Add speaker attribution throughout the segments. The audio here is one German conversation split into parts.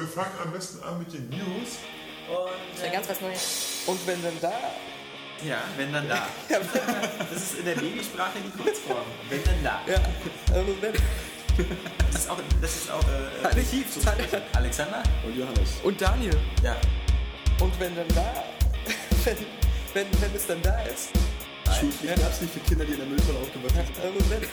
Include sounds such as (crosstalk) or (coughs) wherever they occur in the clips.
Speaker 1: wir fangen am besten an mit den News.
Speaker 2: Und,
Speaker 3: Ja, ganz was Neues.
Speaker 2: und wenn dann da.
Speaker 4: Ja, wenn dann da. (laughs) Das ist in der Babysprache die Kurzform. Wenn dann da.
Speaker 2: Ja, also wenn,
Speaker 4: Das ist auch, das ist auch äh,
Speaker 2: Adjektiv.
Speaker 4: Alexander?
Speaker 5: Und Johannes.
Speaker 2: Und Daniel.
Speaker 4: Ja.
Speaker 2: Und wenn dann da. (laughs) Wenn, wenn, wenn es dann da ist.
Speaker 5: Schulpflicht gab es nicht für Kinder, die in der Mülltonne aufgewachsen sind.
Speaker 2: Also wenn.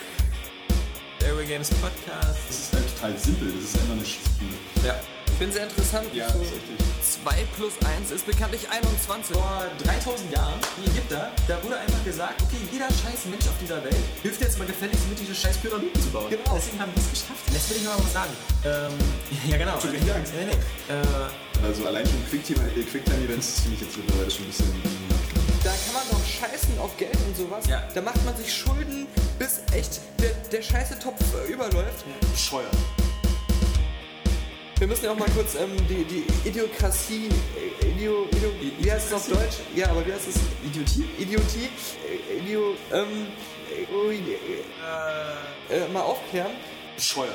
Speaker 4: Games Podcast.
Speaker 5: Das ist halt total simpel, das ist einfach eine Spiel.
Speaker 4: Ja.
Speaker 2: Ich bin sehr interessant.
Speaker 5: Ja,
Speaker 2: so
Speaker 5: das ist richtig.
Speaker 2: 2 plus 1 ist bekanntlich 21.
Speaker 4: Vor 3000 Jahren, die Ägypter, da wurde einfach gesagt, okay, jeder scheiß Mensch auf dieser Welt hilft jetzt mal gefälligst mit, diese scheiß Pyramiden zu bauen.
Speaker 2: Genau.
Speaker 4: Deswegen haben die es geschafft. Jetzt will ich mal was sagen. Ähm, (laughs) ja, genau.
Speaker 5: Mir nicht Angst.
Speaker 4: Nee, nee. Äh,
Speaker 5: Also allein schon äh, Quicktime-Events das finde ich jetzt mittlerweile schon ein bisschen.
Speaker 2: Da kann man doch scheißen auf Geld und sowas.
Speaker 4: Ja.
Speaker 2: Da macht man sich Schulden, bis echt der, der scheiße Topf äh, überläuft.
Speaker 5: Bescheuert.
Speaker 2: Wir müssen ja auch mal kurz ähm, die, die Idiokratie, äh, Idio, Idio, wie heißt es auf Deutsch? Ja, aber wie heißt es?
Speaker 4: Idiotie?
Speaker 2: Idiotie, äh, Idio, ähm, äh, ui, äh, äh, mal aufklären.
Speaker 5: Bescheuert.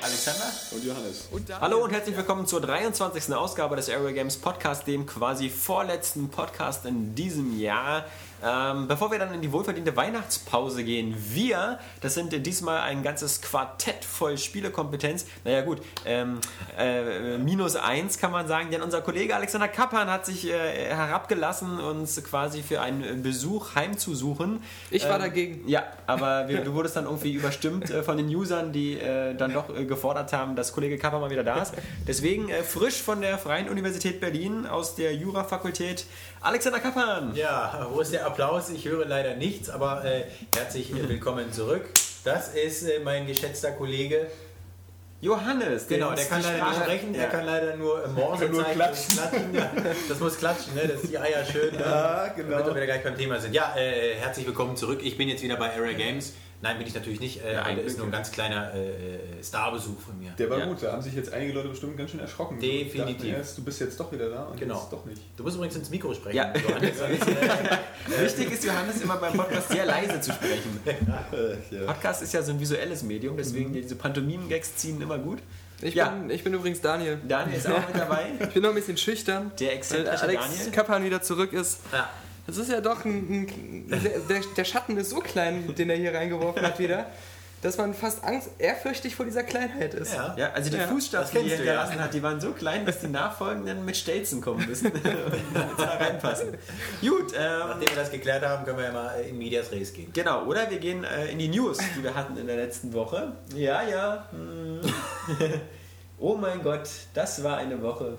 Speaker 4: Alexander?
Speaker 5: Und Johannes.
Speaker 2: Und
Speaker 4: Hallo und herzlich willkommen zur 23. Ausgabe des Airway Games Podcast, dem quasi vorletzten Podcast in diesem Jahr. Ähm, bevor wir dann in die wohlverdiente Weihnachtspause gehen, wir, das sind diesmal ein ganzes Quartett voll Spielekompetenz. Naja gut, ähm, äh, minus eins kann man sagen, denn unser Kollege Alexander Kappan hat sich äh, herabgelassen, uns quasi für einen Besuch heimzusuchen.
Speaker 2: Ich war
Speaker 4: Ähm,
Speaker 2: dagegen.
Speaker 4: Ja, aber (laughs) wir, du wurdest dann irgendwie überstimmt äh, von den Usern, die äh, dann doch äh, gefordert haben, dass Kollege Kappa mal wieder da ist. Deswegen äh, frisch von der Freien Universität Berlin aus der Jurafakultät Alexander Kappan.
Speaker 6: Ja, wo ist der Applaus? Ich höre leider nichts, aber äh, herzlich äh, willkommen zurück. Das ist äh, mein geschätzter Kollege.
Speaker 4: Johannes,
Speaker 6: Genau, der kann leider nicht sprechen, der
Speaker 4: Ja.
Speaker 6: kann leider nur äh, Morse
Speaker 5: nur
Speaker 6: zeigen.
Speaker 5: klatschen.
Speaker 6: klatschen ja. Das muss klatschen, ne? dass die Eier schön. (laughs)
Speaker 5: Ja, genau.
Speaker 6: Damit wir wieder gleich beim Thema sind. Ja, äh, herzlich willkommen zurück. Ich bin jetzt wieder bei Area Games. Nein, bin ich natürlich nicht. Äh,
Speaker 4: Ja,
Speaker 6: aber ist nur ein ganz kleiner äh, Starbesuch von mir.
Speaker 5: Der war
Speaker 4: Ja.
Speaker 5: gut, da haben sich jetzt einige Leute bestimmt ganz schön erschrocken.
Speaker 6: Definitiv.
Speaker 5: Dachten erst, du bist jetzt doch wieder da und
Speaker 6: Genau.
Speaker 5: jetzt doch nicht.
Speaker 6: Du musst übrigens ins Mikro sprechen.
Speaker 4: Ja.
Speaker 6: Äh, (laughs) (laughs)
Speaker 4: Wichtig ist, Johannes immer beim Podcast sehr leise zu sprechen. (laughs)
Speaker 5: Äh, ja.
Speaker 4: Podcast ist ja so ein visuelles Medium, deswegen diese Pantomimen-Gags ziehen immer gut.
Speaker 2: Ich,
Speaker 4: Ja.
Speaker 2: bin, ich bin übrigens Daniel.
Speaker 4: Daniel ist auch mit dabei.
Speaker 2: Ich bin noch ein bisschen schüchtern.
Speaker 4: Der exzentrische
Speaker 2: Alex
Speaker 4: Daniel.
Speaker 2: Kappan wieder zurück ist.
Speaker 6: ja.
Speaker 2: Das ist ja doch ein, ein der, der, Schatten ist so klein, den er hier reingeworfen hat wieder, dass man fast Angst, ehrfürchtig vor dieser Kleinheit ist.
Speaker 6: Ja.
Speaker 4: Ja, also die
Speaker 2: Ja,
Speaker 4: Fußstapfen, die
Speaker 6: kennst
Speaker 4: er
Speaker 6: du ja.
Speaker 4: hinterlassen hat, die waren so klein, dass die Nachfolgenden mit Stelzen kommen müssen (laughs) und da reinpassen. Gut, ähm,
Speaker 6: Nachdem wir das geklärt haben, können wir ja mal in Medias Res gehen.
Speaker 4: genau, oder wir gehen äh, in die News, die wir hatten in der letzten Woche. Ja, ja. hm. (laughs) oh mein Gott, das war eine Woche.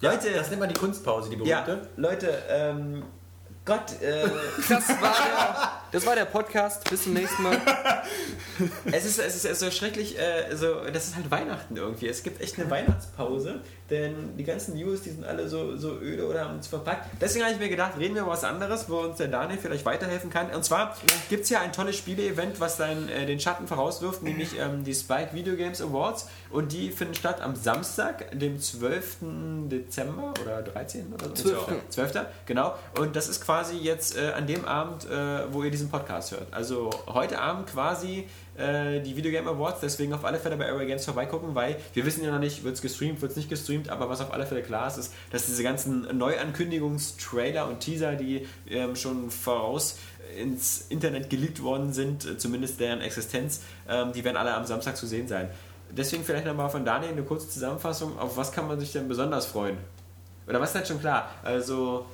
Speaker 4: Leute,
Speaker 6: das nennt man die Kunstpause, die
Speaker 4: ja,
Speaker 6: berühmte.
Speaker 4: Leute, ähm, Gott, äh,
Speaker 2: Das war, der, (laughs) das war der Podcast. Bis zum nächsten Mal. (laughs)
Speaker 4: es ist, es ist so schrecklich, äh, so, das ist halt Weihnachten irgendwie. Es gibt echt eine Weihnachtspause, denn die ganzen News, die sind alle so, so öde oder haben uns verpackt. Deswegen habe ich mir gedacht, reden wir über was anderes, wo uns der Daniel vielleicht weiterhelfen kann. Und zwar gibt es ja ein tolles Spiele-Event, was dann äh, den Schatten vorauswirft, nämlich ähm, die Spike Video Games Awards. Und die finden statt am Samstag, dem 12. Dezember oder 13. oder so.
Speaker 2: 12..
Speaker 4: 12. Genau. Und das ist quasi jetzt äh, an dem Abend, äh, wo ihr diesen Podcast hört. Also heute Abend quasi äh, die Video Game Awards. Deswegen auf alle Fälle bei Area Games vorbeigucken, weil wir wissen ja noch nicht, wird es gestreamt, wird es nicht gestreamt. Aber was auf alle Fälle klar ist, ist, dass diese ganzen Neuankündigungstrailer und Teaser, die ähm, schon voraus ins Internet geleakt worden sind, äh, zumindest deren Existenz, ähm, die werden alle am Samstag zu sehen sein. Deswegen vielleicht nochmal von Daniel eine kurze Zusammenfassung. Auf was kann man sich denn besonders freuen? Oder was ist halt schon klar? Also,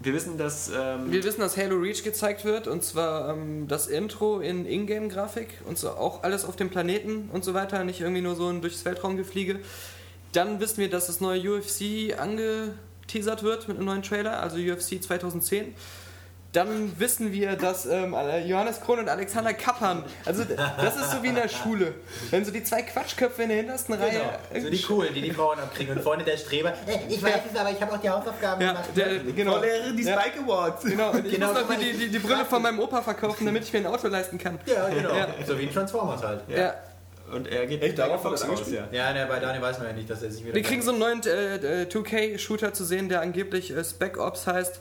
Speaker 4: wir wissen, dass. Ähm,
Speaker 2: Wir wissen, dass Halo Reach gezeigt wird und zwar ähm, das Intro in Ingame-Grafik und so auch alles auf dem Planeten und so weiter, nicht irgendwie nur so ein durchs Weltraumgefliege. Dann wissen wir, dass das neue UFC angeteasert wird mit einem neuen Trailer, also UFC 2010. Dann wissen wir, dass ähm, Johannes Krohn und Alexander Kappan, also das ist so wie in der Schule, wenn so die zwei Quatschköpfe in der hintersten Reihe.
Speaker 6: Genau. So die coolen, die die Frauen abkriegen. Und vorne der Streber. "Äh, Ich weiß es, aber ich habe auch die Hausaufgaben
Speaker 2: Ja,
Speaker 6: gemacht.
Speaker 2: der, genau.
Speaker 5: die
Speaker 2: Ja.
Speaker 5: Spike Awards.
Speaker 2: Genau, und ich
Speaker 6: Genau,
Speaker 2: muss noch die,
Speaker 6: mal,
Speaker 2: die, die Brille von meinem Opa verkaufen, damit ich mir ein Auto leisten kann.
Speaker 6: Ja, genau.
Speaker 2: Ja.
Speaker 6: So wie in Transformers halt.
Speaker 2: Ja.
Speaker 4: und er geht
Speaker 5: Echt, darauf
Speaker 4: aus, ja.
Speaker 6: Ja, ne, bei Daniel weiß man ja nicht, dass er sich wieder.
Speaker 2: Wir kriegen so einen neuen äh, äh, 2K-Shooter zu sehen, der angeblich äh, Spec Ops heißt.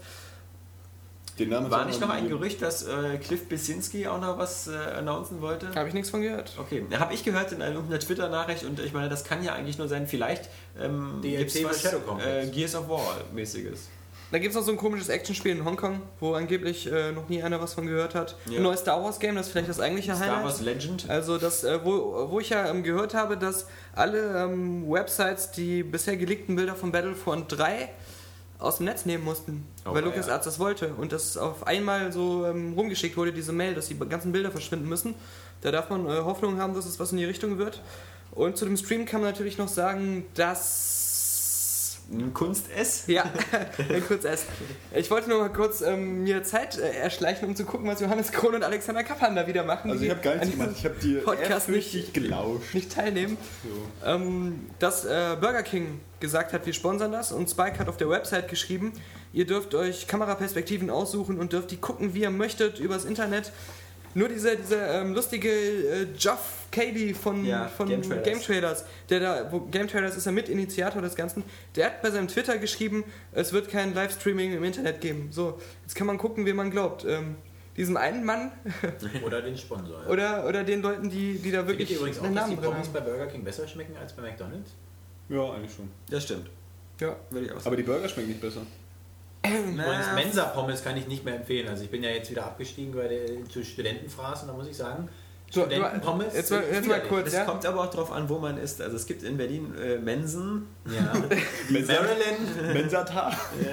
Speaker 5: Den Namen
Speaker 4: War nicht noch ein
Speaker 5: geben.
Speaker 4: Gerücht, dass äh, Cliff Besinski auch noch was äh, announcen wollte?
Speaker 2: Habe ich nichts von gehört.
Speaker 4: Okay, habe ich gehört in einer irgendeiner Twitter-Nachricht und ich meine, das kann ja eigentlich nur sein, vielleicht ähm,
Speaker 6: DLC
Speaker 4: gibt's
Speaker 6: für
Speaker 4: was
Speaker 6: Shadow Complex.
Speaker 4: äh, Gears of War-mäßiges.
Speaker 2: Da gibt es noch so ein komisches Actionspiel in Hongkong, wo angeblich äh, noch nie einer was von gehört hat.
Speaker 4: Ja.
Speaker 2: Ein neues Star Wars Game, das ist vielleicht das eigentliche
Speaker 4: Star
Speaker 2: Highlight.
Speaker 4: Wars Legend.
Speaker 2: Also das, äh, wo, wo ich ja ähm, gehört habe, dass alle ähm, Websites die bisher geleakten Bilder von Battlefront 3 aus dem Netz nehmen mussten,
Speaker 4: Oh,
Speaker 2: weil
Speaker 4: ja.
Speaker 2: LucasArts das wollte und das auf einmal so ähm, rumgeschickt wurde, diese Mail, dass die ganzen Bilder verschwinden müssen. Da darf man äh, Hoffnung haben, dass es was in die Richtung wird. Und zu dem Stream kann man natürlich noch sagen, dass
Speaker 4: Ein Kunst-S.
Speaker 2: ja, (laughs) kurz erst. Ich wollte nur mal kurz ähm, mir Zeit äh, erschleichen, um zu gucken, was Johannes Krohn und Alexander Kappan da wieder machen.
Speaker 5: Also
Speaker 2: die
Speaker 5: ich habe gar nichts gemacht. Ich habe dir
Speaker 2: Podcast nicht-
Speaker 5: gelauscht.
Speaker 2: nicht teilnehmen.
Speaker 5: So.
Speaker 2: Ähm, dass äh, Burger King gesagt hat, wir sponsern das und Spike hat auf der Website geschrieben, ihr dürft euch Kameraperspektiven aussuchen und dürft die gucken, wie ihr möchtet, übers Internet. Nur dieser, dieser ähm, lustige äh, Geoff Cady von,
Speaker 4: Ja,
Speaker 2: von
Speaker 4: Game
Speaker 2: Game,
Speaker 4: Trailers.
Speaker 2: Trailers, der da, wo, Game Trailers ist ja Mitinitiator des Ganzen, der hat bei seinem Twitter geschrieben, es wird kein Livestreaming im Internet geben. So, jetzt kann man gucken, wem man glaubt. Ähm, diesem einen Mann (laughs)
Speaker 6: Oder den Sponsor. ja.
Speaker 2: oder, oder den Leuten, die, die da wirklich
Speaker 6: ihr übrigens auch,
Speaker 2: einen
Speaker 6: dass die
Speaker 2: Namen
Speaker 6: Pommes bei Burger King besser schmecken als bei McDonalds?
Speaker 5: Ja, eigentlich schon.
Speaker 4: Das stimmt.
Speaker 2: Ja.
Speaker 4: Würde ich auch sagen.
Speaker 5: Aber die Burger schmecken nicht besser.
Speaker 6: Übrigens, Mensa-Pommes kann ich nicht mehr empfehlen. Also ich bin ja jetzt wieder abgestiegen bei der, zu Studentenfraß und da muss ich sagen,
Speaker 2: So,
Speaker 6: Studentenpommes.
Speaker 2: jetzt mal- jetzt mal kurz.
Speaker 4: Das
Speaker 2: ja?
Speaker 4: kommt aber auch darauf an, wo man ist. Also es gibt in Berlin äh, Mensen,
Speaker 6: Ja. (laughs) Maryland.
Speaker 5: Mensatar. (laughs)
Speaker 6: oh,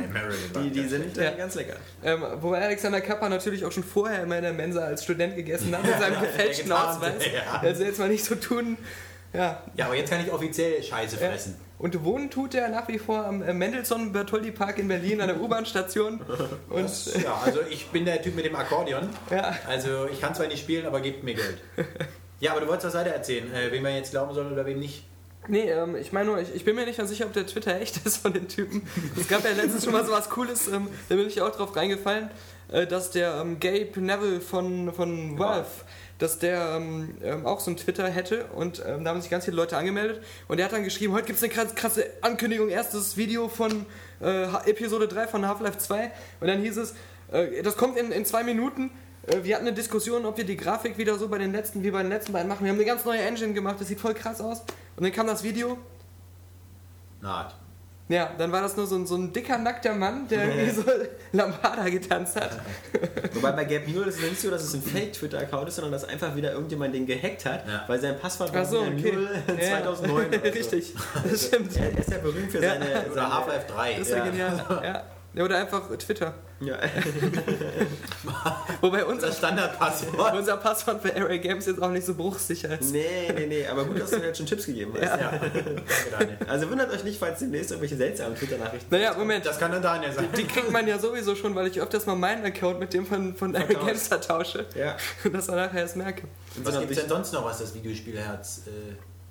Speaker 6: der Maryland.
Speaker 4: die, die sind
Speaker 2: Ja.
Speaker 4: äh, ganz lecker.
Speaker 2: Ähm, wobei Alexander Kappa natürlich auch schon vorher immer in der Mensa als Student gegessen hat mit seinem gefälschten Ausweis.
Speaker 6: ja.
Speaker 2: Also jetzt mal nicht so tun. Ja.
Speaker 6: Ja, aber jetzt kann ich offiziell Scheiße
Speaker 2: Ja.
Speaker 6: fressen.
Speaker 2: Und wohnen tut er nach wie vor am äh, Mendelssohn Bertoldi Park in Berlin an der U-Bahn-Station. (laughs) Und äh,
Speaker 6: Ja, also ich bin der Typ mit dem Akkordeon.
Speaker 2: ja,
Speaker 6: Also ich kann zwar nicht spielen, aber gebt mir Geld. (laughs) Ja, aber du wolltest was weiter erzählen, äh, wem man jetzt glauben soll oder wem nicht.
Speaker 2: nee, ähm, ich meine nur, ich, ich bin mir nicht mehr sicher, ob der Twitter echt ist von den Typen. Es gab ja letztens schon mal so was Cooles, ähm, da bin ich auch drauf reingefallen, äh, dass der ähm, Gabe Neville von, von Valve, dass der ähm, ähm, auch so ein Twitter hätte und ähm, da haben sich ganz viele Leute angemeldet und der hat dann geschrieben, heute gibt es eine krass, krasse Ankündigung, erstes Video von äh, Episode 3 von Half-Life 2 und dann hieß es, äh, das kommt in, in zwei Minuten. Äh, Wir hatten eine Diskussion, ob wir die Grafik wieder so bei den letzten wie bei den letzten beiden machen. Wir haben eine ganz neue Engine gemacht, das sieht voll krass aus. Und dann kam das Video.
Speaker 6: Naht.
Speaker 2: Ja, dann war das nur so ein, so ein dicker, nackter Mann, der irgendwie so (laughs) Lambada getanzt hat. (laughs)
Speaker 4: Wobei bei Gap Mule ist nicht so, dass es ein Fake-Twitter-Account ist, sondern dass einfach wieder irgendjemand den gehackt hat,
Speaker 6: Ja.
Speaker 4: weil sein Passwort war
Speaker 2: Ach so, okay.
Speaker 4: Mule
Speaker 2: Ja.
Speaker 4: 2009. oder (laughs) so.
Speaker 2: Richtig, das stimmt.
Speaker 4: Er ist ja berühmt für
Speaker 2: Ja.
Speaker 4: seine,
Speaker 6: Oder
Speaker 4: seine
Speaker 6: Half-Life 3.
Speaker 2: Das ist ja,
Speaker 4: Ja.
Speaker 2: genial. Ja. Ja, oder einfach Twitter.
Speaker 4: Ja. (laughs)
Speaker 2: Wobei unser,
Speaker 6: Standardpasswort.
Speaker 2: unser Passwort bei Array Games jetzt auch nicht so bruchsicher ist.
Speaker 4: Nee, nee, nee, aber gut, dass du mir jetzt schon Tipps gegeben hast.
Speaker 2: Ja.
Speaker 6: Ja, danke Daniel.
Speaker 4: Also wundert euch nicht, falls demnächst irgendwelche seltsamen Twitter-Nachrichten
Speaker 2: Naja, Moment.
Speaker 6: Das kann dann Daniel sein.
Speaker 2: Die kriegt man ja sowieso schon, weil ich öfters mal meinen Account mit dem von, von Array. Games vertausche.
Speaker 4: Ja.
Speaker 2: Und das dann nachher erst merke.
Speaker 6: Was gibt es denn sonst noch, was das Videospielherz äh,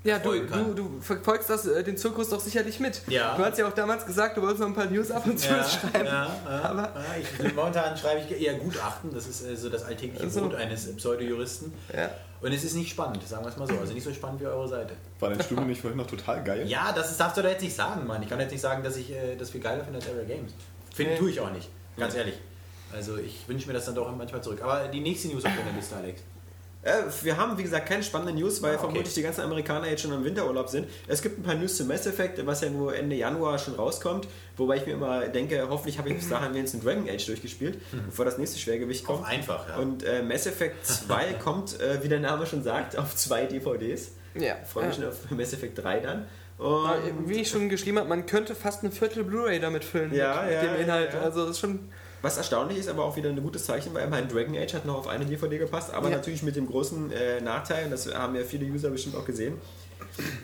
Speaker 2: Ja, du, du, du verfolgst das, äh, den Zirkus doch sicherlich mit.
Speaker 6: Ja.
Speaker 2: Du hast ja auch damals gesagt, du wolltest noch ein paar News ab und zu
Speaker 6: Ja, (laughs)
Speaker 2: schreiben.
Speaker 6: ja, ja,
Speaker 2: Aber-
Speaker 6: ja, ich, momentan schreibe ich eher Gutachten, das ist äh, so das alltägliche
Speaker 2: Also.
Speaker 6: Brot eines Pseudojuristen.
Speaker 2: Ja.
Speaker 6: Und es ist nicht spannend, sagen wir es mal so. Also nicht so spannend wie eure Seite.
Speaker 5: War dein Studio nicht vorhin noch total geil?
Speaker 6: Ja, das ist, darfst du da jetzt nicht sagen, Mann. Ich kann jetzt nicht sagen, dass ich äh, das viel geiler finde als Area Games. Finden
Speaker 2: Nee.
Speaker 6: tue ich auch nicht, ganz ehrlich. Also ich wünsche mir das dann doch manchmal zurück. Aber die nächste News auf deiner Liste, Alex.
Speaker 4: Äh, wir haben, wie gesagt, keine spannenden News, weil
Speaker 6: Ah, okay.
Speaker 4: vermutlich die ganzen Amerikaner jetzt schon im Winterurlaub sind. Es gibt ein paar News zu Mass Effect, was ja nur Ende Januar schon rauskommt. Wobei ich mir immer denke, hoffentlich habe ich bis dahin wenigstens Dragon Age durchgespielt, bevor das nächste Schwergewicht
Speaker 6: Auch
Speaker 4: kommt.
Speaker 6: einfach, ja.
Speaker 4: Und äh, Mass Effect 2 (laughs) kommt, äh, wie der Name schon sagt, auf zwei DVDs.
Speaker 2: Ja.
Speaker 4: Ich freue mich
Speaker 2: ja.
Speaker 4: schon auf Mass Effect 3 dann. Und
Speaker 2: Wie ich schon geschrieben habe, man könnte fast eine Viertel Blu-ray damit füllen.
Speaker 4: Ja,
Speaker 2: mit,
Speaker 4: ja,
Speaker 2: mit dem Inhalt.
Speaker 4: ja.
Speaker 2: Also das ist schon.
Speaker 4: Was erstaunlich ist, aber auch wieder ein gutes Zeichen, weil mein Dragon Age hat noch auf eine DVD gepasst, aber
Speaker 2: Ja.
Speaker 4: natürlich mit dem großen äh, Nachteil, und das haben ja viele User bestimmt auch gesehen.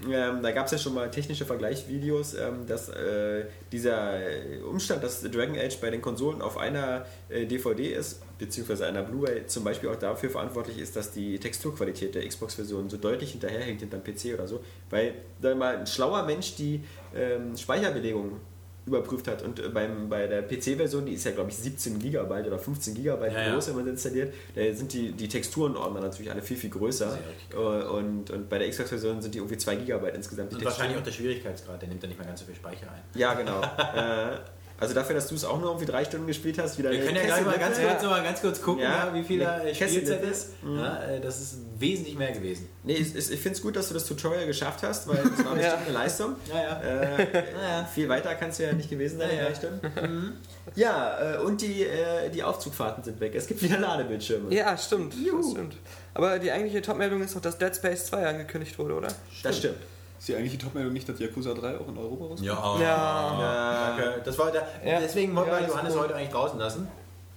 Speaker 4: Ähm, da gab es ja schon mal technische Vergleichsvideos, ähm, dass äh, dieser äh, Umstand, dass Dragon Age bei den Konsolen auf einer äh, DVD ist, beziehungsweise einer Blu-ray, zum Beispiel auch dafür verantwortlich ist, dass die Texturqualität der Xbox-Version so deutlich hinterherhängt hinterm PC oder so, weil da mal ein schlauer Mensch die ähm, Speicherbelegung überprüft hat. Und äh, beim, bei der PC-Version, die ist ja glaube ich 17 GB oder 15 GB
Speaker 6: Ja, ja.
Speaker 4: groß, wenn man sie installiert, da sind die, die Texturenordner natürlich alle viel, viel größer. Äh, Und, und bei der Xbox-Version sind die irgendwie 2 GB insgesamt. Die
Speaker 6: Und wahrscheinlich auch der Schwierigkeitsgrad, der nimmt da nicht mehr ganz so viel Speicher ein.
Speaker 4: Ja, genau. (laughs) äh, Also dafür, dass du es auch nur irgendwie drei Stunden gespielt hast, wieder
Speaker 6: Wir können ja gleich mal ganz
Speaker 2: Ja.
Speaker 6: kurz, noch mal ganz kurz gucken,
Speaker 4: Ja.
Speaker 6: ja, wie viel da äh, Spielzeit ist. Ja, äh, das ist wesentlich mehr gewesen.
Speaker 4: Nee, ich, ich finde es gut, dass du das Tutorial geschafft hast, weil das war (laughs) bestimmt
Speaker 2: Ja.
Speaker 4: eine Leistung.
Speaker 6: Ja, ja.
Speaker 4: Äh, (laughs) viel weiter kannst du ja nicht gewesen sein in
Speaker 6: Ja, ja.
Speaker 4: drei Stunden. (laughs) Ja, äh, und die, die Aufzugfahrten sind weg. Es gibt wieder Ladebildschirme.
Speaker 2: Ja, stimmt. Stimmt. Aber die eigentliche Top-Meldung ist doch, dass Dead Space 2 angekündigt wurde, oder?
Speaker 4: Das stimmt.
Speaker 5: Ist die eigentlich die Top-Meldung nicht, dass Yakuza 3 auch in Europa rauskommt?
Speaker 6: Ja.
Speaker 2: Ja.
Speaker 6: Danke. Das war der,
Speaker 2: Ja.
Speaker 6: Deswegen wollten
Speaker 2: Ja,
Speaker 6: wir Johannes
Speaker 2: cool.
Speaker 6: heute eigentlich draußen lassen.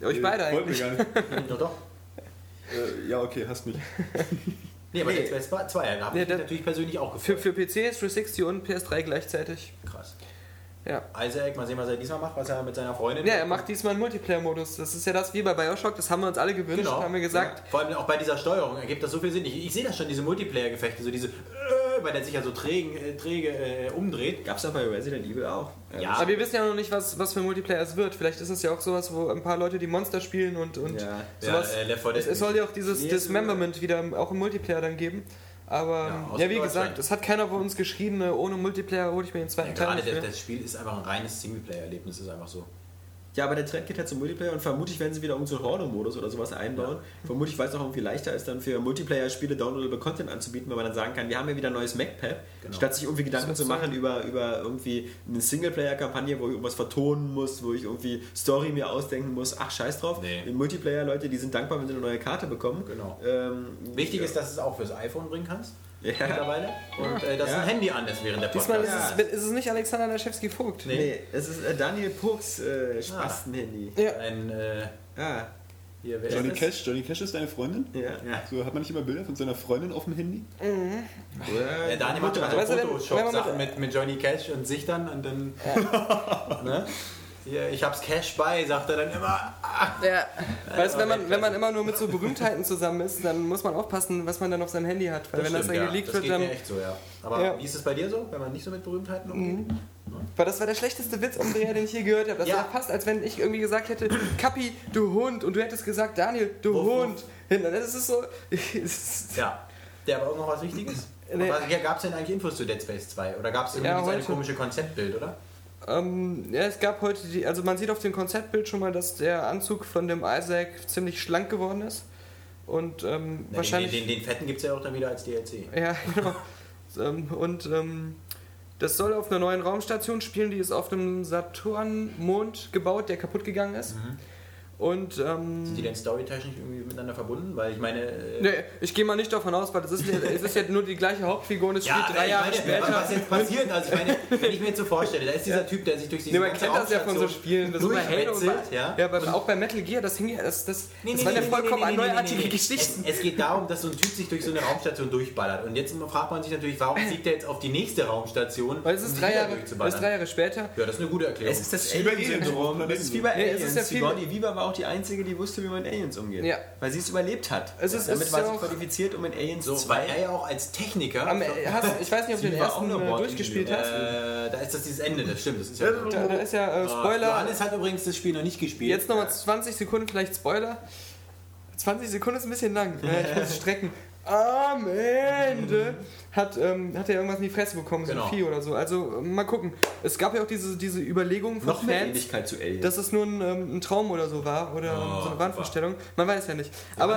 Speaker 2: Euch beide
Speaker 5: Wollten
Speaker 2: eigentlich.
Speaker 5: wir gar nicht. (laughs)
Speaker 6: Doch, doch.
Speaker 5: äh, ja, okay, hast mich. (laughs)
Speaker 6: Nee, aber
Speaker 4: Nee.
Speaker 6: Dead Space 2, da habe
Speaker 2: Nee,
Speaker 6: ich natürlich persönlich auch
Speaker 2: Für,
Speaker 6: gefreut.
Speaker 2: für PC, 360 und PS3 gleichzeitig.
Speaker 6: Krass.
Speaker 2: Ja.
Speaker 6: Isaac, mal sehen, was er diesmal macht, was er mit seiner Freundin
Speaker 2: Ja, er macht diesmal einen Multiplayer-Modus. Das ist ja das wie bei Bioshock, das haben wir uns alle gewünscht,
Speaker 6: Genau.
Speaker 2: haben wir gesagt.
Speaker 6: Ja. Vor allem auch bei dieser Steuerung ergibt das so viel Sinn. Ich, ich sehe das schon, diese Multiplayer-Gefechte, so diese, äh, weil der sich ja so träge, äh, träge äh, umdreht.
Speaker 4: Gab es aber bei Resident Evil auch.
Speaker 6: Ja.
Speaker 2: Aber wir wissen ja noch nicht, was, was für ein Multiplayer es wird. Vielleicht ist es ja auch sowas, wo ein paar Leute die Monster spielen und, und
Speaker 4: Ja.
Speaker 2: sowas.
Speaker 6: Ja, äh, Left 4 Dead.
Speaker 2: es, es soll ja auch dieses
Speaker 4: Nee,
Speaker 2: Dismemberment wieder auch im Multiplayer dann geben. Aber
Speaker 6: Ja,
Speaker 2: ja, wie gesagt, es hat keiner von uns geschrieben, äh, ohne Multiplayer hole ich mir den
Speaker 6: Ja,
Speaker 2: zweiten Teil
Speaker 6: gerade
Speaker 2: nicht
Speaker 6: das,
Speaker 2: mehr.
Speaker 6: das Spiel ist einfach ein reines Singleplayer-Erlebnis, ist einfach so.
Speaker 4: Ja, aber der Trend geht halt zum Multiplayer und vermutlich werden sie wieder irgendeinen so Horde-Modus oder sowas einbauen. Vermutlich, weil es auch irgendwie leichter ist, dann für Multiplayer-Spiele downloadable Content anzubieten, weil man dann sagen kann, wir haben ja wieder ein neues Mac-Pad,
Speaker 6: Genau.
Speaker 4: statt sich irgendwie Gedanken zu machen über, über irgendwie eine Singleplayer-Kampagne, wo ich irgendwas vertonen muss, wo ich irgendwie Story mir ausdenken muss. Ach, scheiß drauf.
Speaker 6: Nee.
Speaker 4: Die Multiplayer-Leute, die sind dankbar, wenn sie eine neue Karte bekommen.
Speaker 6: Genau.
Speaker 4: Ähm,
Speaker 6: Wichtig
Speaker 4: ja.
Speaker 6: ist, dass du es auch fürs iPhone bringen kannst.
Speaker 4: Ja.
Speaker 6: Mittlerweile. Und äh, dass
Speaker 4: Ja.
Speaker 6: ein Handy an ist während der
Speaker 2: Diesmal ist,
Speaker 6: Podcast.
Speaker 2: es, ist es nicht Alexander Laschewski-Vogt.
Speaker 6: Nee.
Speaker 4: Nee, es ist äh, Daniel Pucks äh, Spastenhandy.
Speaker 2: Ja.
Speaker 6: Ein, äh,
Speaker 4: Ah,
Speaker 6: hier,
Speaker 5: Johnny
Speaker 6: das?
Speaker 5: Cash, Johnny Cash ist deine Freundin?
Speaker 4: ja.
Speaker 6: Ja.
Speaker 5: So hat man nicht immer Bilder von seiner Freundin auf dem Handy?
Speaker 4: Oder
Speaker 6: Ja, Daniel macht immer so Photoshop-Sachen
Speaker 2: man
Speaker 6: mit, mit Johnny Cash und sich dann und dann. (laughs) ne? Ich hab's Cash bei, sagt er dann immer. Ah,
Speaker 2: Ja, weißt du, wenn man, wenn man immer nur mit so Berühmtheiten zusammen ist, dann muss man aufpassen, was man dann auf seinem Handy hat. Weil wenn das dann
Speaker 6: stimmt, ja.
Speaker 2: geleakt
Speaker 6: das
Speaker 2: wird,
Speaker 6: geht
Speaker 2: dann.
Speaker 6: mir echt so, ja. Aber
Speaker 2: Ja.
Speaker 6: wie ist es bei dir so, wenn man nicht so mit Berühmtheiten umgeht?
Speaker 2: Weil das war der schlechteste Witz, Andrea, den ich je gehört habe. Das
Speaker 6: Ja.
Speaker 2: war fast, als wenn ich irgendwie gesagt hätte, Kappi, du Hund, und du hättest gesagt, Daniel, du
Speaker 6: Wuff, wuff.
Speaker 2: Hund. Das ist so. (laughs)
Speaker 6: Ja. Der aber auch noch was Wichtiges?
Speaker 2: Nee.
Speaker 6: Aber gab es denn eigentlich Infos zu Dead Space 2? Oder gab es
Speaker 2: Ja,
Speaker 6: irgendwie so ein
Speaker 2: heute.
Speaker 6: komische Konzeptbild, oder?
Speaker 2: Ähm, ja, es gab heute die, also man sieht auf dem Konzeptbild schon mal, dass der Anzug von dem Isaac ziemlich schlank geworden ist. Und ähm,
Speaker 6: Na,
Speaker 2: wahrscheinlich.
Speaker 6: Den, den, den fetten gibt es ja auch dann wieder als DLC.
Speaker 2: Ja, (laughs) genau. ähm, und ähm, das soll auf einer neuen Raumstation spielen, die ist auf einem Saturn-Mond gebaut, der kaputt gegangen ist. Und ähm,
Speaker 6: Sind die denn storytechnisch irgendwie miteinander verbunden? Weil ich meine. äh,
Speaker 2: nee, ich gehe mal nicht davon aus, weil das ist, (laughs) es ist ja nur die gleiche Hauptfigur und es spielt drei
Speaker 6: ich
Speaker 2: Jahre
Speaker 6: meine,
Speaker 2: später.
Speaker 6: Was jetzt passiert, also ich meine, wenn ich mir jetzt so vorstelle, da ist dieser Typ, der sich durch diese
Speaker 2: Nee, man kennt das ja von so Spielen, das ist bei Halo und bei,
Speaker 6: durchmetzelt, ja.
Speaker 2: ja, bei, auch bei Metal Gear, das hing ja, das, das,
Speaker 6: Nee,
Speaker 2: das
Speaker 6: nee,
Speaker 2: waren ja
Speaker 6: nee,
Speaker 2: vollkommen
Speaker 6: nee,
Speaker 2: neuartige
Speaker 6: nee, nee.
Speaker 2: Geschichten.
Speaker 6: Es, es geht darum, dass so ein Typ sich durch so eine Raumstation durchballert. Und jetzt fragt man sich natürlich, warum fliegt er jetzt auf die nächste Raumstation,
Speaker 2: Weil es ist drei Jahre, das
Speaker 6: durchzuballern?
Speaker 2: ist drei Jahre später.
Speaker 6: Ja, das ist eine gute Erklärung.
Speaker 4: Es ist das.
Speaker 5: Aliens.
Speaker 4: Es ist wie bei
Speaker 2: Nee, es
Speaker 4: Aliens.
Speaker 2: ist ja viel-
Speaker 4: Sigourney Weaver war auch die Einzige, die wusste, wie man mit Aliens umgeht.
Speaker 2: Ja.
Speaker 4: Weil sie es überlebt hat.
Speaker 2: Es ist-
Speaker 4: Damit
Speaker 2: es
Speaker 4: war sie qualifiziert, um mit Aliens
Speaker 6: so,
Speaker 4: 2...
Speaker 6: weil er ja auch als Techniker.
Speaker 2: Am, hast, ich weiß nicht, ob du den ersten äh, durchgespielt hast.
Speaker 6: äh, da ist das dieses Ende, das stimmt. Das ist ja
Speaker 2: Da, da ist ja äh, Spoiler.
Speaker 6: Johannes hat übrigens das Spiel noch nicht gespielt.
Speaker 2: Jetzt nochmal 20 Sekunden, vielleicht Spoiler. 20 Sekunden ist ein bisschen lang. Ja, ich muss strecken. Am Ende hat, ähm, hat er irgendwas in die Fresse bekommen, so
Speaker 6: Genau.
Speaker 2: ein Vieh oder so. Also äh, mal gucken. Es gab ja auch diese, diese Überlegungen von
Speaker 4: Noch mehr
Speaker 2: Fans,
Speaker 4: Ähnlichkeit zu Aliens.
Speaker 2: dass es nur ein, ähm, ein Traum oder so war oder
Speaker 6: Oh,
Speaker 2: so eine Wahnvorstellung. Man weiß ja nicht.
Speaker 6: Aber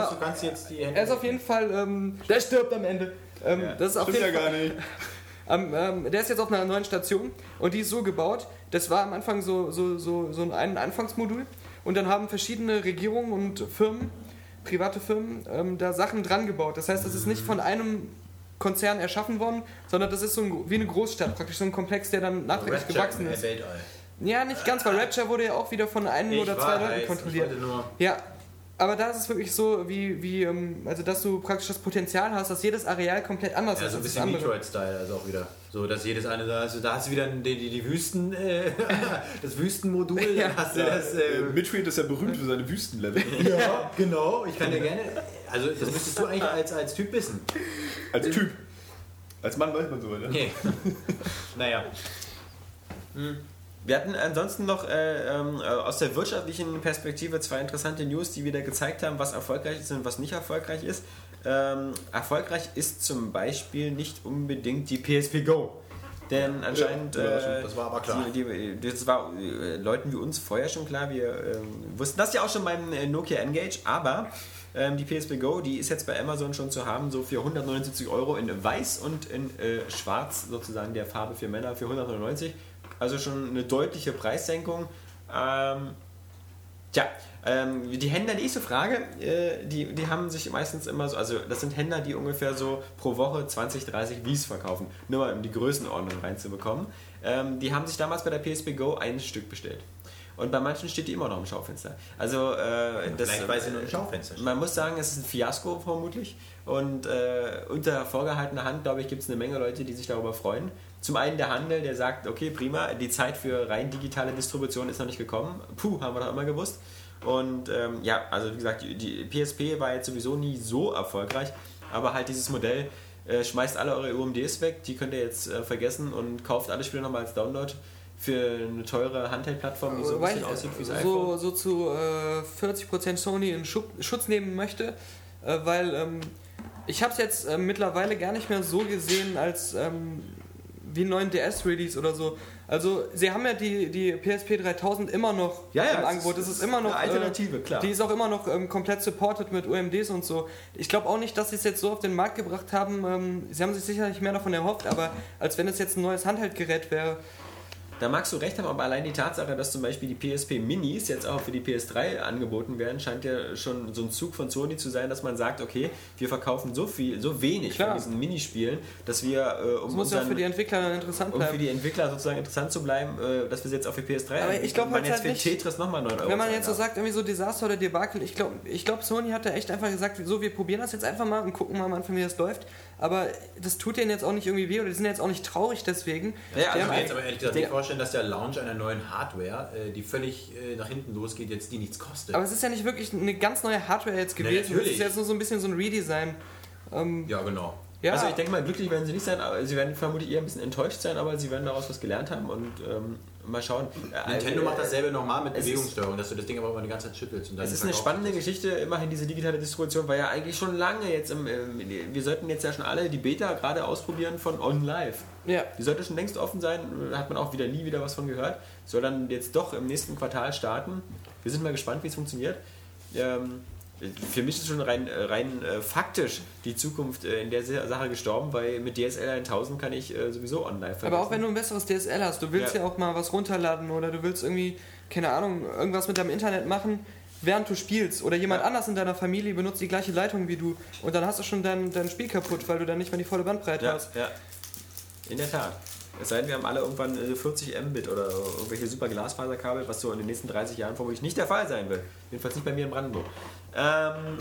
Speaker 2: er ist auf jeden Fall, ähm, der stirbt am Ende. Ähm,
Speaker 4: Ja.
Speaker 2: Das ist auf
Speaker 5: ja
Speaker 2: jeden Fall,
Speaker 5: gar nicht. (laughs)
Speaker 2: ähm, ähm, der ist jetzt auf einer neuen Station und die ist so gebaut, das war am Anfang so, so, so, so ein Anfangsmodul und dann haben verschiedene Regierungen und Firmen, private Firmen, ähm, da Sachen dran gebaut. Das heißt, das ist nicht von einem Konzern erschaffen worden, sondern das ist so ein, wie eine Großstadt, praktisch so ein Komplex, der dann nachträglich
Speaker 6: Rapture
Speaker 2: gewachsen ist. Ja, nicht ganz, weil Rapture wurde ja auch wieder von einem oder zwei Leuten
Speaker 6: ich
Speaker 2: kontrolliert. Ja, aber da ist es wirklich so, wie, wie ähm, also dass du praktisch das Potenzial hast, dass jedes Areal komplett anders
Speaker 6: Ja,
Speaker 2: ist
Speaker 6: so ein bisschen. Metroid-Style, also auch wieder. So, dass jedes eine, da hast du, da hast du wieder die, die, die Wüsten, äh, (laughs) das Wüstenmodul,
Speaker 2: Ja.
Speaker 6: dann hast du
Speaker 5: Ja,
Speaker 6: das.
Speaker 5: äh,
Speaker 6: Äh,
Speaker 5: Metroid ist ja berühmt für seine Wüstenlevel. (laughs)
Speaker 6: ja, genau. Ich kann dir gerne. Also, das müstest du eigentlich als, als Typ wissen.
Speaker 5: Als Typ. Als Mann weiß man so, ne?
Speaker 6: Nee. naja.
Speaker 4: Wir hatten ansonsten noch äh, ähm, äh, aus der wirtschaftlichen Perspektive zwei interessante News, die wieder gezeigt haben, was erfolgreich ist und was nicht erfolgreich ist. Ähm, erfolgreich ist zum Beispiel nicht unbedingt die PSP Go. Denn anscheinend.
Speaker 6: Ja, das-
Speaker 4: äh,
Speaker 6: das war aber klar.
Speaker 4: Die, die, das war äh, Leuten wie uns vorher schon klar. Wir ähm, wussten das ja auch schon beim äh, Nokia Engage, aber ähm, die PSP Go, die ist jetzt bei Amazon schon zu haben, so für 179 Euro in weiß und in äh, schwarz, sozusagen der Farbe für Männer, für 199. Also schon eine deutliche Preissenkung. Ähm, Tja, ähm, die Händler, die ich so frage, äh, die, die haben sich meistens immer so, also das sind Händler, die ungefähr so pro Woche 20, 30 Wies verkaufen, nur mal um die Größenordnung reinzubekommen. Ähm, die haben sich damals bei der PSP Go ein Stück bestellt. Und bei manchen steht die immer noch im Schaufenster. Also, äh, das,
Speaker 6: Vielleicht, weil sie nur im Schaufenster steht.
Speaker 4: Man muss sagen, es ist ein Fiasko vermutlich. Und äh, unter vorgehaltener Hand, glaube ich, gibt es eine Menge Leute, die sich darüber freuen. Zum einen der Handel, der sagt, okay, prima, die Zeit für rein digitale Distribution ist noch nicht gekommen. Puh, haben wir doch immer gewusst. Und ähm, ja, also wie gesagt, die, die PSP war jetzt sowieso nie so erfolgreich, aber halt dieses Modell äh, schmeißt alle eure UMDs weg, die könnt ihr jetzt äh, vergessen und kauft alle Spiele nochmal als Download für eine teure Handheld-Plattform, die so ein bisschen aussieht wie das
Speaker 2: so,
Speaker 4: iPhone.
Speaker 2: so zu äh, 40% Sony in Schu Schutz nehmen möchte, äh, weil ähm, ich habe es jetzt äh, mittlerweile gar nicht mehr so gesehen als ähm, wie einen neuen DS-Release oder so. Also sie haben ja die, die PSP 3000 immer noch
Speaker 4: Ja, ja,
Speaker 2: im
Speaker 4: es
Speaker 2: Angebot.
Speaker 4: ist-
Speaker 2: Das ist immer noch
Speaker 4: eine Alternative, klar.
Speaker 2: Die ist auch immer noch ähm, komplett supported mit UMDs und so. Ich glaube auch nicht, dass sie es jetzt so auf den Markt gebracht haben. Ähm, sie haben sich sicherlich mehr davon erhofft, aber als wenn es jetzt ein neues Handheldgerät wäre.
Speaker 4: Da magst du recht haben, aber allein die Tatsache, dass zum Beispiel die PSP Minis jetzt auch für die PS3 angeboten werden, scheint ja schon so ein Zug von Sony zu sein, dass man sagt, okay, wir verkaufen so viel, so wenig
Speaker 2: Klar.
Speaker 4: von diesen Minispielen, dass wir, äh, um,
Speaker 2: Das muss ja
Speaker 4: unseren-
Speaker 2: für die Entwickler interessant
Speaker 4: um für
Speaker 2: bleiben.
Speaker 4: die Entwickler sozusagen interessant zu bleiben, äh, dass wir sie jetzt auch für PS3
Speaker 2: Aber ich
Speaker 4: anbieten
Speaker 2: glaub
Speaker 4: und man
Speaker 2: halt
Speaker 4: jetzt
Speaker 2: halt
Speaker 4: für
Speaker 2: nicht-
Speaker 4: Tetris nochmal 9 Euro
Speaker 2: Wenn man jetzt so sagt, irgendwie so Desaster oder Debakel, ich glaube, ich glaub, Sony hat da echt einfach gesagt, so, wir probieren das jetzt einfach mal und gucken mal am Anfang, wie das läuft. Aber das tut denen jetzt auch nicht irgendwie weh oder die sind jetzt auch nicht traurig deswegen.
Speaker 4: Ja,
Speaker 2: Die
Speaker 4: also
Speaker 6: Ich kann mir jetzt aber ehrlich gesagt
Speaker 2: Ja.
Speaker 6: nicht vorstellen, dass der Launch einer neuen Hardware, äh, die völlig äh, nach hinten losgeht, jetzt die nichts kostet.
Speaker 2: aber es ist ja nicht wirklich eine ganz neue Hardware jetzt gewesen. Es
Speaker 6: natürlich.
Speaker 2: ist jetzt nur so ein bisschen so ein Redesign. Ähm,
Speaker 6: ja, genau.
Speaker 2: ja,
Speaker 4: Also ich denke mal, glücklich werden sie nicht sein, aber sie werden vermutlich eher ein bisschen enttäuscht sein, aber sie werden daraus was gelernt haben und ähm, mal schauen. Äh,
Speaker 6: Nintendo
Speaker 4: äh,
Speaker 6: macht dasselbe nochmal mit Bewegungsstörung, dass du das Ding aber immer die ganze Zeit schüttelst. Und dann
Speaker 4: Es ist eine spannende. Geschichte, immerhin diese digitale Distribution war ja eigentlich schon lange jetzt im, im wir sollten jetzt ja schon alle die Beta gerade ausprobieren von OnLive.
Speaker 2: ja.
Speaker 4: Die sollte schon längst offen sein, hat man auch wieder nie wieder was von gehört. Soll dann jetzt doch im nächsten Quartal starten. Wir sind mal gespannt, wie es funktioniert. Ähm, für mich ist schon rein, äh, rein äh, faktisch die Zukunft äh, in der Sache gestorben, weil mit DSL 1000 kann ich äh, sowieso online
Speaker 2: Aber auch wenn du ein besseres DSL hast, du willst ja.
Speaker 4: Ja.
Speaker 2: auch mal was runterladen oder du willst irgendwie, keine Ahnung, irgendwas mit deinem Internet machen, während du spielst. Oder jemand
Speaker 4: Ja.
Speaker 2: anders in deiner Familie benutzt die gleiche Leitung wie du und dann hast du schon dein, dein Spiel kaputt, weil du dann nicht mehr die volle Bandbreite
Speaker 4: Ja,
Speaker 2: hast.
Speaker 4: ja. In der Tat. Es sei denn, wir haben alle irgendwann äh, 40 Mbit oder irgendwelche super Glasfaserkabel, was so in den nächsten 30 Jahren vermutlich nicht der Fall sein wird. Jedenfalls nicht bei mir in Brandenburg. Ähm,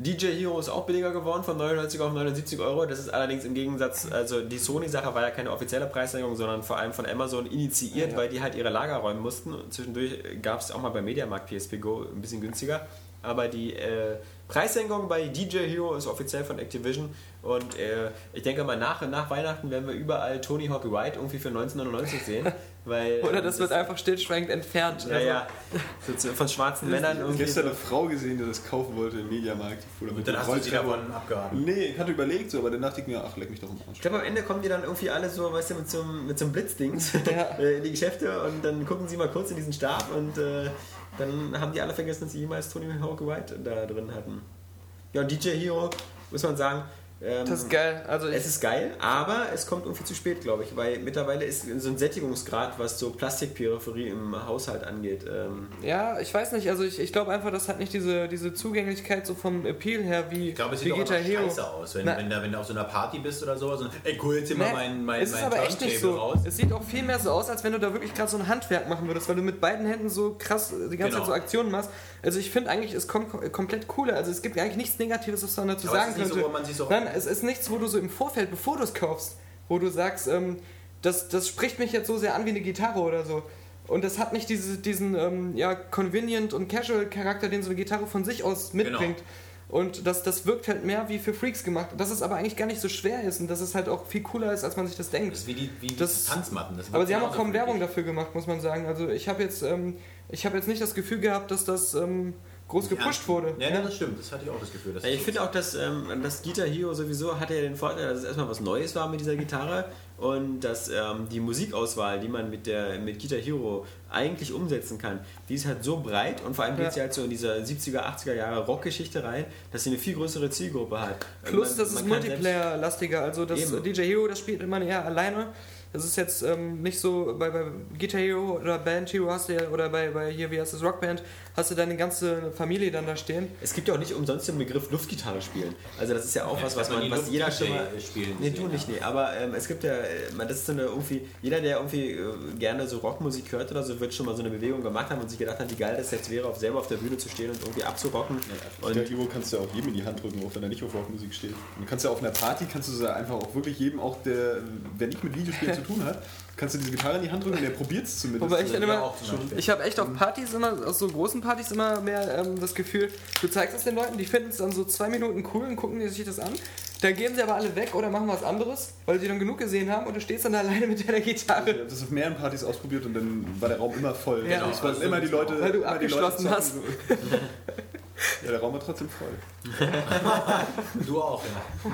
Speaker 4: DJ Hero ist auch billiger geworden, von 99 auf 79 Euro. Das ist allerdings im Gegensatz, also die Sony-Sache war ja keine offizielle Preissenkung, sondern vor allem von Amazon initiiert,
Speaker 2: Ja.
Speaker 4: weil die halt ihre Lager räumen mussten. Und zwischendurch gab es auch mal bei Mediamarkt PSP Go ein bisschen günstiger. Aber die äh, Preissenkung bei DJ Hero ist offiziell von Activision. Und äh, ich denke mal, nach, nach Weihnachten werden wir überall Tony Hawk Ride irgendwie für 1999 sehen. (laughs) Weil,
Speaker 2: Oder
Speaker 4: ähm,
Speaker 2: das wird einfach stillschweigend entfernt.
Speaker 4: Ja,
Speaker 2: Also,
Speaker 4: ja. So, von schwarzen (laughs) Männern
Speaker 5: Ich habe
Speaker 4: irgendwie.
Speaker 5: gestern
Speaker 4: So.
Speaker 5: eine Frau gesehen, die das kaufen wollte im Mediamarkt.
Speaker 6: Und dann hast du sie davon abgeraten.
Speaker 5: Nee, ich hatte überlegt so, aber dann dachte ich mir, ach, leck mich doch im Arsch.
Speaker 4: Ich glaube, am Ende kommen die dann irgendwie alle so, weißt du, mit so einem, mit so einem Blitzdings (laughs)
Speaker 2: Ja.
Speaker 4: äh, in die Geschäfte und dann gucken sie mal kurz in diesen Stab und äh, dann haben die alle vergessen, dass sie jemals Tony Hawk White da drin hatten. Ja, DJ Hero, muss man sagen, ähm,
Speaker 2: Das ist geil. Also
Speaker 4: es ist geil, aber es kommt irgendwie zu spät, glaube ich, weil mittlerweile ist so ein Sättigungsgrad, was so Plastikperipherie im Haushalt angeht. Ähm,
Speaker 2: ja, ich weiß nicht. Also ich, ich glaube einfach, das hat nicht diese, diese Zugänglichkeit so vom Appeal her wie,
Speaker 6: Ich glaube, es sieht auch
Speaker 2: Guitar
Speaker 6: immer
Speaker 2: Hero.
Speaker 6: scheiße aus, wenn,
Speaker 2: Na-
Speaker 6: wenn, da, wenn du auf so einer Party bist oder sowas und ey, cool, jetzt hier mal
Speaker 2: Nee,
Speaker 6: mein, mein,
Speaker 2: es ist
Speaker 6: mein
Speaker 2: aber echt nicht so.
Speaker 6: Raus.
Speaker 2: Es sieht auch viel mehr so aus, als wenn du da wirklich gerade so ein Handwerk machen würdest, weil du mit beiden Händen so krass die ganze
Speaker 6: Genau.
Speaker 2: Zeit so Aktionen machst. Also ich finde eigentlich, es kommt kom- komplett cooler. Also es gibt eigentlich nichts Negatives, was man dazu
Speaker 6: Aber
Speaker 2: sagen
Speaker 6: so,
Speaker 2: könnte.
Speaker 6: sich so-
Speaker 2: Nein, es ist nichts, wo du so im Vorfeld, bevor du es kaufst, wo du sagst, ähm, das, das spricht mich jetzt so sehr an wie eine Gitarre oder so. Und das hat nicht diese, diesen ähm, ja, convenient und casual Charakter, den so eine Gitarre von sich aus mitbringt.
Speaker 6: Genau.
Speaker 2: Und das, das wirkt halt mehr wie für Freaks gemacht. Dass es aber eigentlich gar nicht so schwer ist und dass es halt auch viel cooler ist, als man sich das denkt.
Speaker 6: Das ist wie die, wie
Speaker 2: Das-
Speaker 6: Tanzmatten. Das
Speaker 2: Aber sie haben auch kaum Werbung dafür gemacht, muss man sagen. Also ich habe jetzt, ähm, ich habe jetzt nicht das Gefühl gehabt, dass das ähm, groß gepusht wurde.
Speaker 6: Ja, ja, das stimmt. Das hatte ich auch das Gefühl. Dass
Speaker 4: Ja, ich finde auch, dass ähm, das Guitar Hero sowieso hatte ja den Vorteil, dass es erstmal was Neues war mit dieser Gitarre und dass ähm, die Musikauswahl, die man mit der mit Guitar Hero eigentlich umsetzen kann, die ist halt so breit und vor allem geht
Speaker 2: Ja.
Speaker 4: sie halt so in diese 70er, 80er Jahre Rockgeschichte rein, dass sie eine viel größere Zielgruppe hat.
Speaker 2: Plus,
Speaker 4: Man-
Speaker 2: das ist Multiplayer-lastiger. Also das
Speaker 4: Eben.
Speaker 2: DJ Hero, das spielt man eher alleine. Das ist jetzt ähm, nicht so bei, bei Guitar Hero oder Band Hero hast du ja, oder bei, bei hier, wie heißt das, Rockband, hast du deine ganze Familie dann da stehen.
Speaker 4: Es gibt ja auch nicht umsonst den Begriff Luftgitarre spielen. Also das ist ja auch was, was
Speaker 6: Hat man
Speaker 4: was jeder schon mal
Speaker 6: spielen
Speaker 4: Nee, du nicht,
Speaker 6: ja.
Speaker 4: nee. Aber ähm, es gibt ja, äh, man, das ist so eine irgendwie, jeder, der irgendwie äh, gerne so Rockmusik hört oder so, wird schon mal so eine Bewegung gemacht haben und sich gedacht haben, wie geil das jetzt wäre, auf, selber auf der Bühne zu stehen und irgendwie abzurocken.
Speaker 5: Und
Speaker 4: Und
Speaker 5: Hero kannst du ja auch jedem in die Hand drücken, auch wenn er nicht auf Rockmusik steht. Und du kannst ja auf einer Party, kannst du so einfach auch wirklich jedem, auch der, wer nicht mit Videospielen zu tun hat, kannst du diese Gitarre in die Hand drücken und der probiert es zumindest.
Speaker 2: Wobei ich dann immer, ich habe echt auf Partys immer, auf so großen Partys immer mehr ähm, das Gefühl, du zeigst es den Leuten, die finden es dann so zwei Minuten cool und gucken sich das an. Dann gehen sie aber alle weg oder machen was anderes, weil sie dann genug gesehen haben und du stehst dann da (laughs) alleine mit deiner
Speaker 5: Ich
Speaker 2: Gitarre.
Speaker 5: habe das auf mehreren Partys ausprobiert und dann war der Raum immer voll.
Speaker 2: Ja.
Speaker 5: Also es immer die Leute.
Speaker 2: Weil du
Speaker 5: immer die Leute
Speaker 2: abgeschlossen hast. (laughs)
Speaker 5: ja, der Raum war trotzdem voll. (laughs)
Speaker 6: Du auch, ja.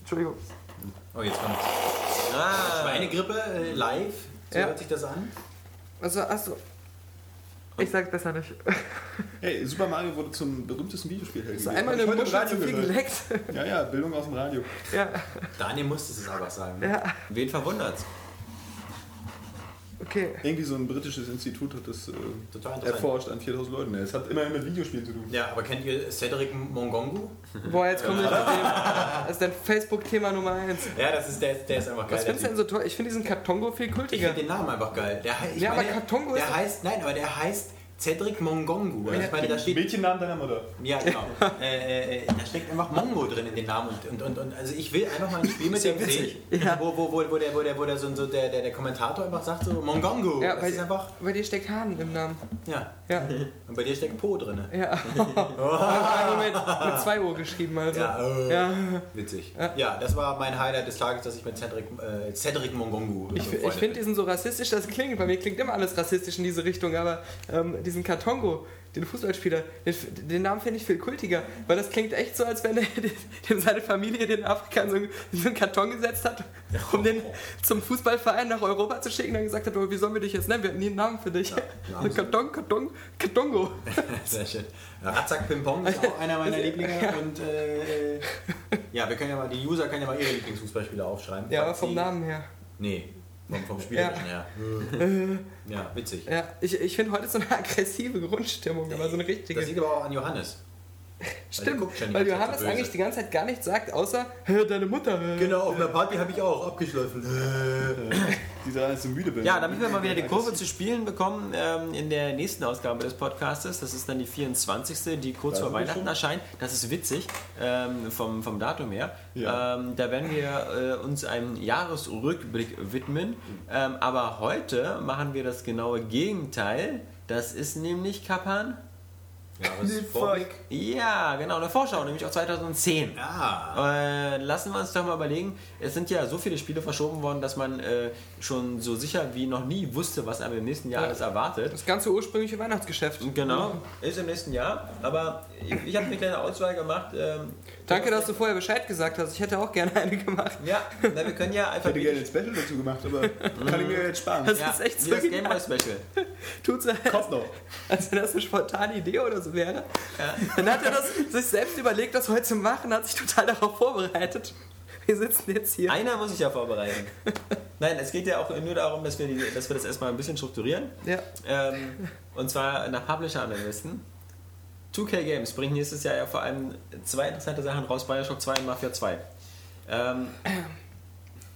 Speaker 2: Entschuldigung.
Speaker 6: Oh, jetzt kommt
Speaker 4: ah,
Speaker 6: Schweinegrippe äh, live. So
Speaker 2: Ja.
Speaker 6: hört sich das an.
Speaker 2: Also, achso. Ich sag's besser nicht. (laughs)
Speaker 5: Hey, Super Mario wurde zum berühmtesten Videospiel
Speaker 2: Ist einmal eine Muschel zu viel geleckt.
Speaker 5: Ja, ja, Bildung aus dem Radio.
Speaker 2: ja,
Speaker 6: Daniel musste es einfach sagen.
Speaker 2: ja,
Speaker 4: wen verwundert's?
Speaker 2: Okay.
Speaker 5: Irgendwie so ein britisches Institut hat das äh,
Speaker 6: Total interessant.
Speaker 5: erforscht an 4000 Leuten. Es hat immerhin mit Videospielen zu tun.
Speaker 6: Ja, aber kennt ihr Cedric Mongongu?
Speaker 2: Boah, jetzt kommen wir mit dem. Das ist dein Facebook-Thema Nummer 1.
Speaker 6: Ja, das ist, der, der ist einfach geil.
Speaker 2: Was findest du denn so toll? Ich finde diesen Kartongo viel
Speaker 6: Ich
Speaker 2: kultiger.
Speaker 6: finde den Namen einfach geil. Der, ich
Speaker 2: Ja, aber Katongo ist
Speaker 6: der
Speaker 2: doch-
Speaker 6: heißt, nein, aber der heißt Cedric Mongongu. Also ich meine, da steht,
Speaker 5: Mädchennamen deiner Mutter.
Speaker 6: ja genau, (laughs) äh, äh, da steckt einfach Mongo drin in den Namen und, und, und, und also ich will einfach mal ein Spiel mit dem sehen.
Speaker 2: Ja.
Speaker 6: wo, wo, wo, wo der, wo der, wo der, so, so der, der, der Kommentator einfach sagt so Mongongu.
Speaker 2: Ja,
Speaker 6: das
Speaker 2: weil,
Speaker 6: ist einfach,
Speaker 2: bei dir steckt Hahn im Namen.
Speaker 6: ja.
Speaker 2: Ja,
Speaker 6: Und bei dir steckt Po drin.
Speaker 2: ja. (laughs) Moment, mit zwei O geschrieben also.
Speaker 6: Ja, äh,
Speaker 2: Ja.
Speaker 6: witzig.
Speaker 2: Ja.
Speaker 6: Ja. das war mein Highlight des Tages, dass ich mit Cedric, äh, Cedric Mongongu
Speaker 2: Ich, ich finde diesen so rassistisch, das klingt. Bei mir klingt immer alles rassistisch in diese Richtung, aber ähm, diesen Kartongo, den Fußballspieler, den, den Namen finde ich viel kultiger, weil das klingt echt so, als wenn er, dem seine Familie den Afrika in so, so einen Karton gesetzt hat, um den zum Fußballverein nach Europa zu schicken und dann gesagt hat, oh, wie sollen wir dich jetzt nennen? Wir hatten nie einen Namen für dich.
Speaker 6: Ja,
Speaker 2: Karton, Karton, Kartongo. (laughs)
Speaker 6: Sehr schön. Ratzack Ping Pong ist auch einer meiner (laughs) Lieblinge und äh, ja, wir können ja mal, die User können ja mal ihre Lieblingsfußballspieler aufschreiben.
Speaker 2: Ja, aber vom
Speaker 6: sie-
Speaker 2: Namen her.
Speaker 6: Nee, vom, vom Spielerischen her. Ja, witzig.
Speaker 2: Ja, ich, ich finde heute so eine (laughs) aggressive Grundstimmung, aber so eine richtige.
Speaker 6: Das liegt aber auch an Johannes.
Speaker 2: Stimmt, weil
Speaker 6: Zeit
Speaker 2: Johannes
Speaker 6: so
Speaker 2: eigentlich die ganze Zeit gar nichts sagt, außer "Hä, deine Mutter. hä?"
Speaker 6: Genau, auf einer Party habe ich auch abgeschlossen. (laughs)
Speaker 5: Die daran, dass du müde bist.
Speaker 4: Ja, damit wir mal wieder die Kurve zu spielen bekommen ähm, in der nächsten Ausgabe des Podcastes, das ist dann die 24., die kurz vor Weihnachten
Speaker 5: schon.
Speaker 4: erscheint. Das ist witzig ähm, vom, vom Datum her.
Speaker 5: Ja.
Speaker 4: Ähm, da werden wir äh, uns einem Jahresrückblick widmen. Ähm, aber heute machen wir das genaue Gegenteil. Das ist nämlich Kapan.
Speaker 6: Ja, was ist Vorblick?
Speaker 4: Ja, genau, eine Vorschau, nämlich auf 2010.
Speaker 6: Ja.
Speaker 4: Äh, lassen wir uns doch mal überlegen. Es sind ja so viele Spiele verschoben worden, dass man äh, schon so sicher wie noch nie wusste, was einem im nächsten Jahr
Speaker 2: Ja.
Speaker 4: alles erwartet.
Speaker 2: Das ganze ursprüngliche Weihnachtsgeschäft.
Speaker 4: Genau, ist im nächsten Jahr. Aber ich, ich habe eine kleine Auswahl gemacht. Ähm,
Speaker 2: Danke, dass du vorher Bescheid gesagt hast. Ich hätte auch gerne eine gemacht.
Speaker 4: Ja, na, wir können ja
Speaker 5: Ich
Speaker 4: einfach.
Speaker 5: hätte gerne ein Special dazu gemacht, aber kann ich mir jetzt sparen.
Speaker 2: Das
Speaker 4: ja,
Speaker 2: ist echt so
Speaker 4: das Game Boy. Special. (laughs)
Speaker 2: Tut so,
Speaker 5: Kommt noch.
Speaker 2: als wenn das eine spontane Idee oder so wäre.
Speaker 4: Ja.
Speaker 2: Dann hat er das sich selbst überlegt, das heute zu machen, hat sich total darauf vorbereitet. Wir sitzen jetzt hier.
Speaker 4: Einer muss ich ja vorbereiten. Nein, es geht ja auch nur darum, dass wir, die, dass wir das erstmal ein bisschen strukturieren.
Speaker 2: Ja.
Speaker 4: Ähm, und zwar nach Publisher-Analysten. 2K Games bringt nächstes Jahr ja vor allem zwei interessante Sachen raus: Bioshock 2 und Mafia 2. Ähm,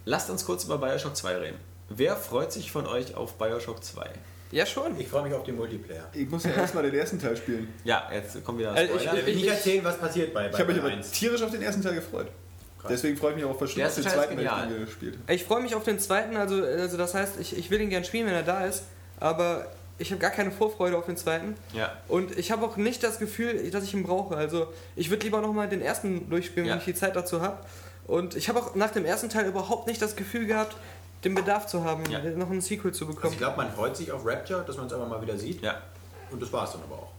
Speaker 4: lasst uns kurz über Bioshock 2 reden. Wer freut sich von euch auf Bioshock 2?
Speaker 2: ja, schon.
Speaker 6: Ich freue mich auf den Multiplayer.
Speaker 5: Ich muss ja erstmal den ersten Teil spielen.
Speaker 4: Ja, jetzt kommt wieder
Speaker 2: Also ich-
Speaker 4: Spoiler.
Speaker 6: Ich will nicht
Speaker 2: Ich-
Speaker 6: erzählen, was passiert bei, bei
Speaker 5: Ich habe mich aber tierisch auf den ersten Teil gefreut. Deswegen freue ich mich auch auf den
Speaker 4: Teil
Speaker 5: zweiten, weil ich den gespielt.
Speaker 2: Ich freue mich auf den zweiten, also, also das heißt, ich, ich will ihn gern spielen, wenn er da ist, aber ich habe gar keine Vorfreude auf den zweiten.
Speaker 4: Ja.
Speaker 2: Und ich habe auch nicht das Gefühl, dass ich ihn brauche. Also ich würde lieber nochmal den ersten durchspielen,
Speaker 4: Ja.
Speaker 2: wenn ich die Zeit dazu habe. Und ich habe auch nach dem ersten Teil überhaupt nicht das Gefühl gehabt, den Bedarf zu haben,
Speaker 4: Ja.
Speaker 2: noch ein Sequel zu
Speaker 6: Also
Speaker 2: bekommen.
Speaker 6: ich glaube, man freut sich auf Rapture, dass man es einfach mal wieder sieht.
Speaker 4: Ja.
Speaker 6: Und das war es dann aber auch.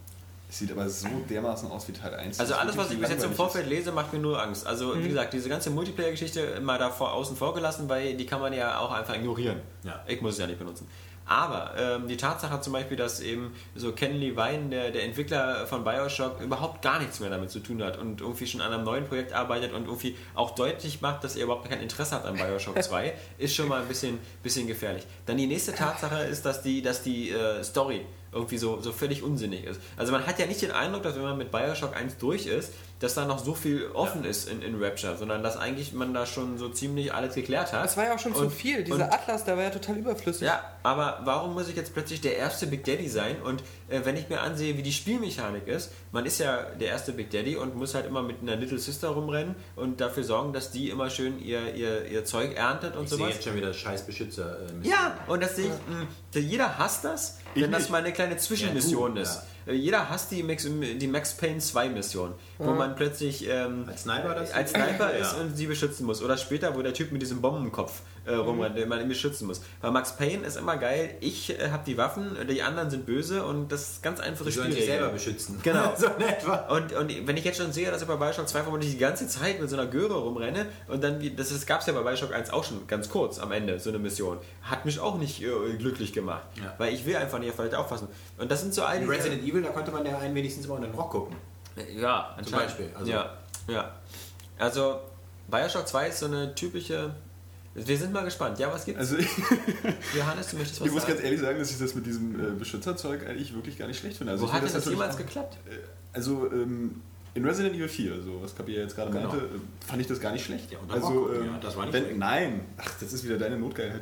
Speaker 5: Sieht aber so dermaßen aus wie Teil 1.
Speaker 4: Also alles, was ich bis jetzt im Vorfeld lese, macht mir nur Angst. Also wie gesagt, diese ganze Multiplayer-Geschichte mal da vor, außen vor gelassen, weil die kann man ja auch einfach ignorieren.
Speaker 6: Ja.
Speaker 4: Ich muss es ja nicht benutzen. Aber ähm, die Tatsache zum Beispiel, dass eben so Ken Levine, der, der Entwickler von Bioshock, überhaupt gar nichts mehr damit zu tun hat und irgendwie schon an einem neuen Projekt arbeitet und irgendwie auch deutlich macht, dass er überhaupt kein Interesse hat an Bioshock (laughs) 2, ist schon mal ein bisschen, bisschen gefährlich. Dann die nächste Tatsache ist, dass die, dass die äh, Story irgendwie so, so völlig unsinnig ist. Also man hat ja nicht den Eindruck, dass wenn man mit Bioshock 1 durch ist, dass da noch so viel offen ist in, in Rapture, sondern dass eigentlich man da schon so ziemlich alles geklärt hat.
Speaker 2: Das war ja auch schon zu
Speaker 4: Und-
Speaker 2: viel. Dieser
Speaker 4: und-
Speaker 2: Atlas, der war ja total überflüssig.
Speaker 4: ja, aber warum muss ich jetzt plötzlich der erste Big Daddy sein? Und äh, wenn ich mir ansehe, wie die Spielmechanik ist, man ist ja der erste Big Daddy und muss halt immer mit einer Little Sister rumrennen und dafür sorgen, dass die immer schön ihr, ihr, ihr Zeug erntet und
Speaker 6: Ich sehe
Speaker 4: sowas.
Speaker 6: jetzt schon wieder scheiß Beschützer. Äh,
Speaker 4: Ja, und das sehe ich, mh, jeder hasst das, wenn das mal eine kleine Zwischenmission
Speaker 6: Ja, du,
Speaker 4: ist. Äh, Jeder hasst die Max, die Max Payne 2 Mission, wo man plötzlich ähm,
Speaker 6: Als Sniper das?
Speaker 4: als Sniper ist
Speaker 6: Ja.
Speaker 4: und sie beschützen muss. Oder später, wo der Typ mit diesem Bombenkopf äh, rumrennt, den man ihn beschützen muss. Bei Max Payne ist immer geil, ich äh, habe die Waffen, die anderen sind böse und das ist ganz einfache
Speaker 6: Die sollen sich selber beschützen.
Speaker 4: Genau. (laughs)
Speaker 6: so in etwa.
Speaker 4: Und, und wenn ich jetzt schon sehe, dass ich bei Bioshock 2 vermutlich die ganze Zeit mit so einer Göre rumrenne und dann, das, das gab es ja bei Bioshock 1 auch schon ganz kurz am Ende, so eine Mission, hat mich auch nicht äh, glücklich gemacht.
Speaker 6: Ja.
Speaker 4: Weil ich will einfach nicht auf Leute aufpassen. Und das sind so all
Speaker 6: In. Resident Evil, da konnte man ja einen wenigstens mal in den Rock gucken.
Speaker 4: Ja, anscheinend.
Speaker 6: Beispiel, also-
Speaker 4: ja, ja. Also, Bioshock 2 ist so eine typische... Wir sind mal gespannt. Ja, was gibt's?
Speaker 5: Also ich, (laughs)
Speaker 4: Johannes, du möchtest was
Speaker 5: ich muss
Speaker 4: sagen?
Speaker 5: ganz ehrlich sagen, dass ich das mit diesem äh, Beschützerzeug eigentlich wirklich gar nicht schlecht finde. Also
Speaker 4: Wo
Speaker 5: ich
Speaker 4: hat das
Speaker 5: natürlich
Speaker 4: jemals geklappt?
Speaker 5: Also ähm, in Resident Evil 4, so was Kapi ja jetzt gerade
Speaker 6: Genau.
Speaker 5: meinte, äh, fand ich das gar nicht schlecht.
Speaker 6: Ja,
Speaker 5: also, ähm,
Speaker 6: ja, das war nicht
Speaker 5: wenn,
Speaker 6: schlecht.
Speaker 5: Nein, ach, das ist wieder deine Notgeilheit.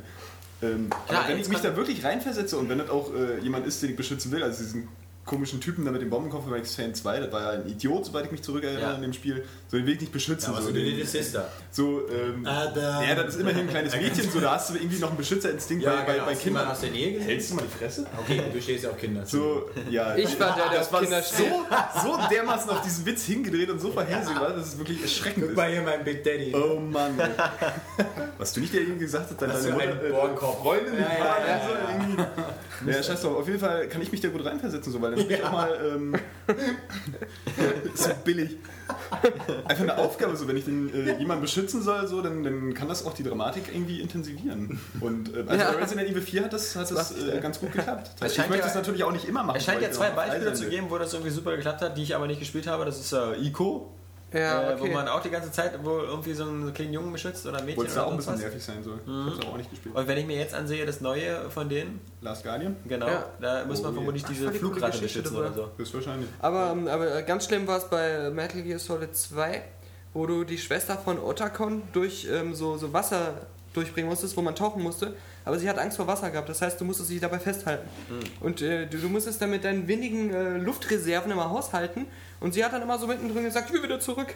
Speaker 5: Ähm,
Speaker 4: Klar,
Speaker 5: aber wenn ich mich da wirklich reinversetze und wenn das auch äh, jemand ist, den ich beschützen will, also diesen komischen Typen da mit dem Bombenkopf bei Max Payne 2, das war ja ein Idiot, soweit ich mich zurückerinnere
Speaker 4: Ja.
Speaker 5: in dem Spiel, so den ich nicht beschützen.
Speaker 6: Ja,
Speaker 5: so,
Speaker 6: die
Speaker 5: den,
Speaker 6: Little Sister.
Speaker 5: so ähm,
Speaker 6: Adam.
Speaker 5: ja, das ist immerhin ein kleines (laughs) Mädchen, so da hast du irgendwie noch einen Beschützerinstinkt
Speaker 6: Ja,
Speaker 5: bei, bei,
Speaker 6: genau.
Speaker 5: bei
Speaker 6: Hast du mal
Speaker 5: Kindern.
Speaker 6: aus der Nähe gesehen?
Speaker 5: Hältst du mal die Fresse?
Speaker 6: Okay, du stehst ja auf Kinder.
Speaker 5: So, ja.
Speaker 2: Ich war der, der
Speaker 5: das
Speaker 2: auf
Speaker 5: war
Speaker 2: Kinder
Speaker 5: so, (laughs) so dermaßen auf diesen Witz hingedreht und so vorhersehbar, dass es wirklich erschreckend
Speaker 6: Guck
Speaker 5: ist.
Speaker 6: mal hier, mein Big Daddy.
Speaker 5: Oh Mann. ey. (laughs) Was du nicht derjenige gesagt hast, deine
Speaker 6: Hast du
Speaker 5: Mutter,
Speaker 6: einen
Speaker 5: äh,
Speaker 6: Bornkopf?
Speaker 5: Freundin,
Speaker 6: Ja, ja,
Speaker 5: war
Speaker 6: ja,
Speaker 5: oder so irgendwie. Ja, scheiß drauf. Auf jeden Fall kann ich mich da gut reinversetzen, so, weil dann bin ich auch mal ähm, so billig. Einfach eine Aufgabe, so wenn ich den, äh, jemanden beschützen soll, so, dann, dann kann das auch die Dramatik irgendwie intensivieren. Und äh, also
Speaker 2: Ja.
Speaker 5: bei Resident Evil 4 hat das, hat das
Speaker 2: macht-
Speaker 5: äh, ganz gut geklappt. Ich möchte
Speaker 4: ja-
Speaker 5: das natürlich auch nicht immer machen.
Speaker 4: Es scheint ja zwei Beispiele zu geben, wo das irgendwie super geklappt hat, die ich aber nicht gespielt habe. Das ist äh, Ico,
Speaker 2: Ja,
Speaker 4: äh, wo
Speaker 2: okay.
Speaker 4: man auch die ganze Zeit wohl irgendwie so einen kleinen Jungen beschützt oder ein Mädchen
Speaker 5: Wollte es da
Speaker 4: oder
Speaker 5: auch ein bisschen
Speaker 4: was.
Speaker 5: nervig sein soll. Ich hab's aber auch nicht gespielt.
Speaker 4: Und wenn ich mir jetzt ansehe, das neue von denen,
Speaker 5: Last Guardian?
Speaker 4: genau,
Speaker 2: Ja.
Speaker 4: da muss man
Speaker 5: Oh,
Speaker 4: vermutlich
Speaker 2: Ach,
Speaker 4: diese
Speaker 2: die
Speaker 4: Flugratte beschützen oder so.
Speaker 5: Höchstwahrscheinlich.
Speaker 2: Aber, ähm, aber ganz schlimm war es bei Metal Gear Solid 2, wo du die Schwester von Otakon durch ähm, so, so Wasser durchbringen musstest, wo man tauchen musste. Aber sie hat Angst vor Wasser gehabt, das heißt, du musstest sie dabei festhalten. Und äh, du, du musstest dann mit deinen wenigen äh, Luftreserven immer haushalten. Und sie hat dann immer so mittendrin gesagt, ich will wieder zurück.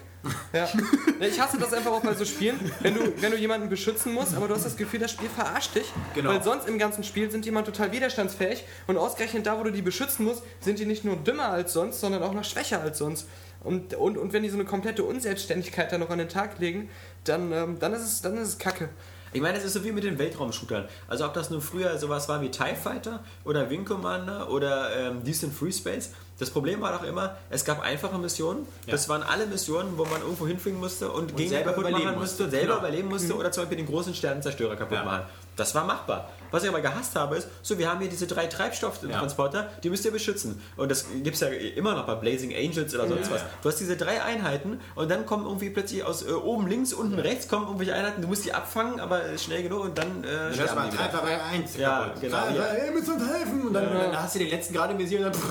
Speaker 2: Ja. (laughs) Ich hasse das einfach auch bei so Spielen, wenn du, wenn du jemanden beschützen musst, aber du hast das Gefühl, das Spiel verarscht dich.
Speaker 6: Genau.
Speaker 2: Weil sonst im ganzen Spiel sind die immer total widerstandsfähig und ausgerechnet da, wo du die beschützen musst, sind die nicht nur dümmer als sonst, sondern auch noch schwächer als sonst. Und, und, und wenn die so eine komplette Unselbstständigkeit da noch an den Tag legen, dann, ähm, dann, ist, es, dann ist es kacke.
Speaker 4: Ich meine, es ist so wie mit den Weltraumshootern. Also ob das nun früher sowas war wie TIE Fighter oder Wing Commander oder ähm, Decent Free Space. Das Problem war doch immer, es gab einfache Missionen. Das waren alle Missionen, wo man irgendwo hinfliegen musste und, Gegner
Speaker 6: selber
Speaker 4: kaputt
Speaker 6: überleben
Speaker 4: machen musste,
Speaker 6: musste.
Speaker 4: selber
Speaker 6: Genau.
Speaker 4: überleben musste oder zum Beispiel den großen Sternenzerstörer kaputt
Speaker 6: Ja.
Speaker 4: machen. Das war machbar. Was ich aber gehasst habe, ist, so, wir haben hier diese drei Treibstofftransporter, die müsst ihr beschützen. Und das gibt es ja immer noch bei Blazing Angels oder sonst
Speaker 6: Ja,
Speaker 4: was.
Speaker 6: ja.
Speaker 4: Du hast diese drei Einheiten und dann kommen irgendwie plötzlich aus äh, oben links, unten rechts kommen irgendwelche Einheiten, du musst die abfangen, aber äh, schnell genug und dann äh,
Speaker 6: Das war
Speaker 4: wieder.
Speaker 6: 3
Speaker 4: Ja,
Speaker 6: kaputt.
Speaker 4: genau, ja.
Speaker 6: ey, müsst uns helfen. Und dann, dann hast du den letzten gerade im Visier und dann.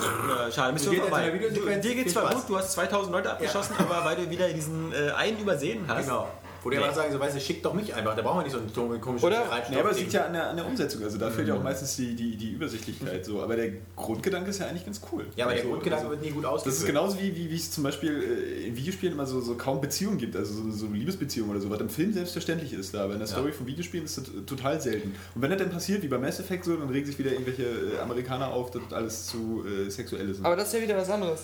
Speaker 4: Ja, schade, bist
Speaker 6: Du
Speaker 4: du
Speaker 6: gehst
Speaker 4: vorbei. Du, dir geht's
Speaker 6: Viel
Speaker 4: zwar gut, du hast 2000 Leute abgeschossen, aber weil du wieder diesen äh, einen übersehen hast.
Speaker 6: Genau. Wo die
Speaker 4: Nee.
Speaker 6: aber sagen, so, weißt du, schick doch mich einfach. Da brauchen wir nicht so einen komischen
Speaker 2: Oder?
Speaker 5: Nee, aber es liegt ja an der, an der Umsetzung. Also da fehlt ja auch meistens die, die, die Übersichtlichkeit. So. Aber der Grundgedanke ist ja eigentlich ganz cool.
Speaker 6: Ja, aber der
Speaker 5: Also,
Speaker 6: Grundgedanke
Speaker 5: also,
Speaker 6: wird nie gut
Speaker 5: Das
Speaker 6: ausgeführt.
Speaker 5: ist genauso wie, wie, wie es zum Beispiel äh, in Videospielen immer so, so kaum Beziehungen gibt, also so, so Liebesbeziehungen oder so, was im Film selbstverständlich ist. Da. Aber in der Story von Videospielen ist das total selten. Und wenn das dann passiert, wie bei Mass Effect so, dann regen sich wieder irgendwelche äh, Amerikaner auf, dass das alles zu äh, sexuell ist.
Speaker 2: Aber das ist ja wieder was anderes.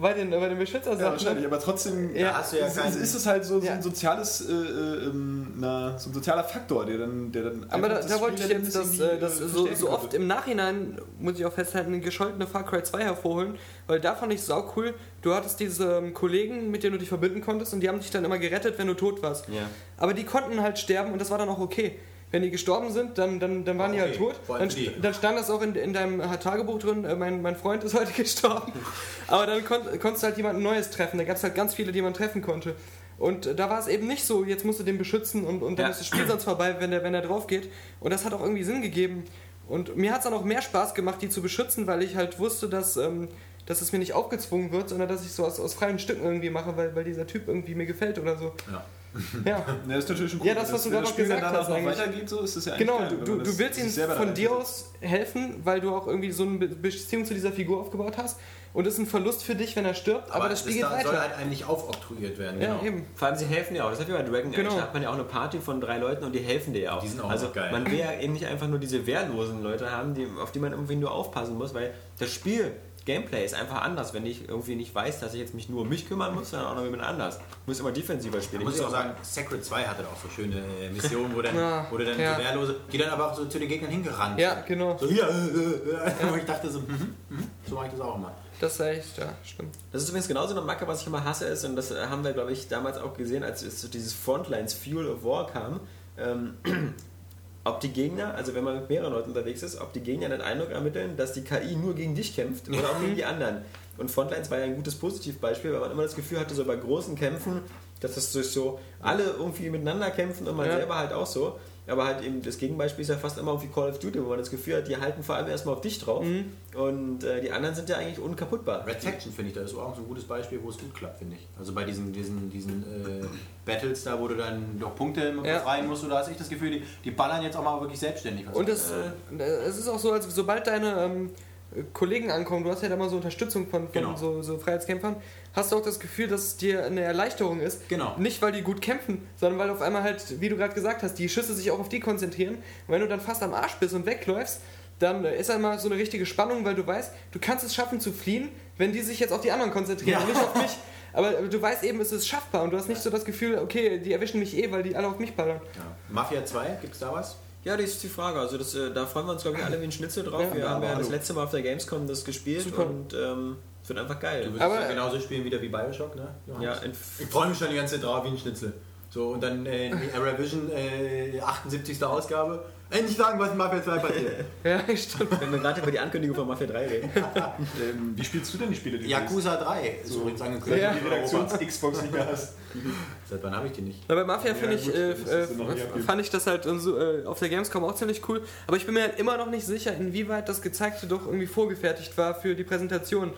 Speaker 2: Bei den, bei den Beschützer
Speaker 5: Ja, wahrscheinlich, aber trotzdem
Speaker 2: Ja.
Speaker 6: Da hast du ja
Speaker 5: ist, ist, es halt so, so ein soziales, äh, äh, ähm, na, so ein sozialer Faktor, der dann, der dann
Speaker 2: Aber da, da wollte ich jetzt das,
Speaker 5: irgendwie,
Speaker 2: äh, das so, so oft im Nachhinein, muss ich auch festhalten, eine gescholtene Far Cry 2 hervorholen, weil da fand ich sau cool. Du hattest diese ähm, Kollegen, mit denen du dich verbinden konntest und die haben dich dann immer gerettet, wenn du tot warst.
Speaker 4: Ja.
Speaker 2: Aber die konnten halt sterben und das war dann auch okay. Wenn die gestorben sind, dann, dann, dann waren die halt
Speaker 6: Okay,
Speaker 2: tot. Dann, dann stand das auch in, in deinem Tagebuch drin, äh, mein, mein Freund ist heute (laughs) gestorben. Aber dann konnt, konntest du halt jemanden Neues treffen. Da gab es halt ganz viele, die man treffen konnte. Und äh, da war es eben nicht so, jetzt musst du den beschützen und, und dann
Speaker 4: Ja.
Speaker 2: ist das Spiel sonst vorbei, wenn der, wenn der drauf geht. Und das hat auch irgendwie Sinn gegeben. Und mir hat es dann auch mehr Spaß gemacht, die zu beschützen, weil ich halt wusste, dass, ähm, dass es mir nicht aufgezwungen wird, sondern dass ich so aus, aus freien Stücken irgendwie mache, weil, weil dieser Typ irgendwie mir gefällt oder so.
Speaker 6: Ja. (laughs)
Speaker 2: Ja.
Speaker 5: Ja, das ist natürlich schon cool.
Speaker 2: Ja, das, was du gerade noch gesagt hast
Speaker 5: noch
Speaker 2: eigentlich.
Speaker 5: weitergeht, so ist das ja eigentlich
Speaker 2: Genau,
Speaker 5: geil,
Speaker 2: du, du,
Speaker 5: das
Speaker 2: willst ihm von dir aus helfen, weil du auch irgendwie so eine Be- Beziehung zu dieser Figur aufgebaut hast. Und es ist ein Verlust für dich, wenn er stirbt, aber, das Spiel geht
Speaker 6: da soll
Speaker 2: weiter.
Speaker 6: halt eigentlich aufoktroyiert werden.
Speaker 2: ja,
Speaker 6: genau.
Speaker 2: eben.
Speaker 4: Vor allem, sie helfen dir auch. Das hat wie bei Dragon Age,
Speaker 2: Genau.
Speaker 4: da hat man ja auch eine Party von drei Leuten und die helfen dir ja auch.
Speaker 6: Die sind auch
Speaker 4: also
Speaker 6: geil.
Speaker 4: man will ja eben nicht einfach nur diese wehrlosen Leute haben, die, auf die man irgendwie nur aufpassen muss, weil das Spiel, Gameplay ist einfach anders, wenn ich irgendwie nicht weiß, dass ich jetzt mich nur um mich kümmern muss, sondern auch noch jemand anders. Ich muss immer defensiver spielen.
Speaker 6: Muss
Speaker 4: muss
Speaker 6: ich auch sagen, Sacred 2 hatte auch so schöne äh, (laughs) Missionen, wo dann,
Speaker 2: Ja,
Speaker 6: wo dann
Speaker 2: ja.
Speaker 6: so wehrlose, die dann aber auch so zu den Gegnern hingerannt
Speaker 2: Ja, genau.
Speaker 6: So hier, äh, äh, äh. (laughs) Wo ich dachte so, mhm, mhm, so mache ich das auch immer.
Speaker 2: Das ist echt, ja, stimmt.
Speaker 4: Das ist übrigens genauso eine Macke, was ich immer hasse, ist, und das äh, haben wir, glaube ich, damals auch gesehen, als es so dieses Frontlines Fuel of War kam, ähm, (clears throat) ob die Gegner, also wenn man mit mehreren Leuten unterwegs ist, ob die Gegner den Eindruck ermitteln, dass die KI nur gegen dich kämpft oder auch gegen die anderen. Und Frontlines war ja ein gutes Positivbeispiel, weil man immer das Gefühl hatte, so bei großen Kämpfen, dass das durch so alle irgendwie miteinander kämpfen und man
Speaker 2: Ja.
Speaker 4: selber halt auch so. Aber halt eben das Gegenbeispiel ist ja fast immer irgendwie Call of Duty, wo man das Gefühl hat, die halten vor allem erstmal auf dich drauf und äh, die anderen sind ja eigentlich unkaputtbar.
Speaker 6: Red Faction finde ich, da ist auch so ein gutes Beispiel, wo es gut klappt, finde ich. Also bei diesen, diesen, diesen äh, Battles da, wo du dann doch Punkte
Speaker 2: Ja.
Speaker 6: befreien musst, da hast ich das Gefühl, die, die ballern jetzt auch mal wirklich selbstständig. was
Speaker 2: Und es, äh, es ist auch so, als sobald deine ähm, Kollegen ankommen, du hast ja da mal so Unterstützung von, von
Speaker 6: Genau.
Speaker 2: so, so Freiheitskämpfern, hast du auch das Gefühl, dass es dir eine Erleichterung ist.
Speaker 6: Genau.
Speaker 2: Nicht, weil die gut kämpfen, sondern weil auf einmal halt, wie du gerade gesagt hast, die Schüsse sich auch auf die konzentrieren. Und wenn du dann fast am Arsch bist und wegläufst, dann äh, ist einmal so eine richtige Spannung, weil du weißt, du kannst es schaffen zu fliehen, wenn die sich jetzt auf die anderen konzentrieren
Speaker 6: Ja.
Speaker 2: nicht auf mich. (laughs) Aber du weißt eben, es ist schaffbar und du hast nicht so das Gefühl, okay, die erwischen mich eh, weil die alle auf mich ballern.
Speaker 6: ja. Mafia 2, gibt es da was?
Speaker 4: Ja, das ist die Frage. Also das, äh, da freuen wir uns, glaube ich, alle wie ein Schnitzel drauf.
Speaker 2: Ja,
Speaker 4: wir haben ja das letzte Mal auf der Gamescom das gespielt
Speaker 2: Super.
Speaker 4: und ähm, es wird einfach geil.
Speaker 6: Du wirst
Speaker 2: Aber-
Speaker 6: es ja genauso spielen wieder wie Bioshock, ne? Johannes?
Speaker 4: Ja,
Speaker 6: Ich freue mich schon die ganze Zeit drauf wie ein Schnitzel. So, und dann äh, die Aravision äh, 78. Ausgabe. Endlich sagen, was in Mafia 2 passiert. (laughs)
Speaker 2: Ja, stimmt.
Speaker 4: wenn wir gerade über die Ankündigung von Mafia 3 reden. (laughs)
Speaker 5: Ähm, wie spielst du denn die Spiele, die du
Speaker 6: Yakuza 3 ist übrigens angekündigt.
Speaker 2: Ja.
Speaker 5: die Redaktions-Xbox nicht mehr hast? (laughs)
Speaker 6: Seit wann habe ich die nicht?
Speaker 2: Na, bei Mafia
Speaker 5: Ja,
Speaker 2: finde ich,
Speaker 5: gut,
Speaker 2: äh, äh, fand ich das halt so, äh, auf der Gamescom auch ziemlich cool. Aber ich bin mir halt immer noch nicht sicher, inwieweit das Gezeigte doch irgendwie vorgefertigt war für die Präsentation.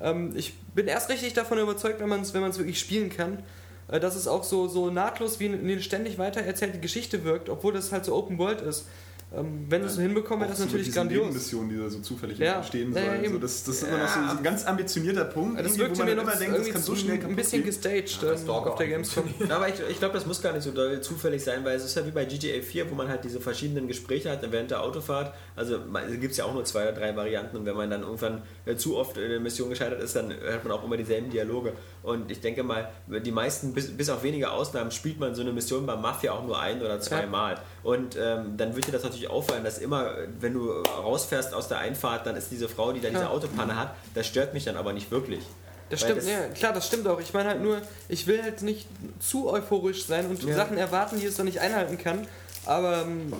Speaker 2: Ähm, ich bin erst richtig davon überzeugt, wenn man es wenn man's wirklich spielen kann, dass es auch so, so nahtlos wie eine ständig weiter erzählte Geschichte wirkt, obwohl das halt so Open World ist. Ähm, wenn sie es so hinbekommen, wäre das
Speaker 5: so
Speaker 2: natürlich grandios.
Speaker 5: Nebenmissionen, die da so zufällig
Speaker 2: Ja.
Speaker 5: entstehen
Speaker 2: Ja, ja,
Speaker 5: sollen. so, das, das ist immer noch so, so ein ganz ambitionierter Punkt,
Speaker 2: Das wirkte
Speaker 5: wo man
Speaker 2: mir
Speaker 5: immer denkt, das kann so schnell
Speaker 2: ein
Speaker 5: kaputt
Speaker 2: bisschen
Speaker 5: gehen.
Speaker 2: gestaged
Speaker 6: Ja,
Speaker 2: ähm, auf der. Gamescom.
Speaker 4: Ja, (laughs) aber ich, ich glaube, das muss gar nicht so doll zufällig sein, weil es ist ja wie bei GTA 4, wo man halt diese verschiedenen Gespräche hat während der Autofahrt. Also gibt es ja auch nur zwei oder drei Varianten und wenn man dann irgendwann äh, zu oft in der Mission gescheitert ist, dann hört man auch immer dieselben Dialoge. Und ich denke mal, die meisten, bis, bis auf wenige Ausnahmen, spielt man so eine Mission bei Mafia auch nur ein oder zwei
Speaker 2: Ja.
Speaker 4: Mal. Und ähm, dann wird dir das natürlich auffallen, dass immer, wenn du rausfährst aus der Einfahrt, dann ist diese Frau, die da diese
Speaker 2: Ja.
Speaker 4: Autopanne hat, das stört mich dann aber nicht wirklich.
Speaker 2: Das
Speaker 4: Weil
Speaker 2: stimmt,
Speaker 4: das-
Speaker 2: ja, klar, das stimmt auch. Ich meine halt nur, ich will halt nicht zu euphorisch sein und
Speaker 4: Ja.
Speaker 2: Sachen erwarten, die es dann nicht einhalten kann. Aber ähm,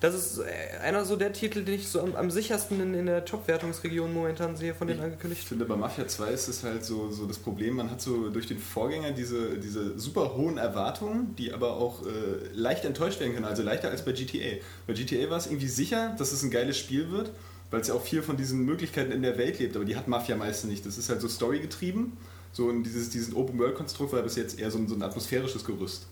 Speaker 2: das ist äh, einer so der Titel, den ich so am, am sichersten in, in der Top-Wertungsregion momentan sehe von den
Speaker 5: Ich
Speaker 2: angekündigt.
Speaker 5: finde, bei Mafia 2 ist es halt so, so das Problem, man hat so durch den Vorgänger diese, diese super hohen Erwartungen, die aber auch äh, leicht enttäuscht werden können, also leichter als bei GTA. Bei GTA war es irgendwie sicher, dass es ein geiles Spiel wird, weil es ja auch viel von diesen Möglichkeiten in der Welt lebt, aber die hat Mafia meistens nicht. Das ist halt so storygetrieben, so und dieses, diesen Open-World-Konstrukt war bis jetzt eher so ein, so ein atmosphärisches Gerüst.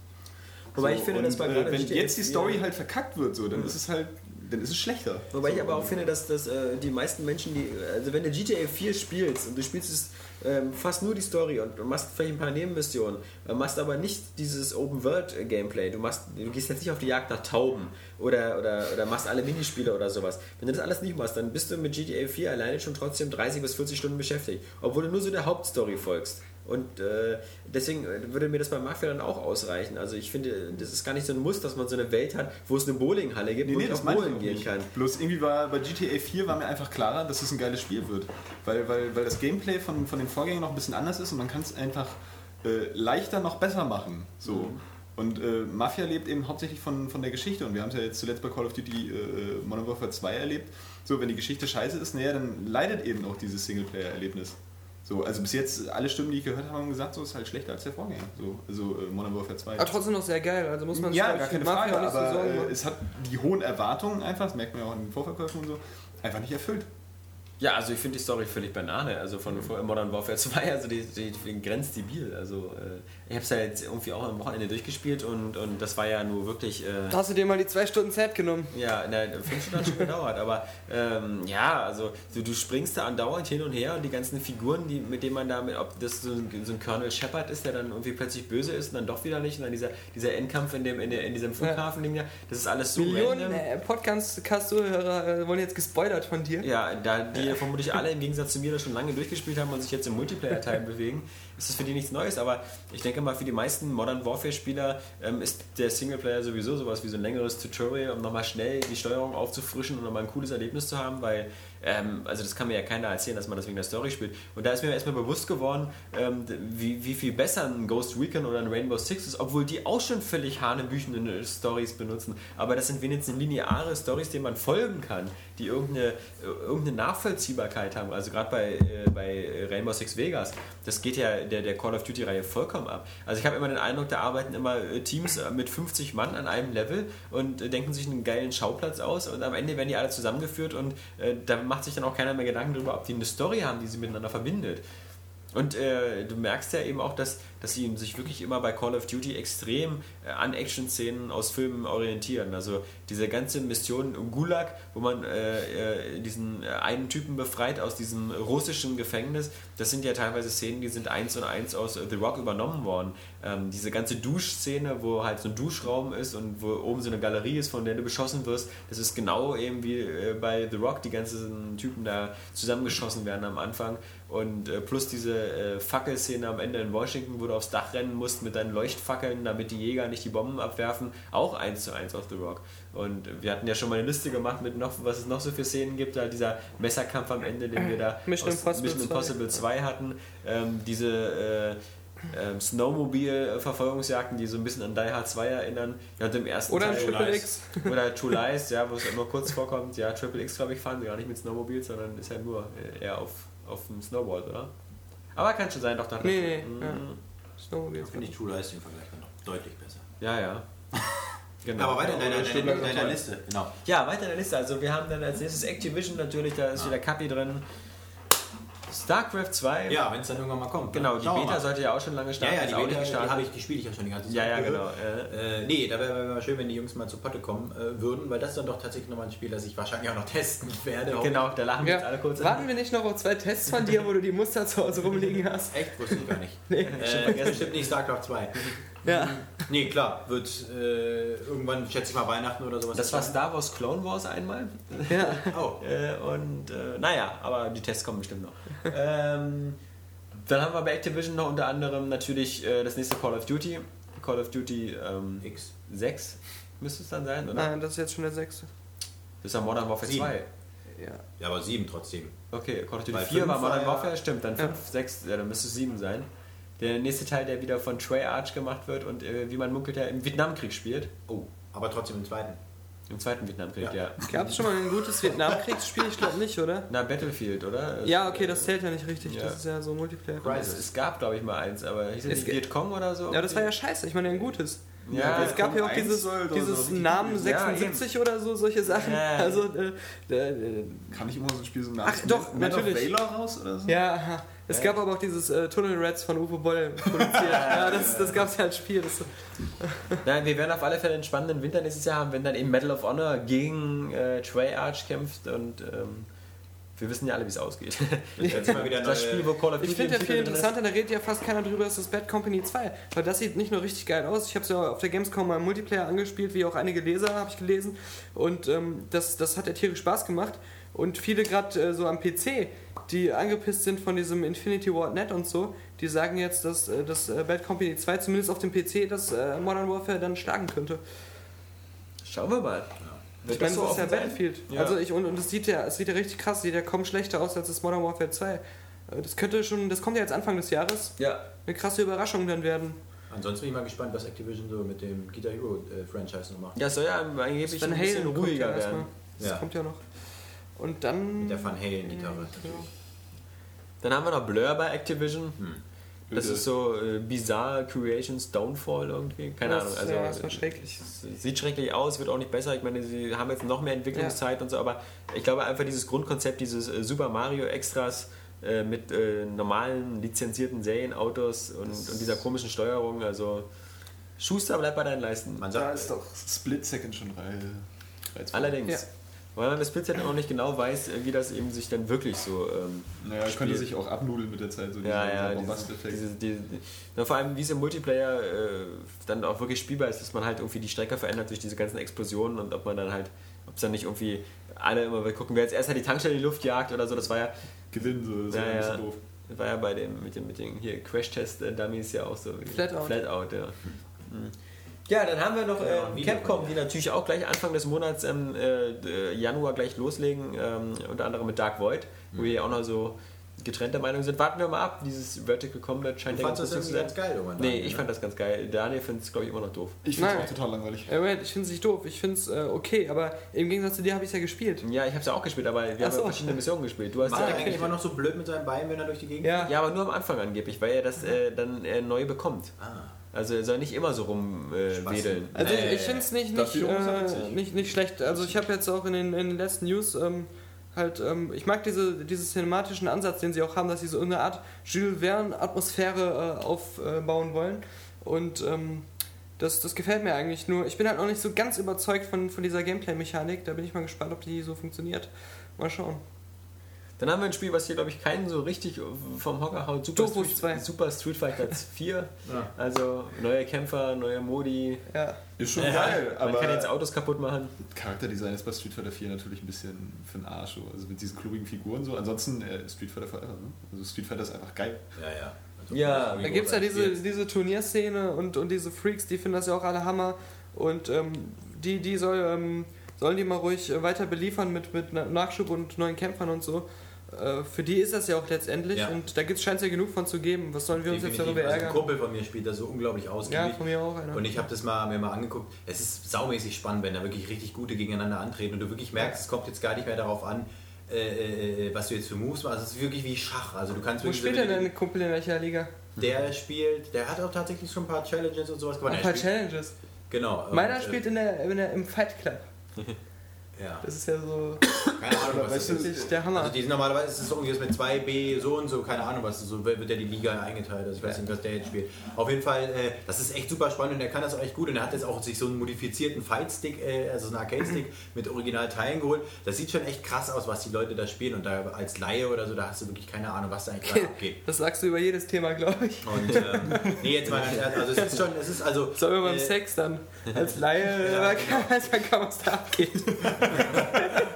Speaker 4: Wobei
Speaker 5: So,
Speaker 4: ich finde,
Speaker 5: und,
Speaker 4: das war
Speaker 5: äh, wenn
Speaker 4: GTA
Speaker 5: jetzt die
Speaker 4: 4
Speaker 5: Story halt verkackt wird, so, dann ist es halt dann ist es schlechter.
Speaker 4: Wobei ich
Speaker 5: So,
Speaker 4: aber auch finde, dass, dass äh, die meisten Menschen, die, also wenn du GTA 4 spielst und du spielst es ähm, fast nur die Story und du machst vielleicht ein paar Nebenmissionen, äh, machst aber nicht dieses Open-World-Gameplay, du, machst, du gehst jetzt nicht auf die Jagd nach Tauben oder, oder, oder machst alle Minispiele oder sowas. Wenn du das alles nicht machst, dann bist du mit GTA 4 alleine schon trotzdem 30 bis 40 Stunden beschäftigt, obwohl du nur so der Hauptstory folgst. Und äh, deswegen äh, würde mir das bei Mafia dann auch ausreichen. Also ich finde, das ist gar nicht so ein Muss, dass man so eine Welt hat, wo es eine Bowlinghalle gibt,
Speaker 5: Nee,
Speaker 4: wo
Speaker 5: nee,
Speaker 4: ich
Speaker 5: das
Speaker 4: auf Bowling gehen kann.
Speaker 5: Bloß irgendwie war bei GTA 4 war mir einfach klarer, dass es ein geiles Spiel wird. Weil, weil, weil das Gameplay von, von den Vorgängen noch ein bisschen anders ist und man kann es einfach äh, leichter noch besser machen. So.
Speaker 4: Mhm.
Speaker 5: Und äh, Mafia lebt eben hauptsächlich von, von der Geschichte und wir haben es ja jetzt zuletzt bei Call of Duty äh, Modern Warfare 2 erlebt. So, wenn die Geschichte scheiße ist, naja, dann leidet eben auch dieses Singleplayer-Erlebnis. So, also bis jetzt, alle Stimmen, die ich gehört habe, haben gesagt, so ist halt schlechter als der Vorgänger. So, also äh, Modern Warfare 2.
Speaker 2: Aber trotzdem noch sehr geil, also muss man
Speaker 5: Ja,
Speaker 2: glaub
Speaker 5: gar keine
Speaker 2: Mafia
Speaker 5: Frage,
Speaker 2: so
Speaker 5: aber
Speaker 2: Sorgen
Speaker 5: äh, es hat die hohen Erwartungen einfach, das merkt man ja auch in den Vorverkäufen und so, einfach nicht erfüllt.
Speaker 4: Ja, also ich finde die Story völlig Banane. Also von von Modern Warfare (laughs) 2, also die, die, die grenzdebil. Also äh, ich habe es ja jetzt irgendwie auch am Wochenende durchgespielt und, und das war ja nur wirklich. Äh,
Speaker 2: Da hast du dir mal die zwei Stunden Zeit genommen.
Speaker 4: ja, na, fünf Stunden hat schon gedauert, aber ähm, ja, also du, du springst da andauernd hin und her und die ganzen Figuren, die, mit denen man da, mit, ob das so ein, so ein Colonel Shepard ist, der dann irgendwie plötzlich böse ist und dann doch wieder nicht und dann dieser, dieser Endkampf in, dem, in, der, in diesem Flughafen-Ding, da, das ist alles so
Speaker 2: Millionen äh, Podcast-Zuhörer äh, wurden jetzt gespoilert von dir.
Speaker 4: Ja, da die vermutlich alle im Gegensatz zu mir das schon lange durchgespielt haben und sich jetzt im Multiplayer-Teil bewegen, ist das für die nichts Neues. Aber ich denke mal, für die meisten Modern Warfare-Spieler ähm, ist der Singleplayer sowieso sowas wie so ein längeres Tutorial, um nochmal schnell die Steuerung aufzufrischen und nochmal ein cooles Erlebnis zu haben, weil, ähm, also das kann mir ja keiner erzählen, dass man das wegen der Story spielt. Und da ist mir erstmal bewusst geworden, ähm, wie, wie viel besser ein Ghost Recon oder ein Rainbow Six ist, obwohl die auch schon völlig hanebüchende Stories benutzen. Aber das sind wenigstens lineare Stories, denen man folgen kann, die irgendeine, irgendeine Nachvollziehbarkeit haben. Also gerade bei, äh, bei Rainbow Six Vegas, das geht ja der, der Call of Duty-Reihe vollkommen ab. Also ich habe immer den Eindruck, da arbeiten immer äh, Teams äh, mit 50 Mann an einem Level und äh, denken sich einen geilen Schauplatz aus und am Ende werden die alle zusammengeführt und äh, da macht sich dann auch keiner mehr Gedanken darüber, ob die eine Story haben, die sie miteinander verbindet. Und äh, du merkst ja eben auch, dass, dass sie sich wirklich immer bei Call of Duty extrem äh, an Action-Szenen aus Filmen orientieren. Also diese ganze Mission Gulag, wo man äh, äh, diesen äh, einen Typen befreit aus diesem russischen Gefängnis, das sind ja teilweise Szenen, die sind eins und eins aus The Rock übernommen worden. Ähm, diese ganze Duschszene, wo halt so ein Duschraum ist und wo oben so eine Galerie ist, von der du beschossen wirst, das ist genau eben wie äh, bei The Rock, die ganzen Typen da zusammengeschossen werden am Anfang. Und äh, plus diese äh, Fackelszene am Ende in Washington, wo du aufs Dach rennen musst mit deinen Leuchtfackeln, damit die Jäger nicht die Bomben abwerfen, auch eins zu eins auf The Rock. Und wir hatten ja schon mal eine Liste gemacht mit noch, was es noch so für Szenen gibt, da dieser Messerkampf am Ende, den wir da (clears throat)
Speaker 2: Mission
Speaker 4: aus
Speaker 2: Impossible
Speaker 4: Mission
Speaker 2: 2.
Speaker 4: Impossible 2 hatten, ähm, diese äh, ähm, Snowmobil-Verfolgungsjagden, die so ein bisschen an Die Hard 2 erinnern. Ja, und im ersten
Speaker 2: Oder
Speaker 4: Teil
Speaker 2: Triple
Speaker 6: Lies.
Speaker 2: X.
Speaker 4: oder (laughs) True Lies, ja, wo es immer kurz vorkommt. Ja, Triple X, glaube ich, fahren sie gar nicht mit Snowmobil, sondern ist ja nur äh, eher auf, auf dem Snowboard, oder? Aber kann schon sein, doch, doch.
Speaker 2: Nee, nee,
Speaker 4: Mhm.
Speaker 2: ja. Snowmobile.
Speaker 6: Finde ich True Lies im Vergleich dann noch deutlich besser.
Speaker 4: Ja, ja. (laughs) Genau.
Speaker 6: Aber weiter in deiner, deiner, deiner
Speaker 5: war-
Speaker 6: Liste. Genau.
Speaker 4: Ja, weiter in der Liste. Also wir haben dann als nächstes Activision natürlich, da ist wieder Cappy drin. StarCraft 2.
Speaker 6: Ja, wenn es dann irgendwann mal kommt. ne?
Speaker 4: Genau, die Beta
Speaker 6: mal.
Speaker 4: sollte ja auch schon lange
Speaker 6: Ja,
Speaker 4: starten.
Speaker 6: ja,
Speaker 4: ist
Speaker 6: die Beta, die,
Speaker 4: gestartet.
Speaker 6: habe ich, die spiele ich ja schon die ganze Zeit.
Speaker 4: Ja, ja,
Speaker 6: Äh,
Speaker 4: genau. Äh,
Speaker 6: Äh, nee, da wäre wär mal schön, wenn die Jungs mal zu Potte kommen äh, würden, weil das ist dann doch tatsächlich nochmal ein Spiel, das ich wahrscheinlich auch noch (laughs) testen werde.
Speaker 4: genau, da lachen wir
Speaker 2: Ja.
Speaker 4: jetzt alle kurz.
Speaker 2: Warten wir nicht noch auf zwei Tests von dir, wo du die Muster zu Hause rumliegen hast?
Speaker 6: Echt, wusste ich gar nicht.
Speaker 2: Nee.
Speaker 6: Äh, bestimmt nicht StarCraft 2. (laughs)
Speaker 2: Ja.
Speaker 6: Nee, klar, wird äh, irgendwann, schätze ich mal, Weihnachten oder sowas.
Speaker 4: Das war. Star Wars Clone Wars einmal.
Speaker 2: ja. (laughs)
Speaker 6: Oh,
Speaker 4: Äh, und äh, naja, aber die Tests kommen bestimmt noch. (laughs) ähm, dann haben wir bei Activision noch unter anderem natürlich äh, das nächste Call of Duty. Call of Duty ähm,
Speaker 6: X.
Speaker 4: 6 müsste es dann sein, oder?
Speaker 2: Nein, das ist jetzt schon der sechste.
Speaker 4: Das ist ja Modern Warfare
Speaker 6: Sieben.
Speaker 4: 2.
Speaker 2: Ja.
Speaker 6: Ja, aber sieben trotzdem.
Speaker 4: Okay, Call of Duty
Speaker 6: Bei
Speaker 4: 4 war Modern
Speaker 6: war ja-
Speaker 4: Warfare, stimmt, dann
Speaker 2: Ja.
Speaker 4: 5, 6, ja, dann müsste es 7 sein. Der nächste Teil, der wieder von Trey Arch gemacht wird und äh, wie man munkelt, der im Vietnamkrieg spielt.
Speaker 6: Oh, aber trotzdem im zweiten.
Speaker 4: Im zweiten Vietnamkrieg, ja.
Speaker 6: Ja.
Speaker 2: Gab es schon mal ein gutes Vietnamkriegsspiel? Ich glaube nicht, oder?
Speaker 4: Na, Battlefield, oder?
Speaker 2: Ja, okay, das zählt ja nicht richtig.
Speaker 4: Ja.
Speaker 2: Das ist ja so Multiplayer.
Speaker 4: Es, es gab, glaube ich, mal eins, aber hieß es
Speaker 2: Es
Speaker 4: nicht Vietcong oder so?
Speaker 2: Ja, das war ja scheiße. Ich meine, ein gutes.
Speaker 4: Ja,
Speaker 2: es gab ja auch dieses, dieses
Speaker 5: so
Speaker 2: Namen
Speaker 5: gut sein.
Speaker 4: Ja,
Speaker 2: 76 oder so, solche Sachen.
Speaker 4: Ja.
Speaker 2: Also, äh, äh,
Speaker 5: Kann ich immer so ein Spiel so nach
Speaker 2: Ach, doch,
Speaker 5: Man
Speaker 2: natürlich.
Speaker 5: Of Valor raus oder so?
Speaker 2: ja, Es gab aber auch dieses äh, Tunnel Rats von Uwe Boll produziert. (laughs) ja, das, das gab es ja als Spiel. Das, (laughs)
Speaker 4: Nein, wir werden auf alle Fälle einen spannenden Winter nächstes Jahr haben, wenn dann eben Medal of Honor gegen äh, Treyarch kämpft und ähm, wir wissen ja alle, wie es ausgeht. (laughs) Das Spiel, wo Call of Duty
Speaker 2: ich finde ja viel interessanter, da redet ja fast keiner drüber, ist das Bad Company 2. Weil das sieht nicht nur richtig geil aus, ich habe es ja auf der Gamescom mal im Multiplayer angespielt, wie auch einige Leser, habe ich gelesen. Und ähm, das, das hat ja tierisch Spaß gemacht. Und viele gerade äh, so am PC, die angepisst sind von diesem Infinity Ward Net und so, die sagen jetzt, dass äh, das äh, Bad Company 2 zumindest auf dem PC das äh, Modern Warfare dann schlagen könnte.
Speaker 4: Schauen wir mal.
Speaker 2: Ich
Speaker 4: Wird
Speaker 2: meine,
Speaker 4: das
Speaker 2: das ist ja? Battlefield.
Speaker 4: Ja.
Speaker 2: Also ich, und, und es sieht ja, es sieht ja richtig krass, sieht ja kaum schlechter aus als das Modern Warfare 2. Äh, Das könnte schon, das kommt ja jetzt Anfang des Jahres,
Speaker 4: Ja,
Speaker 2: eine krasse Überraschung dann werden.
Speaker 6: Ansonsten bin ich mal gespannt, was Activision so mit dem Guitar Hero äh, Franchise noch macht.
Speaker 4: ja, soll ja angeblich ein bisschen
Speaker 2: ja
Speaker 4: ruhiger
Speaker 2: erstmal.
Speaker 4: werden.
Speaker 2: Das
Speaker 6: Ja.
Speaker 2: kommt ja noch. Und dann.
Speaker 6: Mit der Van Halen-Gitarre
Speaker 2: Ja,
Speaker 6: natürlich.
Speaker 4: Dann haben wir noch Blur bei Activision.
Speaker 6: Hm.
Speaker 4: Das ist so äh, Bizarre Creations Downfall irgendwie. Keine
Speaker 2: Das-
Speaker 4: Ahnung. Also,
Speaker 2: ja, das war schrecklich.
Speaker 4: Sieht schrecklich aus, wird auch nicht besser. Ich meine, sie haben jetzt noch mehr Entwicklungszeit und so, aber ich glaube einfach dieses Grundkonzept, dieses äh, Super Mario Extras äh, mit äh, normalen lizenzierten Serienautos und, und dieser komischen Steuerung, also Schuster bleibt bei deinen Leisten.
Speaker 6: Man
Speaker 5: Da
Speaker 6: sagt,
Speaker 5: ist doch Split Second schon rei- reizvoll.
Speaker 4: Allerdings.
Speaker 2: Ja.
Speaker 4: Weil man bis Splitside noch nicht genau weiß, äh, wie das eben sich dann wirklich so ähm,
Speaker 5: Naja, es könnte sich auch abnudeln mit der Zeit, so
Speaker 4: Ja,
Speaker 5: dieser-
Speaker 4: ja,
Speaker 5: dieser
Speaker 4: dieses,
Speaker 5: Bombasteffekt.
Speaker 4: dieses, die, die, na, vor allem wie es im Multiplayer äh, dann auch wirklich spielbar ist, dass man halt irgendwie die Strecke verändert durch diese ganzen Explosionen und ob man dann halt, ob es dann nicht irgendwie alle immer will gucken, wer jetzt erst halt die Tankstelle in die Luft jagt oder so, das war ja,
Speaker 5: Gewinn, so, so
Speaker 4: Ja,
Speaker 5: ein
Speaker 4: ja.
Speaker 5: bisschen doof.
Speaker 4: das war ja bei dem, mit den, mit den hier Crash-Test-Dummies ja auch so.
Speaker 2: Flatout.
Speaker 4: Flatout, ja. Mhm. Ja, dann haben wir noch äh, Capcom, die natürlich auch gleich Anfang des Monats ähm, äh, Januar gleich loslegen, ähm, unter anderem mit Dark Void, wo wir ja auch noch so getrennte Meinung sind. Warten wir mal ab, dieses Vertical Combat scheint
Speaker 6: du
Speaker 4: ja
Speaker 6: ganz geil irgendwann.
Speaker 4: Nee,
Speaker 6: Daniel,
Speaker 4: ich
Speaker 6: ne?
Speaker 4: fand das ganz geil. Daniel findet es, glaube ich, immer noch doof.
Speaker 5: Ich finde es total langweilig.
Speaker 2: Ich finde es nicht doof. Ich finde es äh, okay, aber im Gegensatz zu dir habe ich es ja gespielt.
Speaker 4: Ja, ich habe es ja auch gespielt, aber wir
Speaker 2: Ach
Speaker 4: haben
Speaker 2: so.
Speaker 4: ja verschiedene Missionen gespielt. Du hast
Speaker 6: War
Speaker 4: ja,
Speaker 6: eigentlich immer noch so blöd mit seinem Bein, wenn er durch die Gegend
Speaker 2: Ja,
Speaker 4: ja, aber nur am Anfang angeblich, weil er das äh, dann äh, neu bekommt.
Speaker 6: Ah.
Speaker 4: Also er soll nicht immer so rumwedeln. Äh.
Speaker 2: Also ich,
Speaker 6: Nee.
Speaker 2: ich finde es nicht, nicht, äh, nicht, nicht schlecht. Also ich habe jetzt auch in den, in den letzten News ähm, halt, ähm, ich mag diese, diesen cinematischen Ansatz, den sie auch haben, dass sie so eine Art Jules Verne-Atmosphäre äh, aufbauen wollen. Und ähm, das, das gefällt mir eigentlich nur. Ich bin halt noch nicht so ganz überzeugt von, von dieser Gameplay-Mechanik. Da bin ich mal gespannt, ob die so funktioniert. Mal schauen.
Speaker 4: Dann haben wir ein Spiel, was hier, glaube ich, keinen so richtig vom Hocker haut. Super, Street,
Speaker 2: 2.
Speaker 4: Super Street Fighter (laughs) 4.
Speaker 6: Ja.
Speaker 4: Also neue Kämpfer, neue Modi.
Speaker 2: Ja.
Speaker 5: Ist schon
Speaker 6: Ja,
Speaker 5: geil,
Speaker 4: Man
Speaker 5: aber
Speaker 4: kann jetzt Autos kaputt machen.
Speaker 5: Charakterdesign ist bei Street Fighter 4 natürlich ein bisschen für den Arsch. So. Also mit diesen klubigen Figuren so. Ansonsten äh, Street Fighter Forever. Ne? Also Street Fighter ist einfach geil.
Speaker 6: Ja, ja. Also,
Speaker 4: Ja,
Speaker 2: Da gibt es ja diese, diese Turnierszene und, und diese Freaks, die finden das ja auch alle Hammer. Und ähm, die, die soll, ähm, sollen die mal ruhig äh, weiter beliefern mit, mit Na- Nachschub und neuen Kämpfern und so. Äh, für die ist das ja auch letztendlich
Speaker 6: Ja.
Speaker 2: und da scheint es ja genug von zu geben. Was sollen wir uns jetzt darüber
Speaker 6: Also ein
Speaker 2: ärgern?
Speaker 6: Kumpel von mir spielt das so unglaublich
Speaker 2: Ja,
Speaker 6: ausgiebig.
Speaker 2: von mir auch einer.
Speaker 6: Und ich habe das mal, mir mal angeguckt. Es ist saumäßig spannend, wenn da wirklich richtig gute gegeneinander antreten und du wirklich merkst, es kommt jetzt gar nicht mehr darauf an, äh, äh, was du jetzt für Moves machst. Es ist wirklich wie Schach. Also du kannst
Speaker 2: Wo spielt denn dein Kumpel in welcher Liga?
Speaker 6: Der spielt, der hat auch tatsächlich schon ein paar Challenges und sowas gewonnen.
Speaker 2: Ein paar Challenges.
Speaker 6: Genau.
Speaker 2: Meiner
Speaker 6: und, äh,
Speaker 2: spielt in der, in der, im Fight Club. (laughs)
Speaker 6: Ja,
Speaker 2: Das ist ja so
Speaker 6: keine Ahnung, was
Speaker 5: Weißt
Speaker 6: das
Speaker 5: du,
Speaker 6: ist.
Speaker 2: der Hammer.
Speaker 6: Also die sind normalerweise ist es irgendwie mit 2B so und so, keine Ahnung, was so wird ja die Liga eingeteilt. Also ich weiß nicht, was der jetzt spielt. Auf jeden Fall, äh, das ist echt super spannend und der kann das auch echt gut und er hat jetzt auch sich so einen modifizierten Fight-Stick, äh, also so einen Arcade-Stick mit Originalteilen geholt. Das sieht schon echt krass aus, was die Leute da spielen und da als Laie oder so, da hast du wirklich keine Ahnung, was da eigentlich gerade (laughs) abgeht.
Speaker 2: Das sagst du über jedes Thema, glaube ich.
Speaker 6: Und ähm, nee, jetzt mal ganz ehrlich, also es ist schon, es ist also
Speaker 2: So beim
Speaker 6: äh,
Speaker 2: Sex dann. (laughs) Als Laie
Speaker 6: Ja, genau. (laughs)
Speaker 2: kann, man kaum, was da abgeht.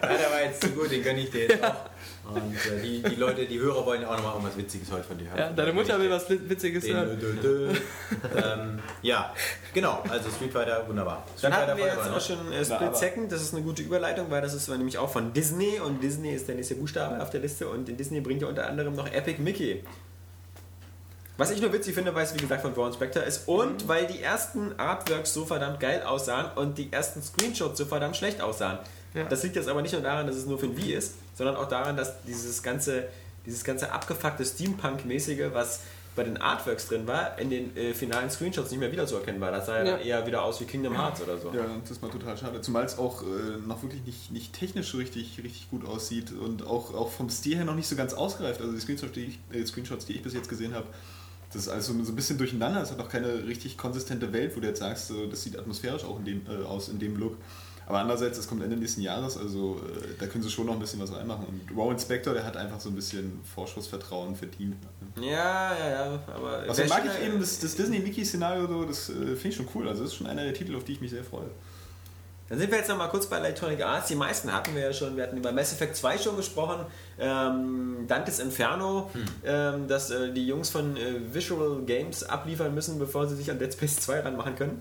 Speaker 6: Ja, der war jetzt zu gut, den gönne ich dir jetzt auch. Und äh, die, die Leute, die Hörer wollen auch nochmal irgendwas Witziges heute von dir hören.
Speaker 2: Ja, deine Mutter will was Witziges
Speaker 6: Den,
Speaker 2: hören.
Speaker 6: dö, dö, dö. ähm, ja, genau, also Street Fighter, wunderbar.
Speaker 4: Dann
Speaker 6: Street
Speaker 4: hatten wir
Speaker 6: Fighter
Speaker 4: jetzt auch schon äh, Split Second, das ist eine gute Überleitung, weil das ist nämlich auch von Disney und Disney ist der nächste Buchstabe auf der Liste und Disney bringt ja unter anderem noch Epic Mickey. Was ich nur witzig finde, weil es wie gesagt von Braun Spector ist und weil die ersten Artworks so verdammt geil aussahen und die ersten Screenshots so verdammt schlecht aussahen.
Speaker 2: Ja.
Speaker 4: Das liegt jetzt aber nicht nur daran, dass es nur für ein Wii ist, sondern auch daran, dass dieses ganze, dieses ganze abgefuckte Steampunk-mäßige, was bei den Artworks drin war, in den äh, finalen Screenshots nicht mehr wieder zu erkennen war. Das sah ja,
Speaker 2: Ja.
Speaker 4: dann eher wieder aus wie Kingdom Hearts oder so.
Speaker 5: Ja, das ist mal total schade. Zumal es auch äh, noch wirklich nicht, nicht technisch richtig, richtig gut aussieht und auch, auch vom Stil her noch nicht so ganz ausgereift. Also die Screenshots, die ich, äh, Screenshots, die ich bis jetzt gesehen habe, das ist alles so, ein bisschen durcheinander. Es hat noch keine richtig konsistente Welt, wo du jetzt sagst, so, das sieht atmosphärisch auch in dem, äh, aus in dem Look. Aber andererseits, es kommt Ende nächsten Jahres, also äh, da können sie schon noch ein bisschen was reinmachen. Und Rowan Spector, der hat einfach so ein bisschen Vorschussvertrauen verdient.
Speaker 4: Ja, ja, ja. Aber
Speaker 5: Also mag ich eben das, das Disney-Mickey-Szenario, so, das äh, finde ich schon cool. Also das ist schon einer der Titel, auf die ich mich sehr freue.
Speaker 4: Dann sind wir jetzt noch mal kurz bei Electronic Arts. Die meisten hatten wir ja schon. Wir hatten über Mass Effect 2 schon gesprochen. Ähm, Dantes Inferno, ähm, dass äh, die Jungs von äh, Visual Games abliefern müssen, bevor sie sich an Dead Space 2 ranmachen können.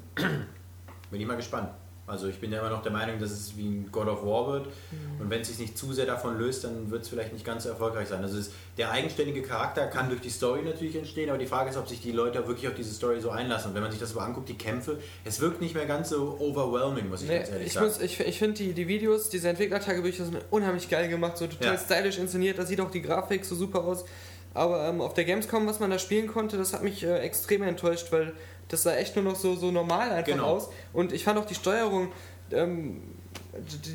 Speaker 6: Bin ich mal gespannt. Also ich bin ja immer noch der Meinung, dass es wie ein God of War wird. Und wenn es sich nicht zu sehr davon löst, dann wird es vielleicht nicht ganz so erfolgreich sein. Also es, der eigenständige Charakter kann durch die Story natürlich entstehen, aber die Frage ist, ob sich die Leute wirklich auf diese Story so einlassen. Und wenn man sich das so anguckt, die Kämpfe, es wirkt nicht mehr ganz so overwhelming, muss ich
Speaker 2: Nee,
Speaker 6: ganz ehrlich
Speaker 2: ich
Speaker 6: sagen.
Speaker 2: muss, ich, ich finde die, die Videos, diese Entwicklertagebücher sind unheimlich geil gemacht, so total
Speaker 6: Ja.
Speaker 2: stylisch inszeniert, da sieht auch die Grafik so super aus. Aber ähm, auf der Gamescom, was man da spielen konnte, das hat mich äh, extrem enttäuscht, weil das sah echt nur noch so, so normal einfach
Speaker 6: Genau.
Speaker 2: aus. Und ich fand auch die Steuerung, ähm,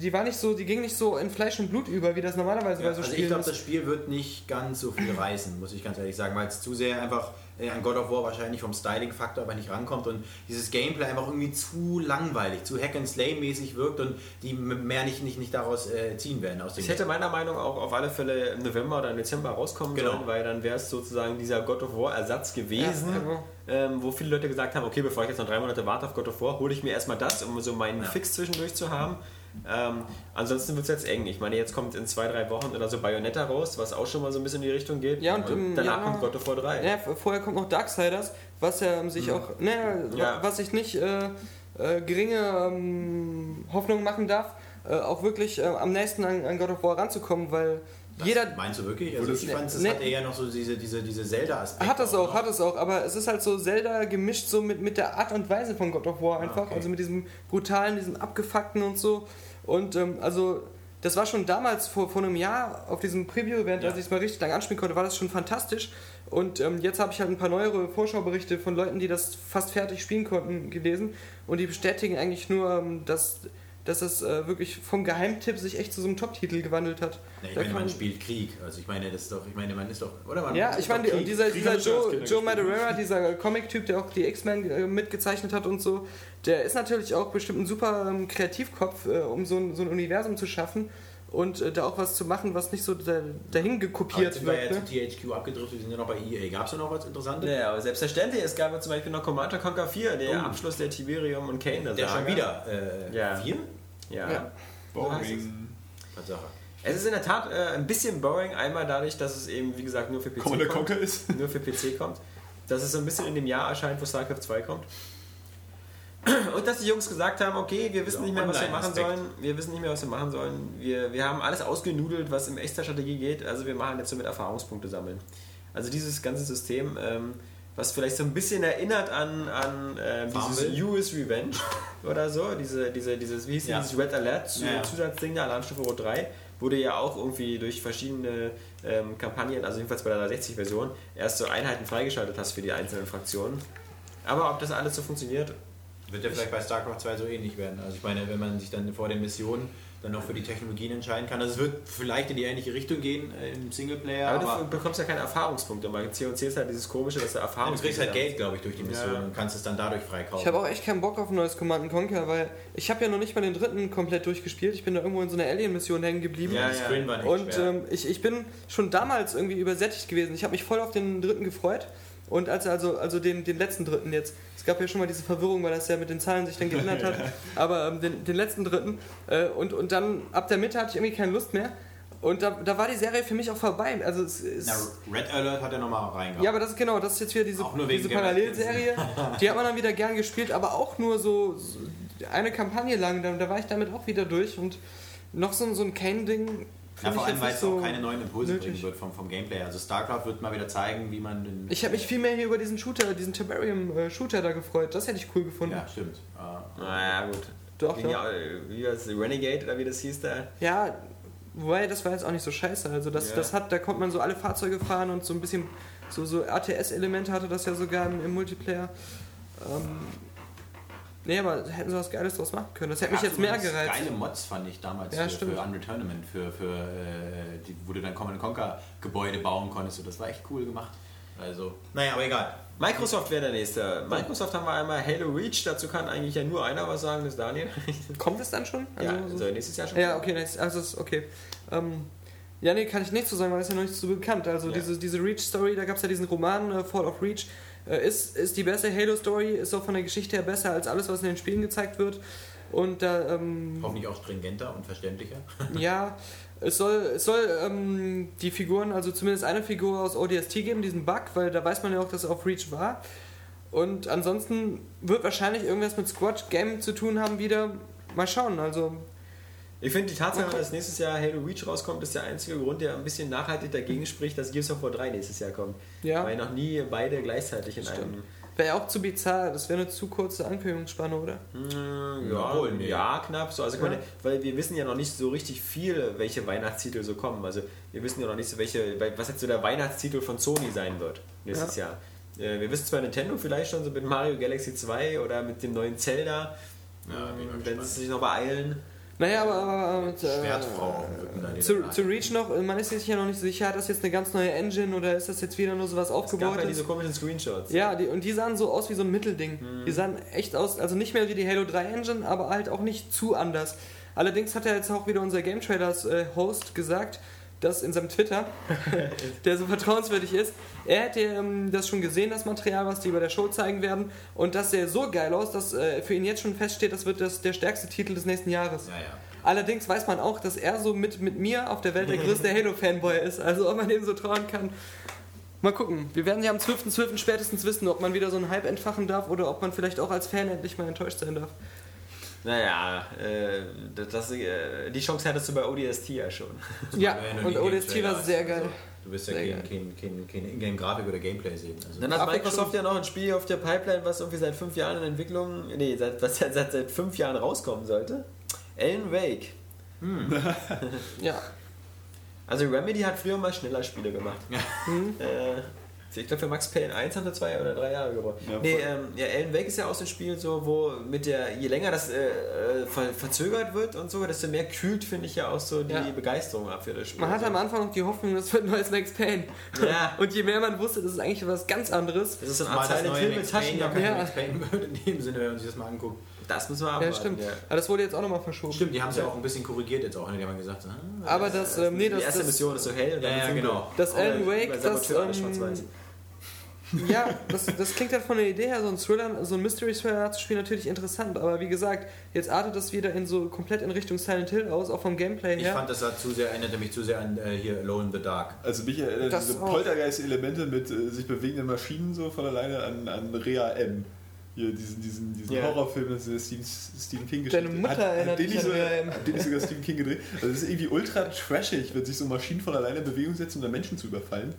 Speaker 2: die, war nicht so, die ging nicht so in Fleisch und Blut über, wie das normalerweise
Speaker 6: Ja,
Speaker 2: bei so
Speaker 6: also ich
Speaker 2: Spielen
Speaker 6: glaube,
Speaker 2: ist.
Speaker 6: das Spiel wird nicht ganz so viel reißen, muss ich ganz ehrlich sagen, weil es zu sehr einfach an God of War wahrscheinlich vom Styling-Faktor aber nicht rankommt und dieses Gameplay einfach irgendwie zu langweilig, zu Hack-and-Slay-mäßig wirkt und die mehr nicht, nicht, nicht daraus äh, ziehen werden aus dem
Speaker 4: Es hätte meiner Meinung nach auch auf alle Fälle im November oder im Dezember rauskommen
Speaker 6: Genau.
Speaker 4: sollen, weil dann wäre es sozusagen dieser God of War Ersatz gewesen,
Speaker 2: Ja, genau.
Speaker 4: ähm, wo viele Leute gesagt haben, okay, bevor ich jetzt noch drei Monate warte auf God of War, hole ich mir erstmal das, um so meinen
Speaker 6: Ja.
Speaker 4: Fix zwischendurch zu haben. Ähm, ansonsten wird es jetzt eng. Ich meine, jetzt kommt in zwei, drei Wochen oder so Bayonetta raus, was auch schon mal so ein bisschen in die Richtung geht.
Speaker 2: Ja, und im
Speaker 4: danach
Speaker 2: Januar-
Speaker 4: kommt God of War 3.
Speaker 2: Ja, vorher kommt noch Darksiders, was ja ähm, sich auch, ne,
Speaker 4: Ja.
Speaker 2: was ich nicht äh, äh, geringe ähm, Hoffnung machen darf, äh, auch wirklich äh, am nächsten an, an God of War ranzukommen, weil
Speaker 6: Das
Speaker 2: jeder
Speaker 6: Meinst du wirklich? Also ich fand, es
Speaker 2: Nee.
Speaker 6: hat eher noch so diese, diese, diese Zelda-Aspekte.
Speaker 2: hat es auch,
Speaker 6: noch.
Speaker 2: hat es auch, aber es ist halt so Zelda gemischt so mit, mit der Art und Weise von God of War einfach,
Speaker 6: okay.
Speaker 2: also mit diesem brutalen, diesem abgefuckten und so. Und ähm, also das war schon damals vor, vor einem Jahr auf diesem Preview-Event,
Speaker 6: Ja.
Speaker 2: als ich es mal richtig lang anspielen konnte, war das schon fantastisch. Und ähm, jetzt habe ich halt ein paar neuere Vorschauberichte von Leuten, die das fast fertig spielen konnten, gelesen. Und die bestätigen eigentlich nur, ähm, dass, dass es äh, wirklich vom Geheimtipp sich echt zu so einem Top-Titel gewandelt hat.
Speaker 6: Ja, ich
Speaker 2: Da
Speaker 6: meine,
Speaker 2: kann-
Speaker 6: man spielt Krieg. Also ich meine, das ist doch, ich meine, man ist doch, oder man
Speaker 2: Ja, ich meine,
Speaker 6: Krieg.
Speaker 2: dieser,
Speaker 5: Krieg
Speaker 2: dieser Joe, Joe. Madureira, dieser Comic-Typ, der auch die X-Men äh, mitgezeichnet hat und so, der ist natürlich auch bestimmt ein super ähm, Kreativkopf, äh, um so ein, so ein Universum zu schaffen und äh, da auch was zu machen, was nicht so da, dahin
Speaker 6: Aber jetzt
Speaker 2: gekopiert
Speaker 6: sind wir
Speaker 2: wird.
Speaker 6: ja
Speaker 2: Ne?
Speaker 6: zu THQ abgedriftet, wir sind ja noch bei EA. Gab es da noch was Interessantes?
Speaker 4: Ja, aber selbstverständlich. Es gab ja zum Beispiel noch Command Conquer 4, der
Speaker 6: Oh.
Speaker 4: Abschluss der Tiberium und Kane.
Speaker 6: Der schon wieder. Äh,
Speaker 4: Ja.
Speaker 6: Vier?
Speaker 4: Ja.
Speaker 2: Ja.
Speaker 5: Boring.
Speaker 6: Tatsache.
Speaker 4: Es ist in der Tat äh, ein bisschen boring, einmal dadurch, dass es eben, wie gesagt, nur für PC
Speaker 5: Commander
Speaker 4: kommt.
Speaker 5: Conquer ist.
Speaker 4: Nur für PC kommt. Dass es so ein bisschen in dem Jahr erscheint, wo StarCraft 2 kommt. Und dass die Jungs gesagt haben, okay, wir wissen nicht mehr, was wir machen sollen. Wir wissen nicht mehr, was wir machen sollen. Wir, wir haben alles ausgenudelt, was im Echtzeitstrategie geht. Also wir machen jetzt so mit Erfahrungspunkte sammeln. Also dieses ganze System, ähm, was vielleicht so ein bisschen erinnert an, an ähm, dieses? US Revenge (laughs) oder so. Diese, diese, dieses, wie hieß
Speaker 6: Ja.
Speaker 4: dieses Red Alert zu,
Speaker 6: ja.
Speaker 4: Zusatzding der Alarmstufe Rot 3 wurde ja auch irgendwie durch verschiedene ähm, Kampagnen, also jedenfalls bei der 360-Version, erst so Einheiten freigeschaltet hast für die einzelnen Fraktionen. Aber ob das alles so funktioniert,
Speaker 6: Wird ja vielleicht bei StarCraft 2 so ähnlich werden. Also ich meine, wenn man sich dann vor den Missionen dann noch für die Technologien entscheiden kann. Also es wird vielleicht in die ähnliche Richtung gehen äh, im Singleplayer,
Speaker 4: aber,
Speaker 6: aber,
Speaker 4: du bekommst ja keine Erfahrungspunkte. Bei C&C ist halt dieses komische, dass du
Speaker 6: du
Speaker 4: Erfahrungspunkte
Speaker 6: kriegst halt. Geld, glaube ich, durch die Mission
Speaker 4: Ja.
Speaker 6: und kannst es dann dadurch freikaufen.
Speaker 2: Ich habe auch echt keinen Bock auf ein neues Command Conquer, weil ich habe ja noch nicht mal den dritten komplett durchgespielt. Ich bin da irgendwo in so einer Alien-Mission hängen geblieben.
Speaker 4: Ja, ja.
Speaker 6: Screen war nicht
Speaker 2: Und ähm, ich, ich bin schon damals irgendwie übersättigt gewesen. Ich habe mich voll auf den dritten gefreut. Und als also, also den, den letzten dritten jetzt. Es gab ja schon mal diese Verwirrung, weil das ja mit den Zahlen sich dann geändert hat. (laughs) Aber ähm, den, den letzten dritten. Äh, und, und dann ab der Mitte hatte ich irgendwie keine Lust mehr. Und da, da war die Serie für mich auch vorbei. Also es, es,
Speaker 6: Na, Red Alert hat er nochmal reingehauen.
Speaker 2: ja, aber das ist genau, das ist jetzt wieder diese, diese Parallelserie. (laughs) Die hat man dann wieder gern gespielt, aber auch nur so, so eine Kampagne lang. Da, da war ich damit auch wieder durch. Und noch so, ein- so ein Kane-Ding.
Speaker 6: Ja, vor allem, weil es
Speaker 2: so
Speaker 6: auch keine neuen Impulse
Speaker 2: nötig.
Speaker 6: bringen wird vom, vom Gameplay. Also StarCraft wird mal wieder zeigen, wie man den...
Speaker 2: Ich habe mich viel mehr hier über diesen Shooter, diesen Tiberium-Shooter da gefreut. Das hätte ich cool gefunden.
Speaker 6: Ja, stimmt. Äh,
Speaker 4: Naja, gut.
Speaker 2: Doch, doch.
Speaker 4: ja, äh, wie war das, Renegade oder wie das hieß da?
Speaker 2: Ja, wobei das war jetzt auch nicht so scheiße. Also das,
Speaker 4: Ja.
Speaker 2: das hat, da konnte man so alle Fahrzeuge fahren und so ein bisschen So, so ATS-Elemente hatte das ja sogar im, im Multiplayer. Ähm, nee, aber hätten sie was Geiles draus machen können. Das hätte mich jetzt mehr gereizt.
Speaker 6: Geile Mods fand ich damals
Speaker 2: Ja,
Speaker 6: für,
Speaker 2: stimmt.
Speaker 6: für Unreal Tournament, für, für äh, die, wo du dann Command Conquer Gebäude bauen konntest. Und das war echt cool gemacht. Also, naja, aber egal.
Speaker 4: Microsoft wäre der nächste. Microsoft haben wir einmal Halo Reach, dazu kann eigentlich ja nur einer was sagen, das ist Daniel.
Speaker 2: Kommt es dann schon?
Speaker 4: ja,
Speaker 2: so-
Speaker 4: nächstes Jahr schon.
Speaker 2: Ja, okay, also ist okay. Ähm, ja, nee, kann ich nicht so sagen, weil es ja noch nicht so bekannt. Also
Speaker 4: Ja.
Speaker 2: diese, diese Reach-Story, da gab es ja diesen Roman äh, Fall of Reach, äh, ist, ist die beste Halo-Story, ist auch von der Geschichte her besser als alles, was in den Spielen gezeigt wird. Und da, ähm,
Speaker 6: Hoffentlich auch stringenter und verständlicher. (laughs)
Speaker 2: ja, es soll, es soll ähm, die Figuren, also zumindest eine Figur aus ODST geben, diesen Bug, weil da weiß man ja auch, dass er auf Reach war. Und ansonsten wird wahrscheinlich irgendwas mit Squad Game zu tun haben wieder. Mal schauen, also
Speaker 4: Ich finde die Tatsache,
Speaker 2: Okay.
Speaker 4: dass nächstes Jahr Halo Reach rauskommt, ist der einzige Grund, der ein bisschen nachhaltig dagegen spricht, dass Gears of War 3 nächstes Jahr kommt.
Speaker 2: ja.
Speaker 4: Weil noch nie beide gleichzeitig in
Speaker 2: Stimmt.
Speaker 4: einem.
Speaker 2: Wäre ja auch zu bizarr, das wäre eine zu kurze Ankündigungsspanne, oder?
Speaker 4: Mm, Ja,
Speaker 6: Obwohl, nee.
Speaker 4: ja, knapp so. Also,
Speaker 2: Ja.
Speaker 4: meine, weil wir wissen ja noch nicht so richtig viel, welche Weihnachtstitel so kommen. Also, wir wissen ja noch nicht so, welche, was jetzt so der Weihnachtstitel von Sony sein wird nächstes Jahr. Äh, Wir wissen zwar Nintendo vielleicht schon so mit Mario Galaxy 2 oder mit dem neuen Zelda,
Speaker 6: Ja, mal
Speaker 4: wenn sie sich noch beeilen.
Speaker 2: Naja, aber, aber äh,
Speaker 6: da die
Speaker 2: zu, zu. Reach noch, man ist sich ja noch nicht sicher, hat das jetzt eine ganz neue Engine oder ist das jetzt wieder nur sowas
Speaker 4: Es gab
Speaker 2: aufgebaut?
Speaker 4: ja diese komischen Screenshots.
Speaker 2: Ja, die, und die sahen so aus wie so ein Mittelding.
Speaker 4: Mhm.
Speaker 2: Die sahen echt aus, also nicht mehr wie die Halo 3 Engine, aber halt auch nicht zu anders. Allerdings hat ja jetzt auch wieder unser Game Trailers äh, Host gesagt, dass in seinem Twitter, (laughs) der so vertrauenswürdig ist, er hätte ähm, das schon gesehen, das Material, was die bei der Show zeigen werden, und das sähe so geil aus, dass äh, für ihn jetzt schon feststeht, das wird das, der stärkste Titel des nächsten Jahres.
Speaker 6: Ja, ja.
Speaker 2: Allerdings weiß man auch, dass er so mit, mit mir auf der Welt der größte (laughs) Halo-Fanboy ist. Also ob man dem so trauen kann. Mal gucken. Wir werden ja am 12.12. spätestens wissen, ob man wieder so einen Hype entfachen darf oder ob man vielleicht auch als Fan endlich mal enttäuscht sein darf.
Speaker 4: Naja, äh, das, äh, die Chance hattest du bei ODST ja schon.
Speaker 2: Ja, und ODST war sehr
Speaker 6: also,
Speaker 2: geil.
Speaker 6: Du wirst ja kein, kein, kein, kein Ingame-Grafik oder Gameplay sehen. Also,
Speaker 4: Dann hat Microsoft ja noch ein Spiel auf der Pipeline, was irgendwie seit fünf Jahren in Entwicklung, nee, seit, was seit, seit, seit fünf Jahren rauskommen sollte. Alan Wake. (laughs)
Speaker 2: Ja.
Speaker 4: Also Remedy hat früher mal schneller Spiele gemacht. (laughs)
Speaker 2: Hm.
Speaker 4: Äh, ich glaube für Max Payne 1 haben wir zwei oder drei Jahre gebraucht.
Speaker 5: Ja,
Speaker 4: nee, ähm, ja, Alan Wake ist ja auch so ein Spiel, so, wo mit der, je länger das äh, äh, ver verzögert wird und so, desto mehr kühlt, finde ich ja auch so die
Speaker 2: Ja.
Speaker 4: Begeisterung ab für das Spiel.
Speaker 2: Man hatte am Anfang noch die Hoffnung, das wird ein neues Max Payne.
Speaker 4: Ja. (laughs)
Speaker 2: Und je mehr man wusste, das ist eigentlich was ganz anderes.
Speaker 4: das ist so eine
Speaker 6: mal
Speaker 4: Art
Speaker 6: das
Speaker 4: Silent Hill mit
Speaker 6: Max Payne, ja,
Speaker 2: Ja.
Speaker 6: Max Payne wird in dem Sinne, wenn man sich das mal anguckt.
Speaker 4: Das müssen wir
Speaker 2: Ja,
Speaker 4: abwarten.
Speaker 2: stimmt.
Speaker 4: Ja.
Speaker 2: Aber das wurde jetzt auch nochmal verschoben.
Speaker 6: Stimmt, die haben es ja auch ein bisschen korrigiert jetzt auch. ne? Die haben gesagt, ah,
Speaker 2: Aber das, ähm, nee,
Speaker 4: die
Speaker 2: das,
Speaker 4: erste
Speaker 2: das,
Speaker 4: Mission ist so hell und dann
Speaker 6: Ja, ja, genau.
Speaker 2: das Alan Wake, das, ähm,
Speaker 4: schwarz-weiß.
Speaker 2: Ja, das, das klingt halt von der Idee her, so ein Thriller, so ein Mystery-Thriller zu spielen, natürlich interessant. Aber wie gesagt, jetzt artet das wieder in so komplett in Richtung Silent Hill aus, auch vom Gameplay
Speaker 6: Ich
Speaker 2: her.
Speaker 6: fand, das sah zu sehr, erinnerte mich zu sehr an äh, hier Alone in the Dark.
Speaker 5: Also mich erinnert
Speaker 2: Das
Speaker 5: diese. Poltergeist-Elemente mit äh, sich bewegenden Maschinen so von alleine an, an Rea M. Hier diesen, diesen, diesen
Speaker 4: Ja.
Speaker 5: Horrorfilm, das ist Stephen, Stephen King
Speaker 2: Deine Mutter erinnert
Speaker 5: den
Speaker 2: dich
Speaker 5: nicht
Speaker 2: an
Speaker 5: sogar,
Speaker 2: Rea M.
Speaker 5: hat den sogar Stephen King gedreht. Also das ist irgendwie ultra trashig, wenn sich so Maschinen von alleine in Bewegung setzen, um dann Menschen zu überfallen.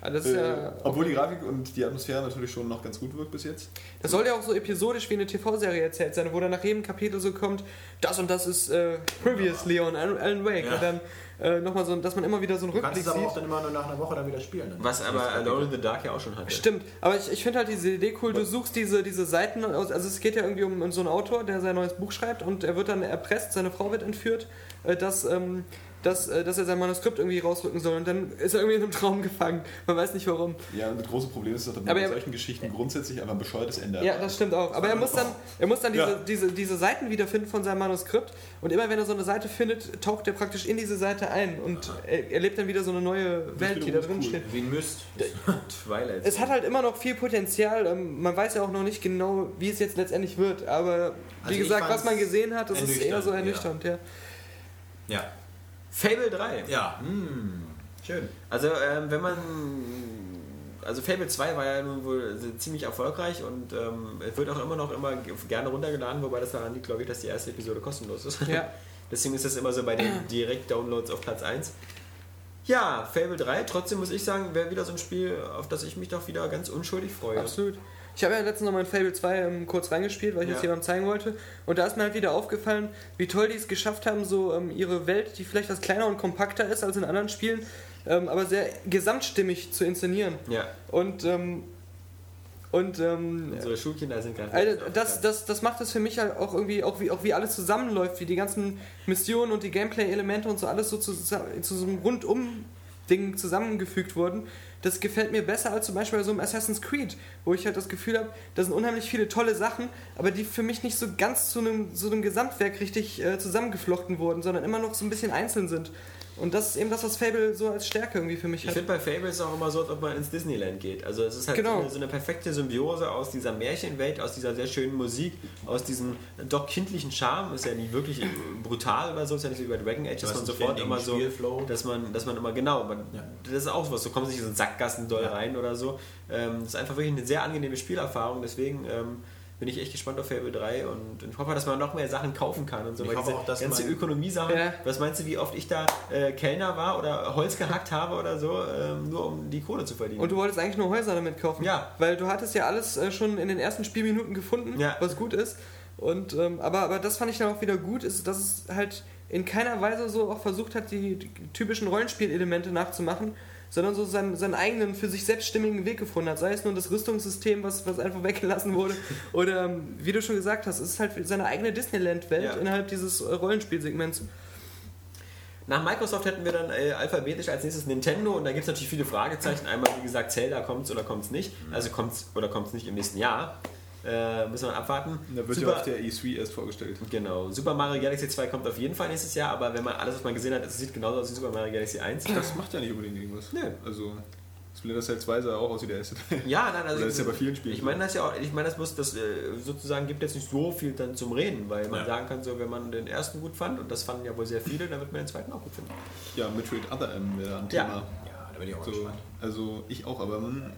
Speaker 2: Ah, das, ist
Speaker 5: Äh,
Speaker 2: ja,
Speaker 5: obwohl die Grafik und die Atmosphäre natürlich schon noch ganz gut wirkt bis jetzt.
Speaker 2: das soll ja auch so episodisch wie eine TV-Serie erzählt sein, wo dann nach jedem Kapitel so kommt, das und das ist äh, Previously on Alan Wake.
Speaker 6: Ja.
Speaker 2: Und dann äh, nochmal so, dass man immer wieder so einen
Speaker 6: Du kannst
Speaker 2: Rückblick
Speaker 6: es aber
Speaker 2: sieht.
Speaker 6: auch dann immer nur nach einer Woche dann wieder spielen. Dann
Speaker 4: Was
Speaker 6: ist
Speaker 4: aber Alone in the Dark ja auch schon hatte.
Speaker 2: Stimmt, aber ich, ich finde halt diese Idee cool, du suchst diese, diese Seiten, aus, also es geht ja irgendwie um, um so einen Autor, der sein neues Buch schreibt und er wird dann erpresst, seine Frau wird entführt, äh, dass, ähm, dass, äh, dass er sein Manuskript irgendwie rausrücken soll und dann ist er irgendwie in einem Traum gefangen. Man weiß nicht warum.
Speaker 5: Ja, und das große Problem ist dass man
Speaker 2: Aber
Speaker 5: bei
Speaker 2: er-
Speaker 5: solchen Geschichten grundsätzlich einfach ein bescheuertes Ende
Speaker 2: Ja, das stimmt auch. Aber er muss dann, er muss dann diese,
Speaker 5: Ja.
Speaker 2: diese, diese Seiten wiederfinden von seinem Manuskript und immer wenn er so eine Seite findet, taucht er praktisch in diese Seite ein und er erlebt dann wieder so eine neue Welt, die da drin
Speaker 5: cool.
Speaker 2: steht.
Speaker 6: Wie ein Myst. (laughs)
Speaker 4: Twilight.
Speaker 2: Es hat halt immer noch viel Potenzial. ähm, Man weiß ja auch noch nicht genau, wie es jetzt letztendlich wird. Aber wie
Speaker 6: Also
Speaker 2: gesagt, was man gesehen hat, das ist eher so
Speaker 6: ernüchternd,
Speaker 2: ernüchternd. Ja.
Speaker 6: Ja.
Speaker 4: Fable 3.
Speaker 6: Ja, hm. Schön.
Speaker 4: Also, ähm, wenn man. Also, Fable 2 war ja nun wohl ziemlich erfolgreich und ähm, es wird auch immer noch immer gerne runtergeladen, wobei das daran liegt, glaube ich, dass die erste Episode kostenlos ist.
Speaker 2: Ja. (laughs)
Speaker 4: Deswegen ist das immer so bei den (clears throat) Direkt-Downloads auf Platz 1. Ja, Fable 3, trotzdem muss ich sagen, wäre wieder so ein Spiel, auf das ich mich doch wieder ganz unschuldig freue.
Speaker 2: Absolut. Ich habe ja letztens noch mal in Fable 2 ähm, kurz reingespielt, weil ich
Speaker 4: Ja.
Speaker 2: es jemandem zeigen wollte. Und da ist mir halt wieder aufgefallen, wie toll die es geschafft haben, so ähm, ihre Welt, die vielleicht was kleiner und kompakter ist als in anderen Spielen, ähm, aber sehr gesamtstimmig zu inszenieren.
Speaker 4: Ja,
Speaker 2: Und, ähm, und ähm,
Speaker 4: unsere Schulkinder sind gerade.
Speaker 2: also das, das, das macht es für mich halt auch irgendwie, auch wie, auch wie alles zusammenläuft, wie die ganzen Missionen und die Gameplay-Elemente und so alles so zu, zu so einem Rundum-Ding zusammengefügt wurden. Das gefällt mir besser als zum Beispiel bei so einem Assassin's Creed, wo ich halt das Gefühl habe, da sind unheimlich viele tolle Sachen, aber die für mich nicht so ganz zu einem, zu einem Gesamtwerk richtig äh, zusammengeflochten wurden, sondern immer noch so ein bisschen einzeln sind. Und das ist eben das, was Fable so als Stärke irgendwie für mich
Speaker 4: Ich
Speaker 2: hat.
Speaker 4: finde bei Fable ist es auch immer so, als ob man ins Disneyland geht. Also es ist halt
Speaker 2: Genau.
Speaker 4: so, eine, so eine perfekte Symbiose aus dieser Märchenwelt, aus dieser sehr schönen Musik, aus diesem doch kindlichen Charme. Ist ja nie wirklich brutal oder so, ist ja nicht so wie bei Dragon Age, dass man sofort immer so,
Speaker 6: Spielflow.
Speaker 4: dass man, dass man immer genau, man,
Speaker 6: Ja.
Speaker 4: das ist auch sowas, so kommen sich in so Sackgassen doll
Speaker 6: Ja.
Speaker 4: rein oder so. Ähm, das ist einfach wirklich eine sehr angenehme Spielerfahrung, deswegen ähm, bin ich echt gespannt auf Fable 3 und, und ich hoffe, dass man noch mehr Sachen kaufen kann und so.
Speaker 6: Ich
Speaker 4: weil
Speaker 6: hoffe auch, dass
Speaker 4: ganze Ökonomie-Sachen,
Speaker 2: Ja.
Speaker 4: was meinst du, wie oft ich da äh, Kellner war oder Holz gehackt habe oder so, ähm, nur um die Kohle zu verdienen?
Speaker 2: Und du wolltest eigentlich nur Häuser damit kaufen.
Speaker 4: Ja.
Speaker 2: Weil du hattest ja alles äh, schon in den ersten Spielminuten gefunden,
Speaker 4: Ja.
Speaker 2: was gut ist. Und, ähm, aber, aber das fand ich dann auch wieder gut, ist, dass es halt in keiner Weise so auch versucht hat, die, die typischen Rollenspielelemente nachzumachen, sondern so seinen, seinen eigenen, für sich selbststimmigen Weg gefunden hat. Sei es nur das Rüstungssystem, was, was einfach (laughs) weggelassen wurde, oder ähm, wie du schon gesagt hast, es ist halt seine eigene Disneyland-Welt
Speaker 4: Ja.
Speaker 2: innerhalb dieses äh, Rollenspielsegments.
Speaker 4: Nach Microsoft hätten wir dann äh, alphabetisch als nächstes Nintendo und da gibt es natürlich viele Fragezeichen. Einmal, wie gesagt, Zelda kommt es oder kommt es nicht. Also kommt es oder kommt es nicht im nächsten Jahr. Äh, müssen wir abwarten.
Speaker 5: Da wird ja
Speaker 4: Super,
Speaker 5: auf der E3 erst vorgestellt.
Speaker 4: genau. Super Mario Galaxy 2 kommt auf jeden Fall nächstes Jahr, aber wenn man alles, was man gesehen hat, es sieht genauso aus wie Super Mario Galaxy 1.
Speaker 5: Das macht ja nicht unbedingt irgendwas.
Speaker 4: Nö.
Speaker 5: Also, Splinter Cell 2 sah auch aus wie der erste Teil.
Speaker 4: Ja, nein, also (laughs)
Speaker 5: Oder ist ja bei vielen Spielen
Speaker 4: Ich
Speaker 5: so.
Speaker 4: meine das ja auch, ich meine das muss das äh, sozusagen gibt jetzt nicht so viel dann zum Reden, weil man
Speaker 6: Ja.
Speaker 4: sagen kann, so wenn man den ersten gut fand und das fanden ja wohl sehr viele, dann wird man den zweiten auch gut finden.
Speaker 5: Ja, Metroid Other M wäre ein
Speaker 4: Ja.
Speaker 5: Thema.
Speaker 6: Ja, da bin ich auch
Speaker 5: So,
Speaker 6: gespannt.
Speaker 5: also, ich auch, aber man.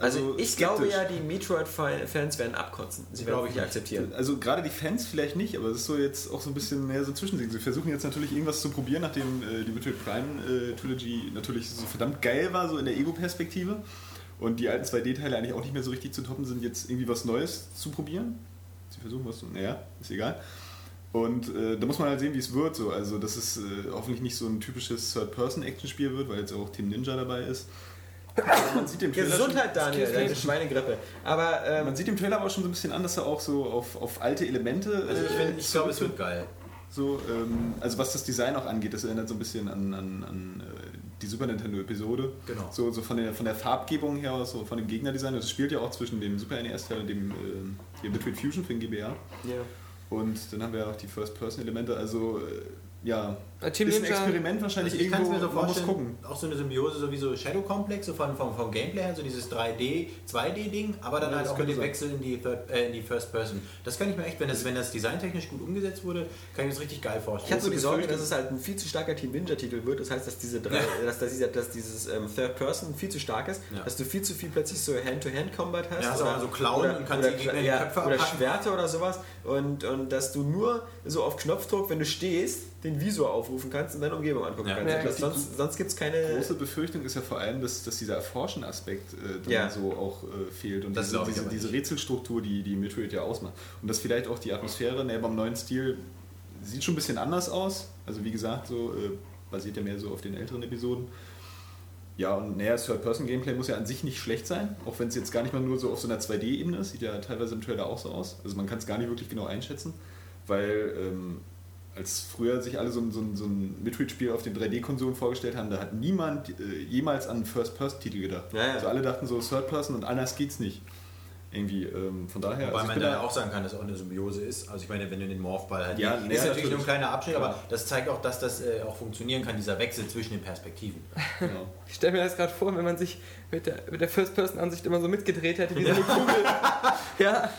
Speaker 4: Also, ich glaube
Speaker 5: skeptisch.
Speaker 4: ja, die Metroid-Fans werden abkotzen. Sie werden
Speaker 6: Glaube ich
Speaker 4: nicht
Speaker 6: nicht.
Speaker 4: akzeptieren.
Speaker 5: Also gerade die Fans vielleicht nicht, aber es ist so jetzt auch so ein bisschen mehr so ein Zwischending. Sie versuchen jetzt natürlich irgendwas zu probieren, nachdem äh, die Metroid Prime äh, Trilogy natürlich so verdammt geil war, so in der Ego-Perspektive. Und die alten 2D-Teile eigentlich auch nicht mehr so richtig zu toppen sind, jetzt irgendwie was Neues zu probieren. Sie versuchen was zu. Naja, ist egal. Und äh, da muss man halt sehen, wie es wird. So. Also, dass es äh, hoffentlich nicht so ein typisches Third-Person-Action-Spiel wird, weil jetzt auch Team Ninja dabei ist. (laughs) Man sieht dem Trailer schon-
Speaker 4: Gesundheit, Daniel, deine Schweinegrippe. Aber ähm,
Speaker 5: man sieht im Trailer aber schon so ein bisschen an, dass er auch so auf, auf alte Elemente.
Speaker 6: Also ich,
Speaker 5: äh,
Speaker 6: ich glaube, es wird geil.
Speaker 5: So, ähm, also was das Design auch angeht, das erinnert so ein bisschen an, an, an äh, die Super Nintendo-Episode.
Speaker 6: Genau.
Speaker 5: So, so von, der, von der Farbgebung her, so von dem Gegnerdesign. Das spielt ja auch zwischen dem Super NES-Teil und dem äh, Metroid Fusion für den GBA.
Speaker 4: ja.
Speaker 5: Und dann haben wir auch die First-Person-Elemente. Also, äh, ja,
Speaker 2: Äh, Team
Speaker 5: ist ein
Speaker 2: Ninja-
Speaker 5: Experiment wahrscheinlich
Speaker 6: Also ich kann es
Speaker 5: irgendwo.
Speaker 6: mir so
Speaker 5: man muss
Speaker 6: vorstellen,
Speaker 5: gucken.
Speaker 6: auch so eine Symbiose, so wie so Shadow Complex, so von, vom, vom Gameplay her, so dieses 3D, 2D-Ding, aber dann
Speaker 5: Ja,
Speaker 6: halt auch mit dem. Wechsel in die, Third, äh, in die First Person. Das kann ich mir echt, wenn das, wenn das designtechnisch gut umgesetzt wurde, kann ich mir das richtig geil
Speaker 4: Ich
Speaker 6: vorstellen.
Speaker 4: habe so die Sorge, dass es halt ein viel zu starker Team Ninja-Titel wird. Das heißt, dass diese drei, dass, dass, dieser, dass dieses ähm, Third Person viel zu stark ist,
Speaker 6: Ja.
Speaker 4: dass du viel zu viel plötzlich so Hand-to-Hand-Combat hast.
Speaker 6: Ja, hast auch so Klauen und kannst
Speaker 4: oder,
Speaker 6: die Gegner die
Speaker 4: ja,
Speaker 6: Köpfe
Speaker 4: oder
Speaker 6: abhacken.
Speaker 4: Schwerter oder sowas. Und, und dass du nur so auf Knopfdruck, wenn du stehst, den Visor aufrufen kannst und deine Umgebung angucken
Speaker 6: Ja.
Speaker 4: kannst.
Speaker 2: Ja,
Speaker 4: Ich glaub, sonst sonst gibt es keine.
Speaker 5: große Befürchtung ist ja vor allem, dass, dass dieser Erforschen-Aspekt äh, dann
Speaker 4: Ja.
Speaker 5: so auch äh, fehlt und
Speaker 6: Das
Speaker 5: diese, diese, diese. Rätselstruktur, die die Metroid ja ausmacht. Und dass vielleicht auch die Atmosphäre ne, beim neuen Stil sieht schon ein bisschen anders aus. Also wie gesagt, so äh, basiert ja mehr so auf den älteren Episoden. Ja, und naja, das Third-Person-Gameplay muss ja an sich nicht schlecht sein, auch wenn es jetzt gar nicht mal nur so auf so einer 2D-Ebene ist. Sieht ja teilweise im Trailer auch so aus. Also man kann es gar nicht wirklich genau einschätzen, weil ähm, als früher sich alle so ein, so ein, so ein Metroid-Spiel auf den 3D-Konsolen vorgestellt haben, da hat niemand äh, jemals an einen First-Person-Titel gedacht.
Speaker 4: Ja, ja.
Speaker 5: Also alle dachten so Third-Person und anders geht's nicht. Irgendwie, ähm, von daher.
Speaker 6: Wobei
Speaker 5: also ich
Speaker 6: man
Speaker 5: bin
Speaker 6: dann
Speaker 5: da-
Speaker 6: auch sagen kann, dass auch eine Symbiose ist. Also ich meine, wenn du den Morphball halt
Speaker 5: Ja,
Speaker 6: ist natürlich
Speaker 5: natürlich.
Speaker 6: nur ein kleiner Abschnitt, aber
Speaker 5: Klar.
Speaker 6: das zeigt auch, dass das äh, auch funktionieren kann, dieser Wechsel zwischen den Perspektiven. (laughs)
Speaker 5: genau.
Speaker 2: Ich stelle mir das gerade vor, wenn man sich mit der, mit der First-Person-Ansicht immer so mitgedreht hätte, wie so (laughs) eine Kugel. (laughs) ja.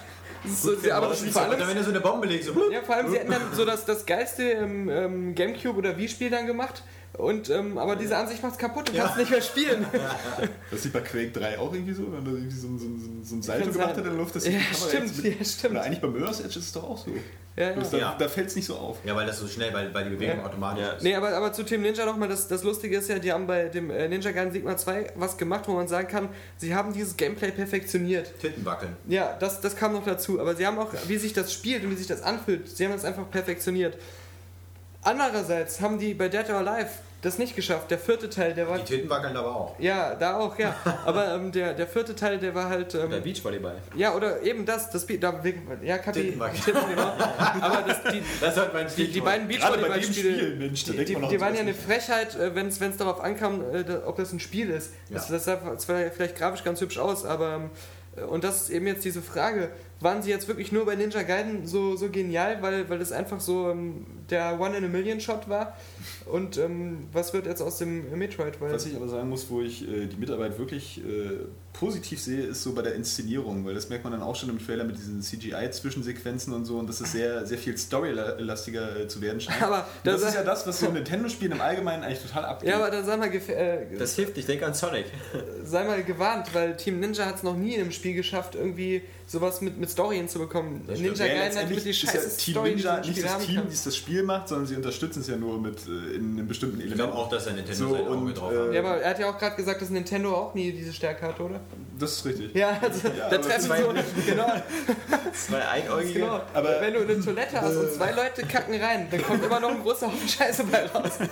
Speaker 2: Das ist so, sie, aber vor allem,
Speaker 6: wenn du so eine Bombe legst, so
Speaker 2: ja, vor allem, sie hätten dann so das, das geilste ähm, Gamecube oder Wii-Spiel dann gemacht. Und, ähm, aber diese Ansicht macht's kaputt, du kannst nicht mehr spielen. (laughs)
Speaker 5: Das sieht bei Quake 3 auch irgendwie so, wenn du irgendwie so, ein- so, ein- so ein Salto gemacht hat in der Luft. Das
Speaker 2: Ja, stimmt,
Speaker 5: mit-
Speaker 2: ja, stimmt.
Speaker 5: Oder eigentlich bei Mirror's Edge ist es doch auch so.
Speaker 2: Ja, ja.
Speaker 5: Da,
Speaker 6: Ja.
Speaker 5: da fällt es nicht so auf.
Speaker 6: Ja, weil das so schnell, weil, weil die Bewegung
Speaker 2: Ja.
Speaker 6: automatisch
Speaker 4: Ja.
Speaker 6: ist.
Speaker 2: Nee, aber, aber zu Team Ninja nochmal, das, das Lustige ist ja, die haben bei dem äh, Ninja Gaiden Sigma 2 was gemacht, wo man sagen kann, sie haben dieses Gameplay perfektioniert.
Speaker 6: Titten wackeln.
Speaker 2: Ja, das, das kam noch dazu. Aber sie haben auch, wie sich das spielt und wie sich das anfühlt, sie haben das einfach perfektioniert. Andererseits haben die bei Dead or Alive das nicht geschafft. Der vierte Teil, der war.
Speaker 6: Die Titten wackeln aber auch.
Speaker 2: Ja, da auch, ja. (laughs) Aber ähm, der, der vierte Teil, der war halt. Ähm,
Speaker 4: Oder Beachvolleyball.
Speaker 2: ja, oder eben das, das Be- da, ja, Kapi. Titten, (laughs) genau. Aber das, die, (laughs)
Speaker 6: Das sollte man
Speaker 2: die, die beiden
Speaker 5: dem Spiel,
Speaker 2: Beachvolleyballspiele,
Speaker 5: Mensch,
Speaker 2: die, die, die waren ja eine Frechheit, äh, wenn es darauf ankam, äh, ob das ein Spiel ist. Das,
Speaker 6: Ja.
Speaker 2: das sah zwar vielleicht grafisch ganz hübsch aus, aber ähm, äh, und das ist eben jetzt diese Frage, waren sie jetzt wirklich nur bei Ninja Gaiden so, so genial, weil, weil das einfach so ähm, der One-in-a-Million-Shot war? Und ähm, was wird jetzt aus dem Metroid? Weil
Speaker 5: Was ich aber sagen muss, wo ich äh, die Mitarbeit wirklich äh, positiv sehe, ist so bei der Inszenierung, weil das merkt man dann auch schon im Trailer mit diesen CGI-Zwischensequenzen und so und dass es sehr, sehr viel storylastiger äh, zu werden scheint.
Speaker 2: Aber das-
Speaker 5: das ist ja das, was so Nintendo-Spielen im Allgemeinen eigentlich total abgeht.
Speaker 2: ja, aber dann sei mal, äh,
Speaker 4: Das hilft, ich denke an Sonic. (laughs)
Speaker 2: sei mal gewarnt, weil Team Ninja hat es noch nie in einem Spiel geschafft, irgendwie sowas mit, mit Story hinzubekommen. Ninja
Speaker 5: Ja,
Speaker 2: Gaiden hat mit die
Speaker 5: ist ja
Speaker 2: scheiße
Speaker 5: Team
Speaker 2: Story,
Speaker 5: Ninja nicht das Team, die das Spiel macht, sondern sie unterstützen es ja nur mit äh, in einem bestimmten
Speaker 6: Ich
Speaker 5: Element.
Speaker 6: glaube auch, dass der Nintendo
Speaker 5: So,
Speaker 6: sein Auge drauf
Speaker 5: äh,
Speaker 6: hat.
Speaker 2: Ja, aber er hat ja auch gerade gesagt, dass Nintendo auch nie diese Stärke hatte, oder?
Speaker 5: Das ist richtig.
Speaker 2: Ja, also
Speaker 5: Ja,
Speaker 2: da
Speaker 5: aber
Speaker 2: treffen
Speaker 5: zwei-
Speaker 2: so, genau,
Speaker 4: Zwei Einäugige.
Speaker 2: genau.
Speaker 5: Aber-
Speaker 2: wenn du eine Toilette hast und zwei (laughs) Leute kacken rein, dann kommt immer noch ein großer Haufen Scheiße bei raus. (laughs)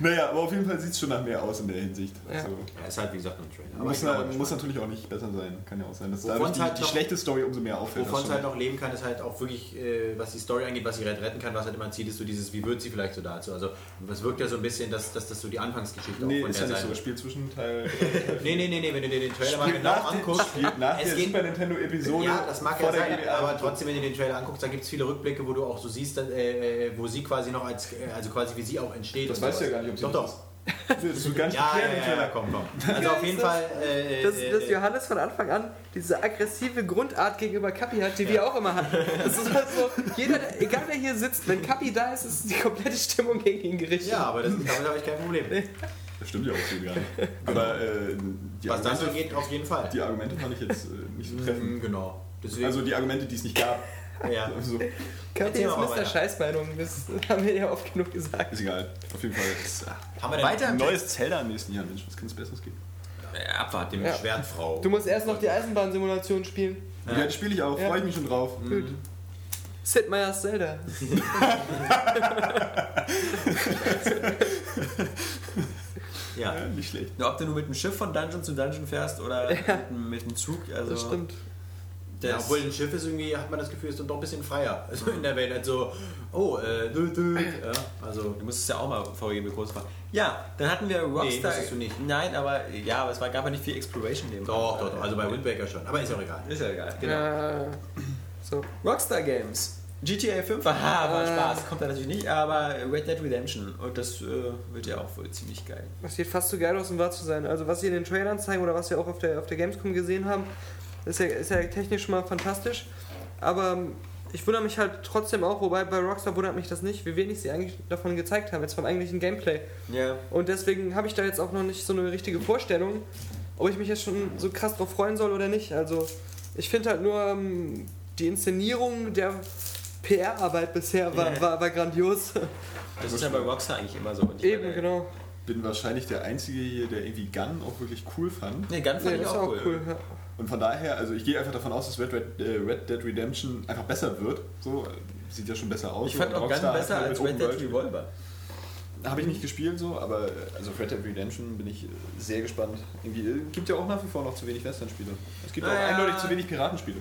Speaker 5: Naja, aber auf jeden Fall sieht es schon nach mehr aus in der Hinsicht.
Speaker 2: Ja.
Speaker 5: Also,
Speaker 6: Ja, ist halt wie gesagt nur ein Trailer. Aber
Speaker 5: muss,
Speaker 6: ich
Speaker 5: na, muss natürlich auch nicht besser sein. Kann ja auch sein, dass dadurch die,
Speaker 6: halt
Speaker 5: die
Speaker 6: noch-
Speaker 5: schlechte Story umso mehr auffällt.
Speaker 6: Wovon es halt noch leben kann, ist halt auch wirklich, äh, was die Story angeht, was sie halt retten kann, was halt immer ein Ziel ist, so dieses, wie wird sie vielleicht so dazu. Also, es wirkt ja so ein bisschen, dass, dass das so die Anfangsgeschichte
Speaker 5: Nee,
Speaker 6: auch von
Speaker 5: ist
Speaker 6: der
Speaker 5: ja nicht
Speaker 6: Seite
Speaker 5: so. Spiel zwischen Teil. (laughs)
Speaker 6: Nee, nee, nee, nee, wenn du dir den Trailer mal genau anguckst.
Speaker 5: spielt nach
Speaker 6: es
Speaker 5: der
Speaker 6: geht-
Speaker 5: Super Nintendo-Episode.
Speaker 6: Ja, das mag ja sein, aber trotzdem, wenn du den Trailer anguckst, da gibt es viele Rückblicke, wo du auch so siehst, äh, wo sie quasi noch als, äh, also quasi wie sie auch entsteht.
Speaker 5: Das weißt du ja gar nicht, ob sie
Speaker 6: Doch,
Speaker 5: das
Speaker 6: doch.
Speaker 5: Das wird gar nicht
Speaker 6: Ja,
Speaker 5: geklärt im
Speaker 6: ja, ja,
Speaker 5: Trailer.
Speaker 6: ja, komm, komm. Also auf jeden Fall. Äh,
Speaker 2: Dass,
Speaker 6: äh,
Speaker 2: dass
Speaker 6: äh,
Speaker 2: Johannes von Anfang an diese aggressive Grundart gegenüber Kapi hat, die wir auch immer hatten. Das ist halt so, jeder, der- egal wer hier sitzt, wenn Kapi da ist, ist die komplette Stimmung gegen ihn gerichtet.
Speaker 6: ja, aber das, damit habe ich kein Problem.
Speaker 5: Das stimmt ja auch so gar nicht. (laughs) Aber äh, die,
Speaker 6: Was das
Speaker 5: Argumente,
Speaker 6: angeht, auf jeden Fall.
Speaker 5: die Argumente fand ich jetzt äh, nicht so treffend.
Speaker 6: Mhm, genau. Deswegen,
Speaker 5: Also die Argumente, die es nicht gab.
Speaker 6: Ja. (laughs)
Speaker 2: Kapi
Speaker 6: Erzähl
Speaker 2: ist
Speaker 6: mal
Speaker 2: Mr. Scheißmeinung, das (laughs) haben wir ja oft genug gesagt.
Speaker 5: ist egal. Auf jeden Fall. Ist,
Speaker 6: Haben wir denn
Speaker 4: Weiter
Speaker 5: ein neues Zelda im nächsten Jahr, Mensch. Was kann es Besseres geben?
Speaker 4: Äh, Abwarten.
Speaker 6: dem
Speaker 2: Ja.
Speaker 6: Schwertfrau?
Speaker 2: Du musst erst noch die Eisenbahnsimulation spielen.
Speaker 5: Ja, das spiele ich auch.
Speaker 2: Ja.
Speaker 5: Freue ich mich schon drauf.
Speaker 2: Gut. Sid Meier's Zelda. (laughs)
Speaker 6: Ja.
Speaker 5: Ja, nicht schlecht.
Speaker 4: Ob du nur mit dem Schiff von Dungeon zu Dungeon fährst oder mit, dem- mit dem Zug. Also
Speaker 2: Das stimmt.
Speaker 4: Das-
Speaker 6: Ja, obwohl ein Schiff ist irgendwie, hat man das Gefühl, ist dann doch ein bisschen freier. (laughs) Also in der Welt halt so, oh, äh, dü, dü, ja, also.
Speaker 4: Du musstest ja auch mal VW mit groß fahren. Ja, dann hatten wir Rockstar.
Speaker 6: musstest du nicht.
Speaker 4: Nein, aber ja, aber es war, gab ja nicht viel Exploration dem
Speaker 6: Doch, doch, doch. Also bei Wind Waker schon. Aber ist ja auch egal.
Speaker 4: Ist ja egal. Genau.
Speaker 2: Ja, so.
Speaker 4: Rockstar Games. GTA 5, aha, war
Speaker 2: Äh.
Speaker 4: Spaß. Kommt da natürlich nicht, aber Red Dead Redemption. Und das äh, wird ja auch wohl ziemlich geil.
Speaker 2: Das sieht fast zu geil aus, um wahr zu sein. Also was sie in den Trailern zeigen oder was wir auch auf der, auf der Gamescom gesehen haben, ist ja, ist ja technisch schon mal fantastisch. Aber ähm, ich wundere mich halt trotzdem auch, wobei bei Rockstar wundert mich das nicht, wie wenig sie eigentlich davon gezeigt haben, jetzt vom eigentlichen Gameplay.
Speaker 4: Ja.
Speaker 2: Und deswegen habe ich da jetzt auch noch nicht so eine richtige Vorstellung, ob ich mich jetzt schon so krass drauf freuen soll oder nicht. Also ich finde halt nur ähm, die Inszenierung der PR-Arbeit bisher war, war, war grandios.
Speaker 4: Das ist ja bei Rockstar eigentlich immer so. Und ich
Speaker 2: Eben, genau.
Speaker 5: Bin wahrscheinlich der Einzige hier, der irgendwie Gun auch wirklich cool fand.
Speaker 4: Nee, Gun fand
Speaker 2: Nee,
Speaker 4: ich auch
Speaker 2: auch
Speaker 4: cool.
Speaker 2: cool. Ja.
Speaker 5: Und von daher, also ich gehe einfach davon aus, dass Red, Red, äh, Red Dead Redemption einfach besser wird. So, sieht ja schon besser aus.
Speaker 4: Ich fand
Speaker 5: So,
Speaker 4: auch
Speaker 5: Rockstar
Speaker 4: besser
Speaker 5: hat ja
Speaker 4: als Red Dead Revolver.
Speaker 5: Habe ich nicht gespielt so, aber also Red Dead Redemption bin ich sehr gespannt. Irgendwie äh, gibt ja auch nach wie vor noch zu wenig Western-Spiele. Es gibt auch
Speaker 4: Naja.
Speaker 5: eindeutig zu wenig Piratenspiele.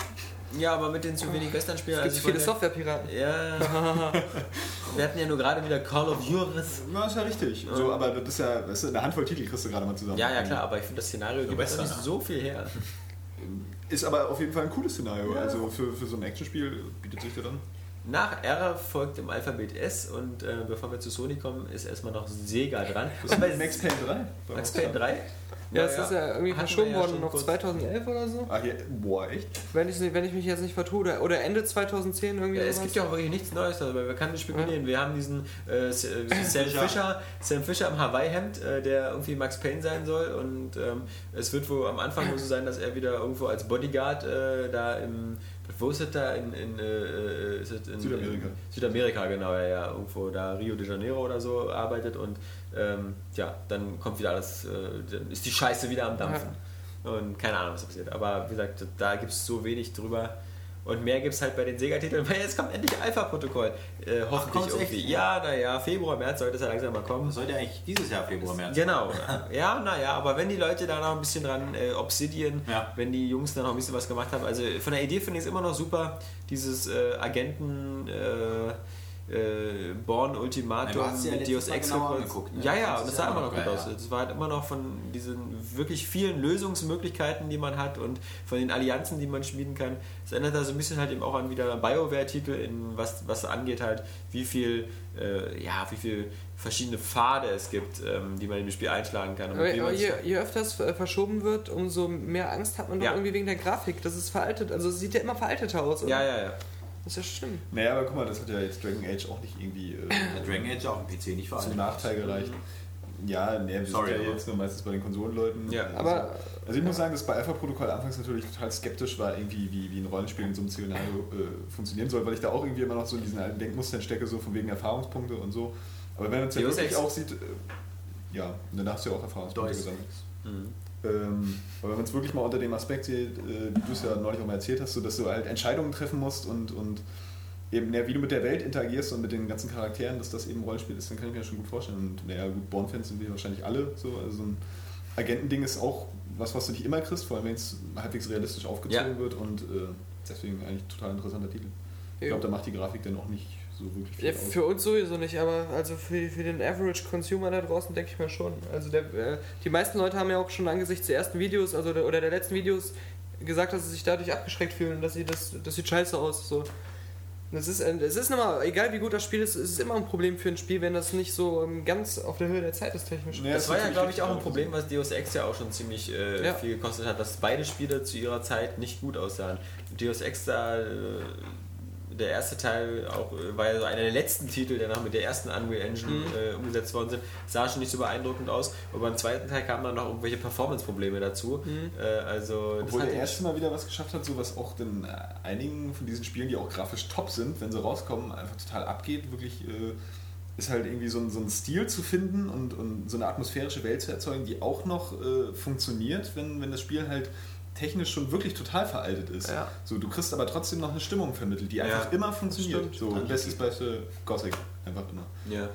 Speaker 4: Ja, aber mit den zu wenig Western-Spielen.
Speaker 2: Es gibt
Speaker 4: also
Speaker 2: viele Software-Piraten.
Speaker 4: Ja. (laughs) Wir hatten ja nur gerade wieder Call of Juarez.
Speaker 5: Ja, ist ja richtig. So, aber das ist ja, weißt du, eine Handvoll Titel kriegst du gerade mal zusammen.
Speaker 4: Ja, ja, klar, aber ich finde das Szenario gibt jetzt
Speaker 6: Western,
Speaker 4: nicht so viel her.
Speaker 5: Ist aber auf jeden Fall ein cooles Szenario. Also für, für so ein Actionspiel bietet sich ja dann.
Speaker 4: Nach R folgt im Alphabet S und äh, bevor wir zu Sony kommen, ist erstmal noch Sega dran. Bei
Speaker 5: Max Payne 3.
Speaker 4: Max Payne 3?
Speaker 2: Ja, das ist ja irgendwie
Speaker 4: Hatten
Speaker 2: verschoben
Speaker 4: ja
Speaker 2: worden auf
Speaker 4: kurz.
Speaker 2: 2011 oder so.
Speaker 5: Ah, hier, boah, echt?
Speaker 2: Wenn ich, wenn ich mich jetzt nicht vertue. Oder, oder Ende 2010 irgendwie.
Speaker 4: Ja, es gibt ja auch wirklich nichts Neues, darüber. wir können nicht spekulieren. Wir haben diesen äh, äh, Sam Fisher, Sam Fisher im Hawaii-Hemd, äh, der irgendwie Max Payne sein soll und ähm, es wird wohl am Anfang nur so sein, dass er wieder irgendwo als Bodyguard äh, da im wo ist das da? In, in, äh, ist das in
Speaker 5: Südamerika.
Speaker 4: In Südamerika, genau, ja, ja, irgendwo da Rio de Janeiro oder so arbeitet und ähm, ja, dann kommt wieder alles, äh, dann ist die Scheiße wieder am Dampfen. Und keine Ahnung, was passiert. Aber wie gesagt, da gibt es so wenig drüber. Und mehr gibt es halt bei den Sega-Titeln, weil jetzt kommt endlich Alpha-Protokoll. Äh, hoffentlich
Speaker 6: kommt's
Speaker 4: irgendwie.
Speaker 6: echt?
Speaker 4: Ja, naja, Februar, März sollte es ja langsam mal kommen.
Speaker 6: Das sollte eigentlich dieses Jahr Februar, März.
Speaker 4: Genau. Ja, naja, aber wenn die Leute da noch ein bisschen dran, äh, Obsidian,
Speaker 6: Ja.
Speaker 4: wenn die Jungs da noch ein bisschen was gemacht haben, also von der Idee finde ich es immer noch super, dieses äh, Agenten äh, äh, Born Ultimatum
Speaker 6: hast ja
Speaker 4: mit Deus Ex
Speaker 6: angeguckt, ne?
Speaker 4: Ja, ja,
Speaker 6: Das
Speaker 4: und das sah
Speaker 6: immer
Speaker 4: immer noch gut aus.
Speaker 6: ja.
Speaker 4: Das war halt immer noch von diesen wirklich vielen Lösungsmöglichkeiten, die man hat und von den Allianzen, die man schmieden kann. Es erinnert da so ein bisschen halt eben auch an wieder BioWare-Titel, in was, was angeht halt, wie viel, äh, ja, wie viel verschiedene Pfade es gibt, ähm, die man in dem Spiel einschlagen kann.
Speaker 2: Aber, aber je, je öfter es äh, verschoben wird, umso mehr Angst hat man doch
Speaker 4: Ja.
Speaker 2: irgendwie wegen der Grafik. Das ist veraltet. Also es sieht ja immer veralteter aus. Oder?
Speaker 4: ja, ja, ja.
Speaker 2: Das ist ja schlimm.
Speaker 5: Naja, aber guck mal, das hat ja jetzt Dragon Age auch nicht irgendwie äh,
Speaker 6: Der Dragon Age auf dem PC nicht
Speaker 5: zum
Speaker 6: veraltet.
Speaker 5: Nachteil gereicht. Ja, nee, wir
Speaker 6: Sorry,
Speaker 5: sind ja
Speaker 6: aber-
Speaker 5: jetzt nur meistens bei den Konsolenleuten.
Speaker 4: Ja,
Speaker 5: also,
Speaker 2: aber-
Speaker 5: Also ich muss sagen, dass bei Alpha-Protokoll anfangs natürlich total skeptisch war, irgendwie wie, wie ein Rollenspiel in so einem Szenario äh, funktionieren soll, weil ich da auch irgendwie immer noch so in diesen alten Denkmustern stecke, so von wegen Erfahrungspunkte und so. Aber wenn man es ja wirklich auch sieht, äh, ja, dann hast du ja auch Erfahrungspunkte gesammelt.
Speaker 4: Mhm.
Speaker 5: Ähm, aber wenn man es wirklich mal unter dem Aspekt sieht, äh, wie du es ja neulich auch mal erzählt hast, so dass du halt Entscheidungen treffen musst und, und eben, ja, wie du mit der Welt interagierst und mit den ganzen Charakteren, dass das eben Rollenspiel ist, dann kann ich mir das schon gut vorstellen. Und naja, gut, Born-Fans sind wir wahrscheinlich alle so. Also so ein Agentending ist auch was, was du nicht immer kriegst, vor allem wenn es halbwegs realistisch aufgezogen
Speaker 4: Ja.
Speaker 5: wird und äh, deswegen eigentlich total interessanter Titel. Ich glaube, da macht die Grafik dann auch nicht so wirklich viel
Speaker 2: Ja,
Speaker 5: aus.
Speaker 2: für uns sowieso nicht, aber also für, für den Average Consumer da draußen denke ich mal schon. Also der, äh, die meisten Leute haben ja auch schon angesichts der ersten Videos, also der, oder der letzten Videos, gesagt, dass sie sich dadurch abgeschreckt fühlen, dass sie das, das sieht scheiße aus. So. Das ist, äh, es ist immer, egal wie gut das Spiel ist, es ist immer ein Problem für ein Spiel, wenn das nicht so ähm, ganz auf der Höhe der Zeit ist, technisch.
Speaker 5: Ja,
Speaker 4: Das war ja, glaube ich, auch ein Problem, was Deus Ex ja auch schon ziemlich äh,
Speaker 2: Ja.
Speaker 4: viel gekostet hat, dass beide Spiele zu ihrer Zeit nicht gut aussahen. Deus Ex da, äh, der erste Teil auch, äh, war ja so einer der letzten Titel, der noch mit der ersten Unreal Engine
Speaker 2: Mhm.
Speaker 4: äh, umgesetzt worden sind, sah schon nicht so beeindruckend aus. Und beim zweiten Teil kamen dann noch irgendwelche Performance-Probleme dazu.
Speaker 2: Mhm.
Speaker 4: Äh, also, das
Speaker 5: Obwohl der erste Mal wieder was geschafft hat, so was auch den äh, einigen von diesen Spielen, die auch grafisch top sind, wenn sie rauskommen, einfach total abgeht. Wirklich äh, ist halt irgendwie so ein, so ein Stil zu finden und, und so eine atmosphärische Welt zu erzeugen, die auch noch äh, funktioniert, wenn, wenn das Spiel halt technisch schon wirklich total veraltet ist.
Speaker 2: Ja.
Speaker 5: So, du kriegst aber trotzdem noch eine Stimmung vermittelt, die einfach immer funktioniert.
Speaker 2: stimmt.
Speaker 5: So, bestes Beispiel Gothic, einfach immer.
Speaker 4: ja.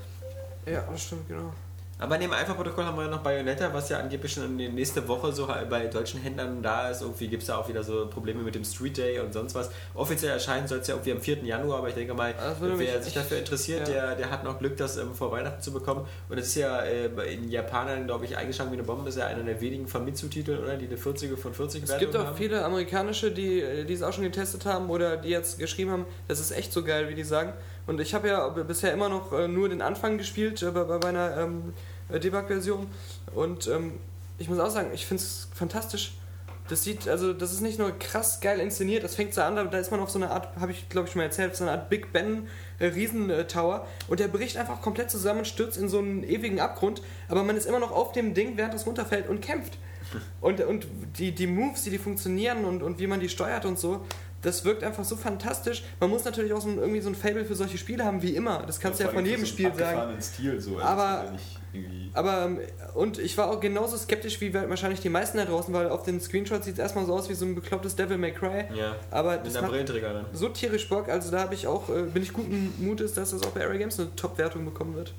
Speaker 2: Ja, das stimmt, genau.
Speaker 4: Aber neben Alpha-Protokoll haben wir ja noch Bayonetta, was ja angeblich schon nächste Woche so halt bei deutschen Händlern da ist. Irgendwie gibt es da auch wieder so Probleme mit dem Street Day und sonst was. Offiziell erscheinen soll es ja irgendwie am 4. Januar, aber ich denke mal, wer sich dafür interessiert,
Speaker 2: ja.
Speaker 4: der, der hat noch Glück, das ähm, vor Weihnachten zu bekommen. Und es ist ja äh, in Japanern, glaube ich, eingeschlagen wie eine Bombe. ist ja einer der wenigen Famitsu-Titel, oder? Die eine 40 von 40
Speaker 2: Es
Speaker 4: Wertung
Speaker 2: gibt auch
Speaker 4: haben.
Speaker 2: viele amerikanische, die, die es auch schon getestet haben oder die jetzt geschrieben haben, das ist echt so geil, wie die sagen. Und ich habe ja bisher immer noch äh, nur den Anfang gespielt äh, bei, bei meiner ähm, äh, Debug-Version. Und ähm, ich muss auch sagen, ich finde es fantastisch. Das sieht, also das ist nicht nur krass geil inszeniert, das fängt so an, da- da ist man auf so eine Art, habe ich glaube ich schon mal erzählt, so eine Art Big Ben äh, Riesentower und der bricht einfach komplett zusammen, stürzt in so einen ewigen Abgrund, aber man ist immer noch auf dem Ding, während es runterfällt und kämpft. (laughs) Und, und die, die Moves, die, die funktionieren und, und wie man die steuert und so, das wirkt einfach so fantastisch. Man muss natürlich auch so ein, irgendwie so ein Fable für solche Spiele haben, wie immer. Das kannst du ja von jedem Spiel sagen.
Speaker 5: Stil, so. Also
Speaker 2: Aber-
Speaker 5: ja
Speaker 2: Aber, ähm, und ich war auch genauso skeptisch wie wahrscheinlich die meisten da draußen, weil auf den Screenshots sieht es erstmal so aus wie so ein beklopptes Devil May Cry.
Speaker 4: Ja,
Speaker 2: Aber
Speaker 4: mit
Speaker 2: das
Speaker 4: Brillenträger dann.
Speaker 2: so tierisch Bock, also da habe ich auch, äh, bin ich guten Mutes, dass das auch bei Area Games eine Top-Wertung bekommen wird.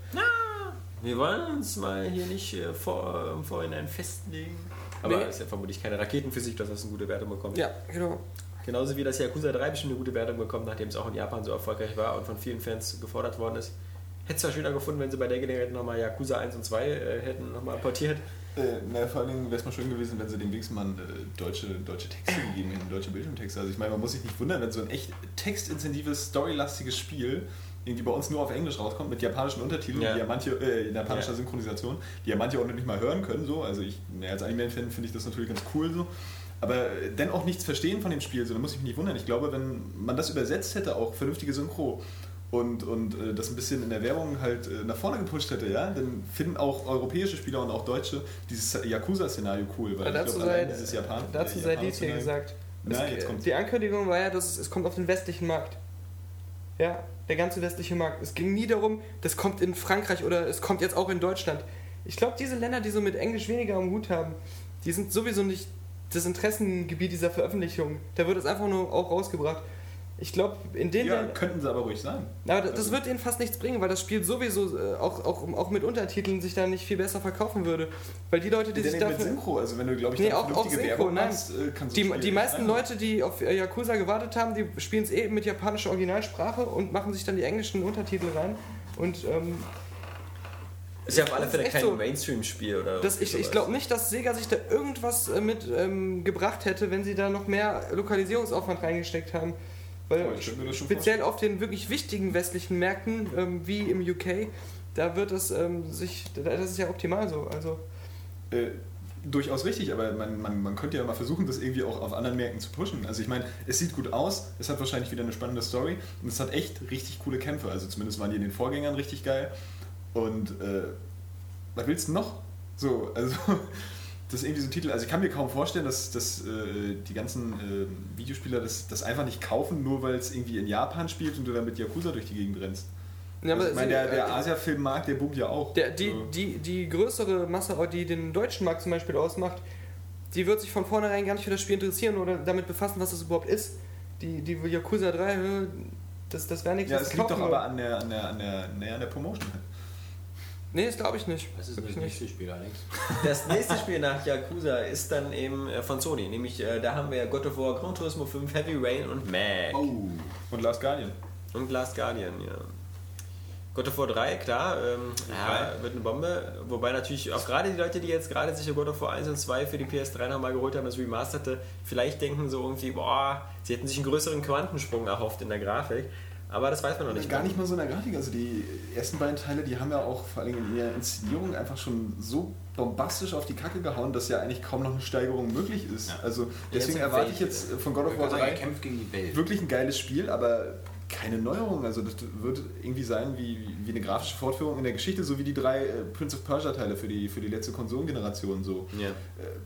Speaker 4: Wir wollen uns mal hier nicht äh, vor, im Vorhinein festlegen. Aber
Speaker 2: Nee.
Speaker 4: ist ja vermutlich keine Raketenphysik, dass das eine gute Wertung bekommt.
Speaker 2: Ja, genau.
Speaker 4: Genauso wie das Yakuza 3 bestimmt eine gute Wertung bekommt, nachdem es auch in Japan so erfolgreich war und von vielen Fans gefordert worden ist. Hätte es zwar schöner gefunden, wenn sie bei der Gelegenheit nochmal Yakuza 1 und 2 äh, hätten nochmal portiert.
Speaker 5: Äh, na, vor allen Dingen wäre es mal schön gewesen, wenn sie dem wenigstens mal äh, deutsche, deutsche Texte gegeben hätten, deutsche Bildschirmtexte. Also ich meine, man muss sich nicht wundern, wenn so ein echt textintensives, storylastiges Spiel irgendwie bei uns nur auf Englisch rauskommt, mit japanischen Untertiteln,
Speaker 4: Ja.
Speaker 5: die ja manche, äh, in japanischer
Speaker 4: Ja.
Speaker 5: Synchronisation, die ja manche auch noch nicht mal hören können. So. Also ich, na, als Anime-Fan finde ich das natürlich ganz cool so. Aber dann auch nichts verstehen von dem Spiel, so, da muss ich mich nicht wundern. Ich glaube, wenn man das übersetzt hätte, auch vernünftige Synchro, und, und äh, das ein bisschen in der Werbung halt äh, nach vorne gepusht hätte, ja, dann finden auch europäische Spieler und auch Deutsche dieses Yakuza-Szenario cool, weil
Speaker 2: dazu
Speaker 5: ich glaube,
Speaker 2: sei,
Speaker 5: dieses Japan
Speaker 2: dazu
Speaker 5: äh,
Speaker 2: sei dies hier gesagt.
Speaker 5: Nein,
Speaker 2: Es-
Speaker 5: jetzt.
Speaker 2: Die Ankündigung war ja, dass es, es kommt auf den westlichen Markt. Ja, der ganze westliche Markt. Es ging nie darum, das kommt in Frankreich oder es kommt jetzt auch in Deutschland. Ich glaube, diese Länder, die so mit Englisch weniger am Hut haben, die sind sowieso nicht das Interessengebiet dieser Veröffentlichung. Da wird es einfach nur auch rausgebracht. Ich glaube, in den
Speaker 5: Ja,
Speaker 2: Ländern-
Speaker 5: könnten sie aber ruhig sein.
Speaker 2: aber das, das wird ihnen fast nichts bringen, weil das Spiel sowieso äh, auch, auch, auch mit Untertiteln sich da nicht viel besser verkaufen würde. Weil die Leute, die sich
Speaker 5: nicht mit
Speaker 2: dafür.
Speaker 5: Synchro, also wenn du, glaube ich,
Speaker 2: Nee, auch- auch Synchro, nein.
Speaker 5: machst, äh, kannst
Speaker 2: Die, die meisten
Speaker 5: rein-
Speaker 2: Leute, die auf äh, Yakuza gewartet haben, die spielen es eh mit japanischer Originalsprache und machen sich dann die englischen Untertitel rein. Und ähm,
Speaker 4: Ist ja auf alle Fälle kein
Speaker 2: so.
Speaker 4: Mainstream-Spiel oder
Speaker 2: das, ich, ich glaube nicht, dass Sega sich da irgendwas äh, mit ähm, gebracht hätte, wenn sie da noch mehr Lokalisierungsaufwand reingesteckt haben. Weil
Speaker 5: Oh, ich könnte mir das schon
Speaker 2: speziell auf den wirklich wichtigen westlichen Märkten, ähm, wie im UK, da wird es ähm, sich, das ist ja optimal so. Also
Speaker 5: Äh, durchaus richtig, aber man, man, man könnte ja mal versuchen, das irgendwie auch auf anderen Märkten zu pushen. Also ich meine, es sieht gut aus, es hat wahrscheinlich wieder eine spannende Story und es hat echt richtig coole Kämpfe. Also zumindest waren die in den Vorgängern richtig geil. Und äh, was willst du noch? So, also (laughs) das ist irgendwie so ein Titel. Also ich kann mir kaum vorstellen, dass, dass äh, die ganzen äh, Videospieler das, das einfach nicht kaufen, nur weil es irgendwie in Japan spielt und du dann mit Yakuza durch die Gegend rennst.
Speaker 2: Ja,
Speaker 5: also ich meine, der, der
Speaker 2: äh,
Speaker 5: Asia-Filmmarkt, der boomt ja auch.
Speaker 2: Der, die,
Speaker 5: So.
Speaker 2: die, die größere Masse, die den deutschen Markt zum Beispiel ausmacht, die wird sich von vornherein gar nicht für das Spiel interessieren oder damit befassen, was es überhaupt ist. Die, die Yakuza 3, äh, das, das wäre nichts,
Speaker 5: Ja, es liegt doch aber an der, an der, an der, an der Promotion halt.
Speaker 2: Nee, das glaube ich nicht.
Speaker 6: Was ist das nächste Spiel, Alex?
Speaker 4: Das nächste Spiel nach Yakuza ist dann eben äh, von Sony, nämlich äh, da haben wir God of War, Gran Turismo 5, Heavy Rain und Mag.
Speaker 6: Oh.
Speaker 5: Und Last Guardian.
Speaker 4: Und Last Guardian, ja. God of War 3, klar, ähm, ja, wird eine Bombe. Wobei natürlich auch gerade die Leute, die jetzt gerade sich God of War 1 und 2 für die PS3 nochmal geholt haben, das Remasterte, vielleicht denken so irgendwie, boah, sie hätten sich einen größeren Quantensprung erhofft in der Grafik. Aber das weiß man noch nicht.
Speaker 5: Gar nicht mal so in der Grafik. Also die ersten beiden Teile, die haben ja auch vor allem in ihrer Inszenierung einfach schon so bombastisch auf die Kacke gehauen, dass ja eigentlich kaum noch eine Steigerung möglich ist.
Speaker 6: Ja.
Speaker 5: Also deswegen erwarte ich jetzt von God of
Speaker 6: Ich
Speaker 5: War
Speaker 6: würde sagen,
Speaker 5: 3
Speaker 6: er kämpft gegen die Welt.
Speaker 5: wirklich ein geiles Spiel, aber keine Neuerung. Also das wird irgendwie sein wie, wie eine grafische Fortführung in der Geschichte, so wie die drei äh, Prince of Persia Teile für die, für die letzte Konsolengeneration so.
Speaker 4: Ja.
Speaker 5: Äh,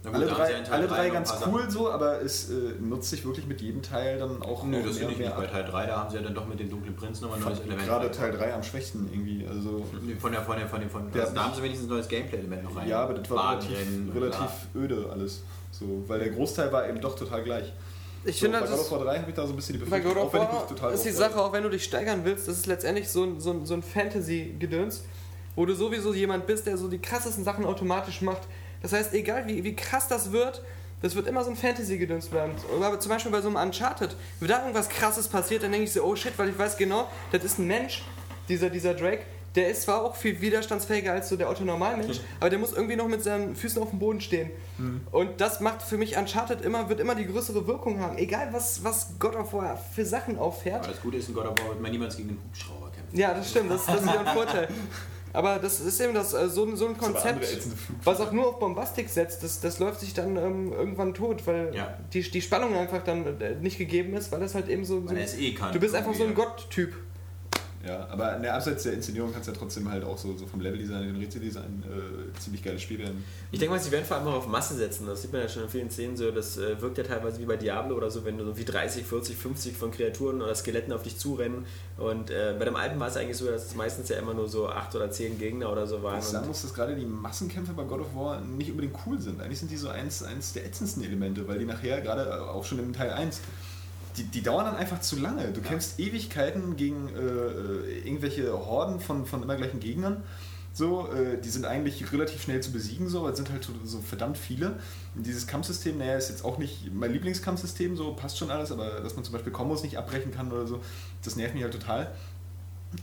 Speaker 6: gut,
Speaker 5: alle drei, alle
Speaker 6: drei
Speaker 5: ganz cool so, aber es äh, nutzt sich wirklich mit jedem Teil dann auch
Speaker 6: Nö,
Speaker 5: auch
Speaker 6: das
Speaker 5: mehr
Speaker 6: finde ich nicht. Bei. Teil 3, da haben sie ja dann doch mit dem dunklen Prinz nochmal ein neues Element.
Speaker 5: gerade. Teil 3 am schwächsten irgendwie. Also
Speaker 6: Von der, von der, von dem, von,
Speaker 5: Der
Speaker 6: also, da haben sie wenigstens ein neues Gameplay-Element noch rein.
Speaker 5: Ja, aber das war relativ,
Speaker 6: Wagenrennen,
Speaker 5: relativ
Speaker 6: bla.
Speaker 5: öde alles. So, weil der Großteil war eben doch total gleich.
Speaker 2: Ich
Speaker 5: So,
Speaker 2: finde,
Speaker 5: bei
Speaker 2: das
Speaker 5: God
Speaker 2: ist,
Speaker 5: of War 3 habe ich da so ein bisschen die
Speaker 2: bei
Speaker 5: Befürchtung, auch wenn ich mich total
Speaker 2: ist die Sache, auch wenn du dich steigern willst, das ist letztendlich so ein, so ein, so ein Fantasy-Gedöns, wo du sowieso jemand bist, der so die krassesten Sachen automatisch macht. Das heißt, egal wie, wie krass das wird, das wird immer so ein Fantasy-Gedöns bleiben. Aber zum Beispiel bei so einem Uncharted, wenn da irgendwas krasses passiert, dann denke ich so, oh shit, weil ich weiß genau, das ist ein Mensch, dieser, dieser Drake. Der ist zwar auch viel widerstandsfähiger als so der Otto-Normalmensch, aber der muss irgendwie noch mit seinen Füßen auf dem Boden stehen. Und das macht für mich Uncharted immer, wird immer die größere Wirkung haben. Egal was, was God of War für Sachen auffährt.
Speaker 6: Aber das Gute ist, in God of War wird man niemals gegen den Hubschrauber kämpfen.
Speaker 2: Ja, das stimmt, das, das ist wieder ein Vorteil. Aber das ist eben das, äh, so, ein- so ein Konzept, was auch nur auf Bombastik setzt, das, das läuft sich dann ähm, irgendwann tot, weil
Speaker 6: Ja.
Speaker 2: die, die Spannung einfach dann äh, nicht gegeben ist, weil das halt eben so. so
Speaker 6: eh
Speaker 2: du bist einfach so ein. Gott-Typ.
Speaker 5: Ja, aber ne, abseits der Inszenierung kann es ja trotzdem halt auch so, so vom Leveldesign, dem Rätseldesign äh, ziemlich geiles Spiel werden.
Speaker 4: Ich denke mal, sie werden vor allem auch auf Masse setzen. Das sieht man ja schon in vielen Szenen so. Das äh, wirkt ja teilweise wie bei Diablo oder so, wenn du so wie 30, 40, 50 von Kreaturen oder Skeletten auf dich zurennen. Und äh, bei dem alten war es eigentlich so, dass es meistens ja immer nur so 8 oder 10 Gegner oder so waren.
Speaker 5: Ich sagen
Speaker 4: Und
Speaker 5: muss, dass gerade die Massenkämpfe bei God of War nicht unbedingt cool sind. Eigentlich sind die so eins, eins der ätzendsten Elemente, weil die nachher, gerade auch schon im Teil 1, die, die dauern dann einfach zu lange. Du kämpfst Ewigkeiten gegen äh, äh, irgendwelche Horden von, von immer gleichen Gegnern. So, äh, die sind eigentlich relativ schnell zu besiegen, so, aber es sind halt so, so verdammt viele. Und dieses Kampfsystem, naja, ist jetzt auch nicht mein Lieblingskampfsystem, so passt schon alles, aber dass man zum Beispiel Kombos nicht abbrechen kann oder so, das nervt mich halt total.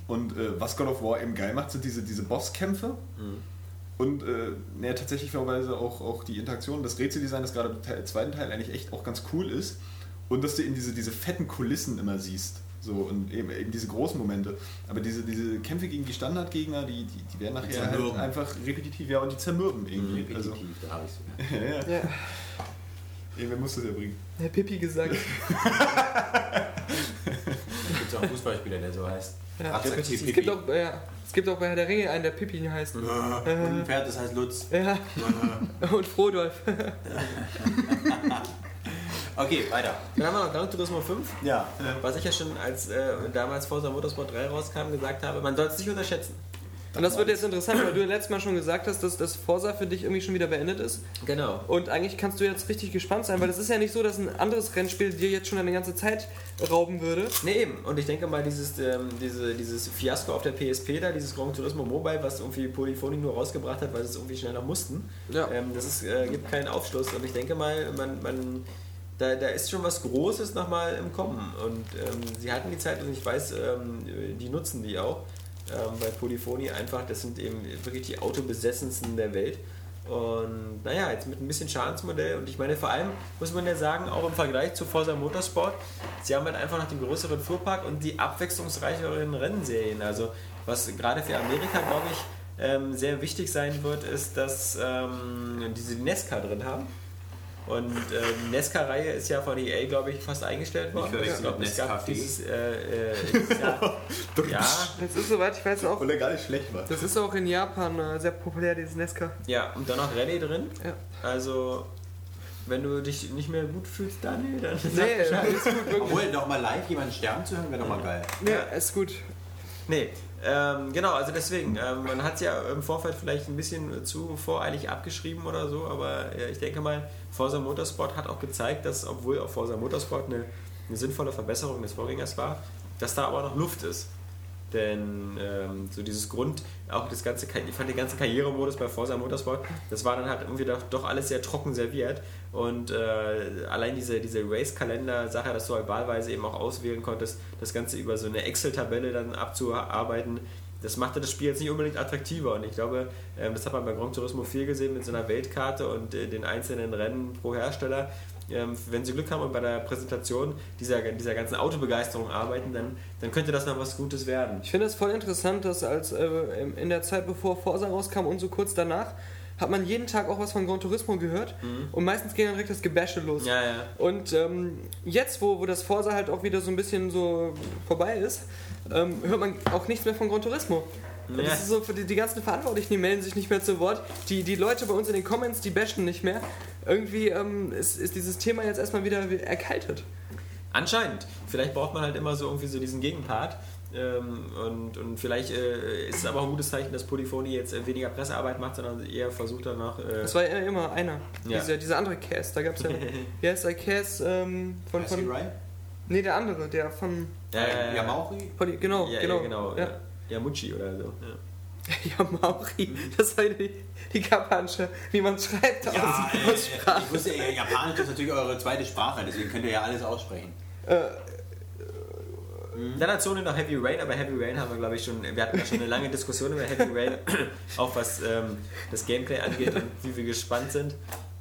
Speaker 5: Und äh, was God of War eben geil macht, sind diese, diese Bosskämpfe. Und äh, naja, tatsächlich auch, auch die Interaktion, das Rätseldesign, das gerade im zweiten Teil eigentlich echt auch ganz cool ist. Und dass du eben diese, diese fetten Kulissen immer siehst. So, und eben, eben diese großen Momente. Aber diese, diese Kämpfe gegen die Standardgegner, die, die, die werden nachher halt
Speaker 6: zermürben.
Speaker 5: einfach repetitiv, ja, und die zermürben irgendwie.
Speaker 6: Repetitiv,
Speaker 5: Also,
Speaker 6: da habe ich es (laughs)
Speaker 5: ja, ja.
Speaker 2: Ja,
Speaker 5: Irgendwer muss das ja bringen.
Speaker 2: Herr Pippi gesagt. (laughs)
Speaker 6: Es gibt auch einen Fußballspieler, der so heißt.
Speaker 2: Ja.
Speaker 6: Absatz
Speaker 2: Es
Speaker 6: Pipi.
Speaker 2: gibt, auch, ja, es gibt auch bei Herr der Ringe einen, der Pippi heißt.
Speaker 6: Und ein Pferd, das heißt Lutz.
Speaker 2: Ja, (laughs) und Frodolf.
Speaker 6: Okay, weiter.
Speaker 4: Dann haben wir noch Gran Turismo 5.
Speaker 6: Ja.
Speaker 4: Was ich ja schon als äh, damals Forza Motorsport 3 rauskam gesagt habe, man soll es nicht unterschätzen.
Speaker 2: Und das wird jetzt interessant, weil du ja letztes Mal schon gesagt hast, dass das Forsa für dich irgendwie schon wieder beendet ist.
Speaker 4: Genau.
Speaker 2: Und eigentlich kannst du jetzt richtig gespannt sein, weil es ist ja nicht so, dass ein anderes Rennspiel dir jetzt schon eine ganze Zeit rauben würde.
Speaker 4: Nee, eben. Und ich denke mal, dieses, ähm, diese, dieses Fiasko auf der PSP da, dieses Gran Turismo Mobile, was irgendwie Polyphony nur rausgebracht hat, weil sie es irgendwie schneller mussten,
Speaker 2: Ja.
Speaker 4: ähm, das ist, äh, gibt keinen Aufschluss. Und ich denke mal, man, man, da, da ist schon was Großes nochmal im Kommen. Und ähm, sie hatten die Zeit und ich weiß, ähm, die nutzen die auch. Ähm, bei Polyphony einfach, das sind eben wirklich die Autobesessensten der Welt. Und naja, jetzt mit ein bisschen Schadensmodell und ich meine, vor allem muss man ja sagen, auch im Vergleich zu Forza Motorsport, sie haben halt einfach noch den größeren Fuhrpark und die abwechslungsreicheren Rennserien. Also, was gerade für Amerika, glaube ich, ähm, sehr wichtig sein wird, ist, dass ähm, diese Nesca drin haben. Und äh, die Nesca-Reihe ist ja von EA, glaube ich, fast eingestellt worden.
Speaker 6: verwechseln
Speaker 4: Ich glaube, es gab dieses, äh, äh, dieses Jahr, ja, (laughs)
Speaker 2: Das ist soweit, ich weiß auch.
Speaker 5: Obwohl er gar nicht schlecht war.
Speaker 2: Das ist auch in Japan äh, sehr populär, dieses Nesca.
Speaker 4: ja, und dann noch Rallye drin.
Speaker 2: Ja.
Speaker 4: Also, wenn du dich nicht mehr gut fühlst, Daniel, dann sag
Speaker 2: Nee,
Speaker 4: Bescheid.
Speaker 2: ist gut, wirklich.
Speaker 6: Obwohl, nochmal live jemanden sterben zu hören, wäre doch mal geil.
Speaker 2: Ja, ist gut.
Speaker 4: Nee, ähm, genau, also deswegen, ähm, man hat es ja im Vorfeld vielleicht ein bisschen zu voreilig abgeschrieben oder so, aber äh, ich denke mal, Forza Motorsport hat auch gezeigt, dass, obwohl auch Forza Motorsport eine, eine sinnvolle Verbesserung des Vorgängers war, dass da aber noch Luft ist. Denn ähm, so dieses Grund, auch das ganze, ich fand den ganzen Karrieremodus bei Forza Motorsport, das war dann halt irgendwie doch, doch alles sehr trocken serviert. Und äh, allein diese, diese Race-Kalender-Sache, dass du halt wahlweise eben auch auswählen konntest, das Ganze über so eine Excel-Tabelle dann abzuarbeiten, das machte das Spiel jetzt nicht unbedingt attraktiver. Und ich glaube, ähm, das hat man bei Gran Turismo 4 gesehen mit so einer Weltkarte und äh, den einzelnen Rennen pro Hersteller. Ähm, wenn Sie Glück haben und bei der Präsentation dieser, dieser ganzen Autobegeisterung arbeiten, dann, dann könnte das noch was Gutes werden.
Speaker 2: Ich finde es voll interessant, dass als äh, in der Zeit, bevor Forza rauskam und so kurz danach, hat man jeden Tag auch was von Gran Turismo gehört und meistens ging dann direkt das Gebäsche los.
Speaker 4: Ja, ja.
Speaker 2: Und ähm, jetzt, wo, wo das Forza halt auch wieder so ein bisschen so vorbei ist, ähm, hört man auch nichts mehr von Gran Turismo.
Speaker 4: Ja.
Speaker 2: Das ist so die, die ganzen Verantwortlichen, die melden sich nicht mehr zu Wort. Die, die Leute bei uns in den Comments, die bashen nicht mehr. Irgendwie ähm, ist, ist dieses Thema jetzt erstmal wieder erkaltet.
Speaker 4: Anscheinend. Vielleicht braucht man halt immer so irgendwie so diesen Gegenpart. Ähm, und, und vielleicht äh, ist es aber auch ein gutes Zeichen, dass Polyphony jetzt äh, weniger Pressearbeit macht, sondern eher versucht danach. Äh,
Speaker 2: Das war ja immer einer.
Speaker 4: Ja.
Speaker 2: Dieser, dieser andere Cass. Da gab es ja. (laughs) Wie heißt der Cass ähm, von. Von
Speaker 6: Ryan?
Speaker 2: nee, der andere, der von.
Speaker 4: ja, ja, ja,
Speaker 6: Yamauri?
Speaker 2: Poly, genau,
Speaker 4: ja,
Speaker 2: genau.
Speaker 4: ja, genau.
Speaker 2: Ja.
Speaker 4: Ja. Yamuchi oder so. Ja. (laughs)
Speaker 2: Yamauri. Das war die, die japanische, wie man schreibt,
Speaker 6: Ja,
Speaker 2: aus,
Speaker 6: äh,
Speaker 2: aus Sprache.
Speaker 6: ich wusste, äh, Japanisch ist natürlich eure zweite Sprache, deswegen könnt ihr ja alles aussprechen.
Speaker 4: Dann hat Sony noch Heavy Rain, aber Heavy Rain haben wir, glaube ich, schon. Wir hatten ja schon eine lange Diskussion über Heavy Rain, (laughs) auch was ähm, das Gameplay angeht und wie wir gespannt sind.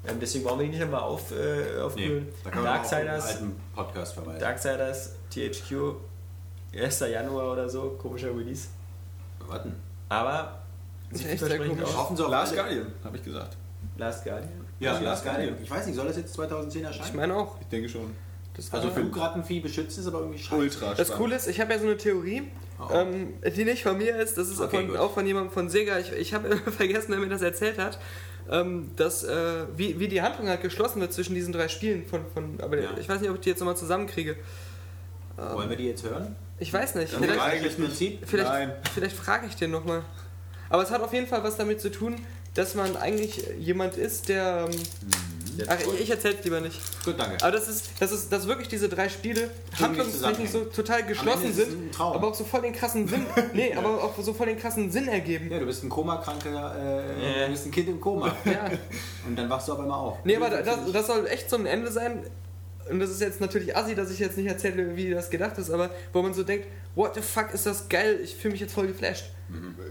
Speaker 4: Ähm, deswegen brauchen wir die nicht nochmal auf, äh, aufkühlen.
Speaker 6: da können wir auch
Speaker 4: Darksiders,
Speaker 6: alten Podcast verweisen.
Speaker 4: Darksiders, THQ, 1. Januar oder so, komischer Release.
Speaker 6: Warten.
Speaker 4: Aber
Speaker 2: Ist
Speaker 4: sieht
Speaker 2: echt sehr komisch.
Speaker 4: aus.
Speaker 6: Hoffen Sie auf
Speaker 5: Last Guardian, habe ich gesagt.
Speaker 4: Last Guardian.
Speaker 6: Ja,
Speaker 5: Last
Speaker 6: Last Guardian.
Speaker 5: Guardian.
Speaker 6: Ich weiß nicht, soll das jetzt 2010
Speaker 2: Ich
Speaker 6: erscheinen?
Speaker 2: meine auch.
Speaker 5: Ich denke schon.
Speaker 2: Das
Speaker 6: Also Flugrattenvieh beschützen ist aber irgendwie scheiße.
Speaker 5: Ultra
Speaker 2: Das
Speaker 5: spannend.
Speaker 2: Coole ist, ich habe ja so eine Theorie,
Speaker 6: Oh.
Speaker 2: ähm, die nicht von mir ist, das ist
Speaker 6: Okay,
Speaker 2: von, auch von jemandem von Sega. Ich, ich habe (laughs) vergessen, wer mir das erzählt hat, ähm, dass, äh, wie, wie die Handlung halt geschlossen wird zwischen diesen drei Spielen. Von, von, aber
Speaker 6: Ja.
Speaker 2: ich weiß nicht, ob ich die jetzt nochmal zusammenkriege.
Speaker 6: Wollen wir die jetzt hören?
Speaker 2: Ich weiß nicht.
Speaker 5: Dann
Speaker 2: Vielleicht,
Speaker 5: eigentlich
Speaker 6: Das Prinzip?
Speaker 2: vielleicht,
Speaker 5: Nein.
Speaker 2: vielleicht frage ich den nochmal. Aber es hat auf jeden Fall was damit zu tun, dass man eigentlich jemand ist, der. Ähm,
Speaker 4: Der
Speaker 2: ach, ich, ich erzähl's lieber nicht.
Speaker 6: Gut, danke.
Speaker 2: Aber das ist, das ist, dass wirklich diese drei Spiele
Speaker 6: nicht
Speaker 2: handlungstechnisch so total geschlossen sind, aber auch so voll den krassen Sinn, (laughs) nee, aber auch so voll den krassen Sinn ergeben.
Speaker 6: Ja, du bist ein Komakranker, äh,
Speaker 4: Ja.
Speaker 6: du bist ein Kind im Koma. (laughs)
Speaker 2: Ja.
Speaker 6: Und dann wachst du auf einmal auf.
Speaker 2: Nee, aber das, das soll echt so ein Ende sein. Und das ist jetzt natürlich assi, dass ich jetzt nicht erzähle, wie das gedacht ist, aber wo man so denkt, what the fuck ist das geil, ich fühle mich jetzt voll geflasht.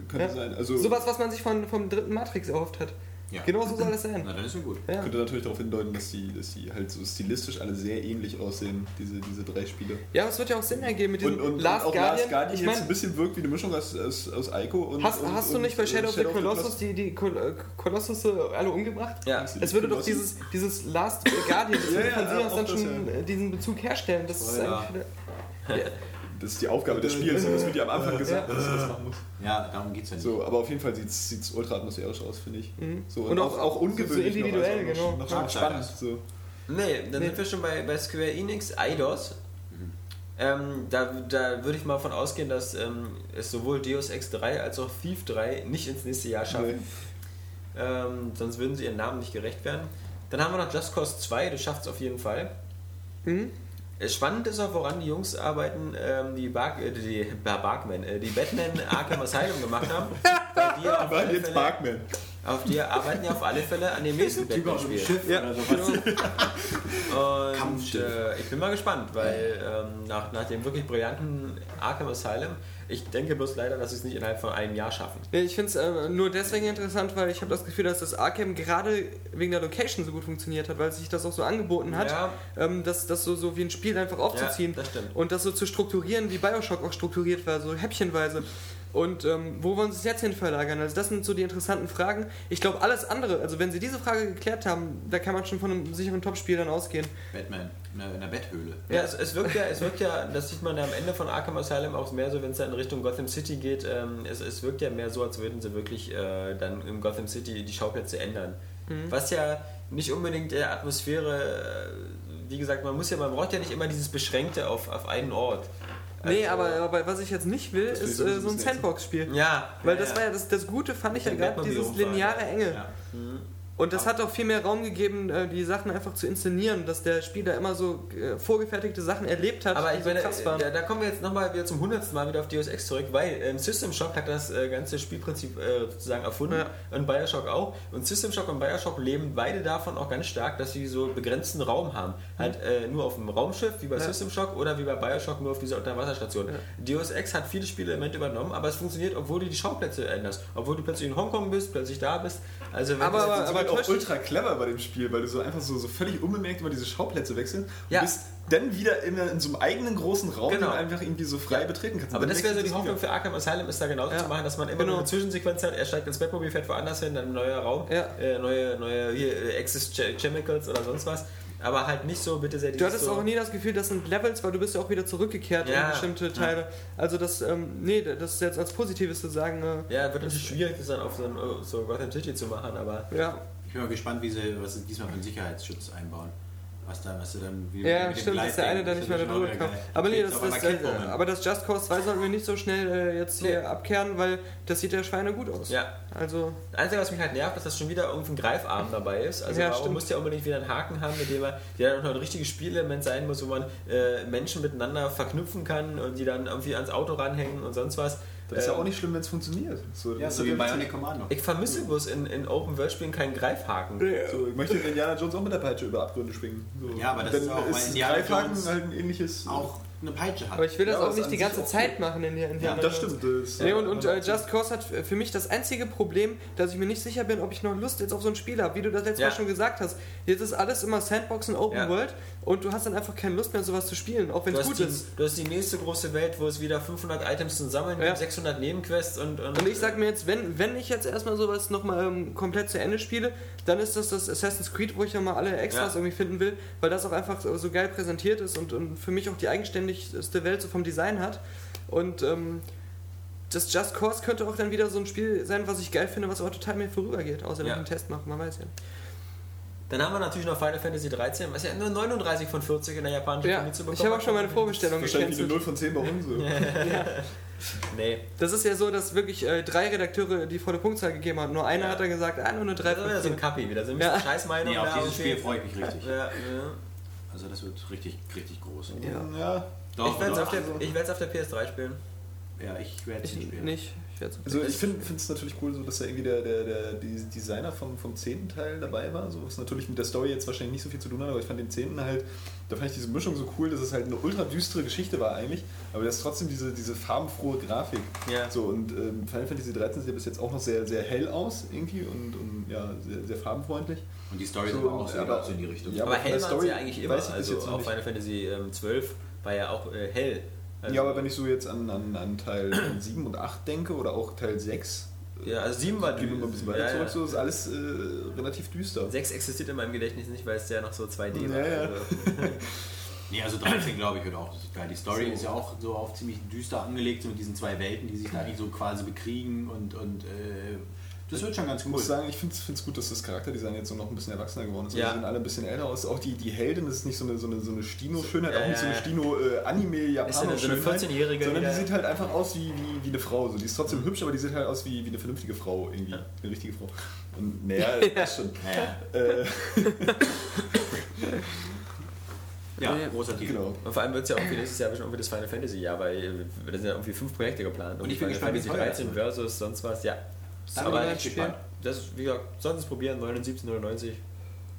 Speaker 5: Könnte
Speaker 2: Ja.
Speaker 5: sein. Also
Speaker 2: Sowas, was man sich von, vom dritten Matrix erhofft hat.
Speaker 6: Ja.
Speaker 2: Genau so soll das sein.
Speaker 6: Na, dann ist ja gut.
Speaker 2: Ja.
Speaker 5: könnte natürlich darauf hindeuten, dass die, dass die halt so stilistisch alle sehr ähnlich aussehen, diese, diese drei Spiele.
Speaker 2: ja, aber es wird ja auch Sinn ergeben mit diesem
Speaker 5: Und, und,
Speaker 2: Last
Speaker 5: und auch
Speaker 2: Guardian.
Speaker 5: Last Guardian
Speaker 2: ich
Speaker 5: jetzt
Speaker 2: mein,
Speaker 5: ein bisschen wirkt wie eine Mischung aus, aus, aus Ico und.
Speaker 2: hast,
Speaker 5: und,
Speaker 2: hast du nicht bei
Speaker 5: äh,
Speaker 2: Shadow of the Colossus die, die Kol äh, alle umgebracht?
Speaker 4: Ja,
Speaker 2: Es würde doch dieses, dieses Last Guardian, (laughs) das
Speaker 5: Ja,
Speaker 2: würde
Speaker 5: ja,
Speaker 2: von dann
Speaker 5: das,
Speaker 2: schon
Speaker 5: ja.
Speaker 2: äh, diesen Bezug herstellen. Das ist
Speaker 6: Voll, (laughs) ja.
Speaker 5: Das ist die Aufgabe des Spiels und das wird ja am Anfang gesagt, dass du das (laughs) machen musst.
Speaker 6: Ja, darum geht's ja nicht.
Speaker 5: So, aber auf jeden Fall sieht es ultra atmosphärisch aus, finde ich. So,
Speaker 2: Und auch-
Speaker 5: auch, ungewöhnlich.
Speaker 2: so individuell,
Speaker 5: noch, also
Speaker 2: genau.
Speaker 5: Noch, noch
Speaker 6: Ja.
Speaker 5: spannend. So.
Speaker 4: Nee, dann
Speaker 2: Nee.
Speaker 4: sind wir schon bei, bei Square Enix, Eidos. Ähm, da, da würde ich mal von ausgehen, dass ähm, es sowohl Deus Ex 3 als auch Thief 3 nicht ins nächste Jahr schaffen. Ähm, sonst würden sie ihren Namen nicht gerecht werden. Dann haben wir noch Just Cause 2, das schafft es auf jeden Fall.
Speaker 2: Mhm.
Speaker 4: Äh, Spannend ist auch, woran die Jungs arbeiten, ähm, die, Bark, äh, die, Bar- Barkman, äh, die Batman Arkham Asylum gemacht haben. (laughs) Dir auf, alle
Speaker 5: jetzt
Speaker 4: Fälle,
Speaker 5: Barkman.
Speaker 4: auf die arbeiten ja auf alle Fälle an dem nächsten
Speaker 6: Typ auf dem
Speaker 4: Batman-Spiel.
Speaker 6: Schiff
Speaker 2: Ja.
Speaker 6: oder sowas. (laughs)
Speaker 4: Und äh, ich bin mal gespannt, weil ähm, nach, nach dem wirklich brillanten Arkham Asylum, ich denke bloß leider, dass sie es nicht innerhalb von einem Jahr schaffen.
Speaker 2: Ich finde es äh, nur deswegen interessant, weil ich habe das Gefühl, dass das Arkham gerade wegen der Location so gut funktioniert hat, weil sich das auch so angeboten hat,
Speaker 4: Ja.
Speaker 2: ähm, das, das so, so wie ein Spiel einfach aufzuziehen
Speaker 4: Ja, das
Speaker 2: und das so zu strukturieren, wie Bioshock auch strukturiert war, so häppchenweise. Und ähm, wo wollen sie es jetzt hin verlagern? Also das sind so die interessanten Fragen. Ich glaube, alles andere, also wenn sie diese Frage geklärt haben, da kann man schon von einem sicheren Topspiel dann ausgehen.
Speaker 6: Batman in der, in Betthöhle.
Speaker 4: Ja, es, es wirkt ja, es wirkt ja, das sieht man ja am Ende von Arkham Asylum auch mehr so, wenn es dann in Richtung Gotham City geht, ähm, es, es wirkt ja mehr so, als würden sie wirklich äh, dann im Gotham City die Schauplätze ändern. Was ja nicht unbedingt der Atmosphäre, äh, wie gesagt, man muss ja, man braucht ja nicht immer dieses Beschränkte auf, auf einen Ort.
Speaker 2: Nee,
Speaker 4: Also-
Speaker 2: aber, aber was ich jetzt nicht will, ist äh, so ein. Sandbox-Spiel.
Speaker 4: Ja,
Speaker 2: Weil
Speaker 4: ja,
Speaker 2: das
Speaker 4: ja.
Speaker 2: war ja das, das Gute, fand ich ja gerade, dieses lineare Enge.
Speaker 6: Ja.
Speaker 2: Und das hat auch viel mehr Raum gegeben, äh, die Sachen einfach zu inszenieren, dass der Spieler immer so äh, vorgefertigte Sachen erlebt hat,
Speaker 4: Aber ich
Speaker 2: so
Speaker 4: meine,
Speaker 2: waren.
Speaker 4: da, da kommen wir jetzt nochmal wieder zum hundertsten Mal wieder auf Deus Ex zurück, weil ähm, System Shock hat das äh, ganze Spielprinzip äh, sozusagen erfunden
Speaker 2: Ja.
Speaker 4: und Bioshock auch. Und System Shock und Bioshock leben beide davon auch ganz stark, dass sie so begrenzten Raum haben. Halt äh, nur auf dem Raumschiff, wie bei
Speaker 2: Ja.
Speaker 4: System Shock oder wie bei Bioshock nur auf dieser Unterwasserstation. Deus Ex hat viele Spielelemente übernommen, aber es funktioniert, obwohl du die Schauplätze änderst. Obwohl du plötzlich in Hongkong bist, plötzlich da bist. Also wenn
Speaker 2: Aber-
Speaker 5: halt auch ultra clever bei dem Spiel, weil du so einfach so, so völlig unbemerkt über diese Schauplätze wechselst.
Speaker 4: Ja.
Speaker 5: Du bist dann wieder in, in so einem eigenen großen Raum,
Speaker 4: Genau.
Speaker 5: den du einfach irgendwie so frei betreten kannst.
Speaker 4: Aber
Speaker 5: Und
Speaker 4: das wäre so die Hoffnung für Arkham Asylum, ist da genauso
Speaker 2: Ja.
Speaker 4: zu machen, dass man immer
Speaker 2: Genau.
Speaker 4: nur eine Zwischensequenz hat, er steigt ins Batmobil, fährt woanders hin, dann ein neuer Raum,
Speaker 2: Ja.
Speaker 4: äh, neue, neue hier, äh, Access Ch- Chemicals oder sonst was. Aber halt nicht so, bitte sehr
Speaker 2: Du hattest
Speaker 4: so,
Speaker 2: auch nie das Gefühl, das sind Levels, weil du bist ja auch wieder zurückgekehrt
Speaker 4: Ja.
Speaker 2: in bestimmte Teile. Also das, ähm, nee, das ist jetzt als Positives zu sagen, äh,
Speaker 4: Ja, wird natürlich schwierig, das dann auf so, ein, äh, so Gotham City zu machen, aber
Speaker 2: ja.
Speaker 6: Ich bin mal gespannt, wie sie, was sie diesmal für einen Sicherheitsschutz einbauen. Was da, was sie dann wie
Speaker 2: Ja,
Speaker 6: mit dem
Speaker 2: stimmt, dass der eine da nicht mehr drüber kam.
Speaker 6: wieder.
Speaker 2: Aber nee, das, das, äh, aber das Just Cause 2 sollten wir nicht so schnell äh, jetzt hier
Speaker 4: Nee.
Speaker 2: abkehren, weil das sieht ja Schweine gut aus.
Speaker 4: ja.
Speaker 2: Also,
Speaker 4: Das Einzige, was mich halt nervt, ist, dass schon wieder irgendein Greifarm dabei ist. Also
Speaker 2: Ja,
Speaker 4: warum
Speaker 2: stimmt.
Speaker 4: muss der unbedingt wieder einen Haken haben, mit dem er, der dann noch ein richtiges Spielelement sein muss, wo man äh, Menschen miteinander verknüpfen kann und die dann irgendwie ans Auto ranhängen und sonst was.
Speaker 5: Das ist ja
Speaker 4: Ähm,
Speaker 5: auch nicht schlimm, wenn es funktioniert. So,
Speaker 6: Ja, so wie
Speaker 5: ja
Speaker 6: Bionic Commando.
Speaker 4: Ich vermisse bloß in, in Open-World-Spielen keinen Greifhaken.
Speaker 5: So, ich möchte (laughs) Indiana Jones auch mit der Peitsche über Abgründe schwingen. So.
Speaker 6: Ja, aber das
Speaker 5: Dann
Speaker 6: ist auch,
Speaker 5: ist
Speaker 6: Indiana
Speaker 5: Greifhaken
Speaker 6: Jones
Speaker 5: halt ein ähnliches.
Speaker 6: Auch eine Peitsche hat.
Speaker 2: aber ich will das
Speaker 5: Ja,
Speaker 2: auch nicht die ganze Zeit
Speaker 5: gut.
Speaker 2: machen in der in
Speaker 5: ja,
Speaker 2: der-
Speaker 5: das stimmt. Das,
Speaker 2: Nee, und, und äh, Just Cause hat für mich das einzige Problem, dass ich mir nicht sicher bin, ob ich noch Lust jetzt auf so ein Spiel habe, wie du das letztes
Speaker 4: Ja.
Speaker 2: Mal schon gesagt hast. Jetzt ist alles immer Sandbox und Open
Speaker 4: Ja.
Speaker 2: World und du hast dann einfach keine Lust mehr, sowas zu spielen, auch wenn
Speaker 4: Du
Speaker 2: es gut
Speaker 4: die,
Speaker 2: ist.
Speaker 4: du hast die nächste große Welt, wo es wieder 500 Items zum Sammeln
Speaker 2: Ja.
Speaker 4: gibt, 600 Nebenquests und... Und,
Speaker 2: Und ich sag mir jetzt, wenn, wenn ich jetzt erstmal sowas nochmal ähm, komplett zu Ende spiele, dann ist das das Assassin's Creed, wo ich nochmal alle Extras
Speaker 4: Ja.
Speaker 2: irgendwie finden will, weil das auch einfach so, geil präsentiert ist und, und für mich auch die eigenständigste Welt so vom Design hat. Und ähm, das Just Cause könnte auch dann wieder so ein Spiel sein, was ich geil finde, was aber total mir vorübergeht, außer wenn
Speaker 4: Ja.
Speaker 2: ich einen Test mache, man weiß ja.
Speaker 4: Dann haben wir natürlich noch Final Fantasy 13, was ja nur 39 von 40 in der japanischen
Speaker 2: Ja,
Speaker 4: zu
Speaker 2: ich habe auch schon meine Vorbestellung
Speaker 5: wahrscheinlich eine
Speaker 2: gecancelt.
Speaker 5: 0 von 10 bei uns. So. (laughs)
Speaker 4: Nee.
Speaker 2: Das ist ja so, dass wirklich äh, drei Redakteure die volle Punktzahl gegeben haben. Nur einer
Speaker 4: Ja.
Speaker 2: hat dann gesagt, ah, nur eine 3
Speaker 4: Das ist wieder so ein Kappi, wieder so ein
Speaker 2: Ja.
Speaker 4: bisschen Scheißmeinung.
Speaker 6: Nee, auf dieses. Spiel freue ich mich richtig.
Speaker 4: Ja, ja.
Speaker 6: Also das wird richtig, richtig groß.
Speaker 2: Ja.
Speaker 5: Ja,
Speaker 6: Doch,
Speaker 4: Ich werde es auf, der- ich werd's auf der PS3 spielen.
Speaker 6: Ja, ich werde es spielen.
Speaker 2: nicht. Ich werd's
Speaker 5: Also ich finde es natürlich cool, so, dass da irgendwie der, der, der Designer vom, vom zehnten Teil dabei war. So, was natürlich mit der Story jetzt wahrscheinlich nicht so viel zu tun hat, aber ich fand den zehnten halt, da fand ich diese Mischung so cool, dass es halt eine ultra düstere Geschichte war eigentlich, aber das ist trotzdem diese, diese farbenfrohe Grafik.
Speaker 4: Ja.
Speaker 5: So, und ähm, Final Fantasy 13 sieht ja bis jetzt auch noch sehr, sehr hell aus irgendwie und, und ja, sehr, sehr farbenfreundlich.
Speaker 6: Und die Story
Speaker 5: So,
Speaker 6: ist aber auch so,
Speaker 5: aber-
Speaker 6: so in die Richtung.
Speaker 5: Ja,
Speaker 4: aber
Speaker 5: aber
Speaker 4: hell
Speaker 5: Story
Speaker 4: ja eigentlich immer.
Speaker 5: weiß ich
Speaker 4: Also auch. Final Fantasy ähm, 12 war ja auch äh, hell. Also,
Speaker 5: ja, aber wenn ich so jetzt an, an, an Teil (clears throat) 7 und 8 denke oder auch Teil 6,
Speaker 4: ja, also 7 war
Speaker 5: gehen wir mal ein bisschen weiter
Speaker 4: ja,
Speaker 5: zurück,
Speaker 4: ja.
Speaker 5: so ist alles äh, relativ düster.
Speaker 4: 6 existiert in meinem Gedächtnis nicht, weil es ja noch so 2D war.
Speaker 5: Ja, ja.
Speaker 4: Also, (laughs)
Speaker 6: Nee, also 13 glaube ich wird auch geil. Die Story
Speaker 5: So.
Speaker 6: ist ja auch so auf ziemlich düster angelegt, so mit diesen zwei Welten, die sich da eigentlich so quasi bekriegen und, und äh, Das wird schon ganz
Speaker 5: Ich
Speaker 6: cool.
Speaker 5: muss sagen, ich finde es gut, dass das Charakterdesign jetzt so noch ein bisschen erwachsener geworden ist.
Speaker 4: Ja.
Speaker 5: Die sehen alle ein bisschen älter aus. Auch die, die Heldin das ist nicht so eine, so eine, so eine Stino-Schönheit,
Speaker 4: Ja,
Speaker 5: auch nicht so eine
Speaker 4: ja.
Speaker 5: Stino-Anime-Japaner.
Speaker 4: Ist so eine- so eine 14-Jährige
Speaker 5: Sondern die sieht halt einfach aus wie, wie, wie eine Frau. So, die ist trotzdem hübsch, aber die sieht halt aus wie, wie eine vernünftige Frau irgendwie.
Speaker 4: Ja.
Speaker 5: Eine richtige Frau. Und naja, das (laughs) schon.
Speaker 6: Ja,
Speaker 5: Äh, (laughs)
Speaker 6: ja
Speaker 2: Ja.
Speaker 6: großer Titel.
Speaker 5: genau.
Speaker 4: Und vor allem wird es ja irgendwie nächstes Jahr schon irgendwie das Final Fantasy Jahr, weil äh, da sind ja irgendwie fünf Projekte geplant.
Speaker 6: Und ich bin
Speaker 4: Final
Speaker 6: gespannt, wie das
Speaker 4: 13
Speaker 6: wird.
Speaker 4: versus sonst was, ja.
Speaker 6: Bin
Speaker 4: Aber
Speaker 6: ich echt gespannt.
Speaker 4: das, wie gesagt, sonst es probieren, 79 oder 90.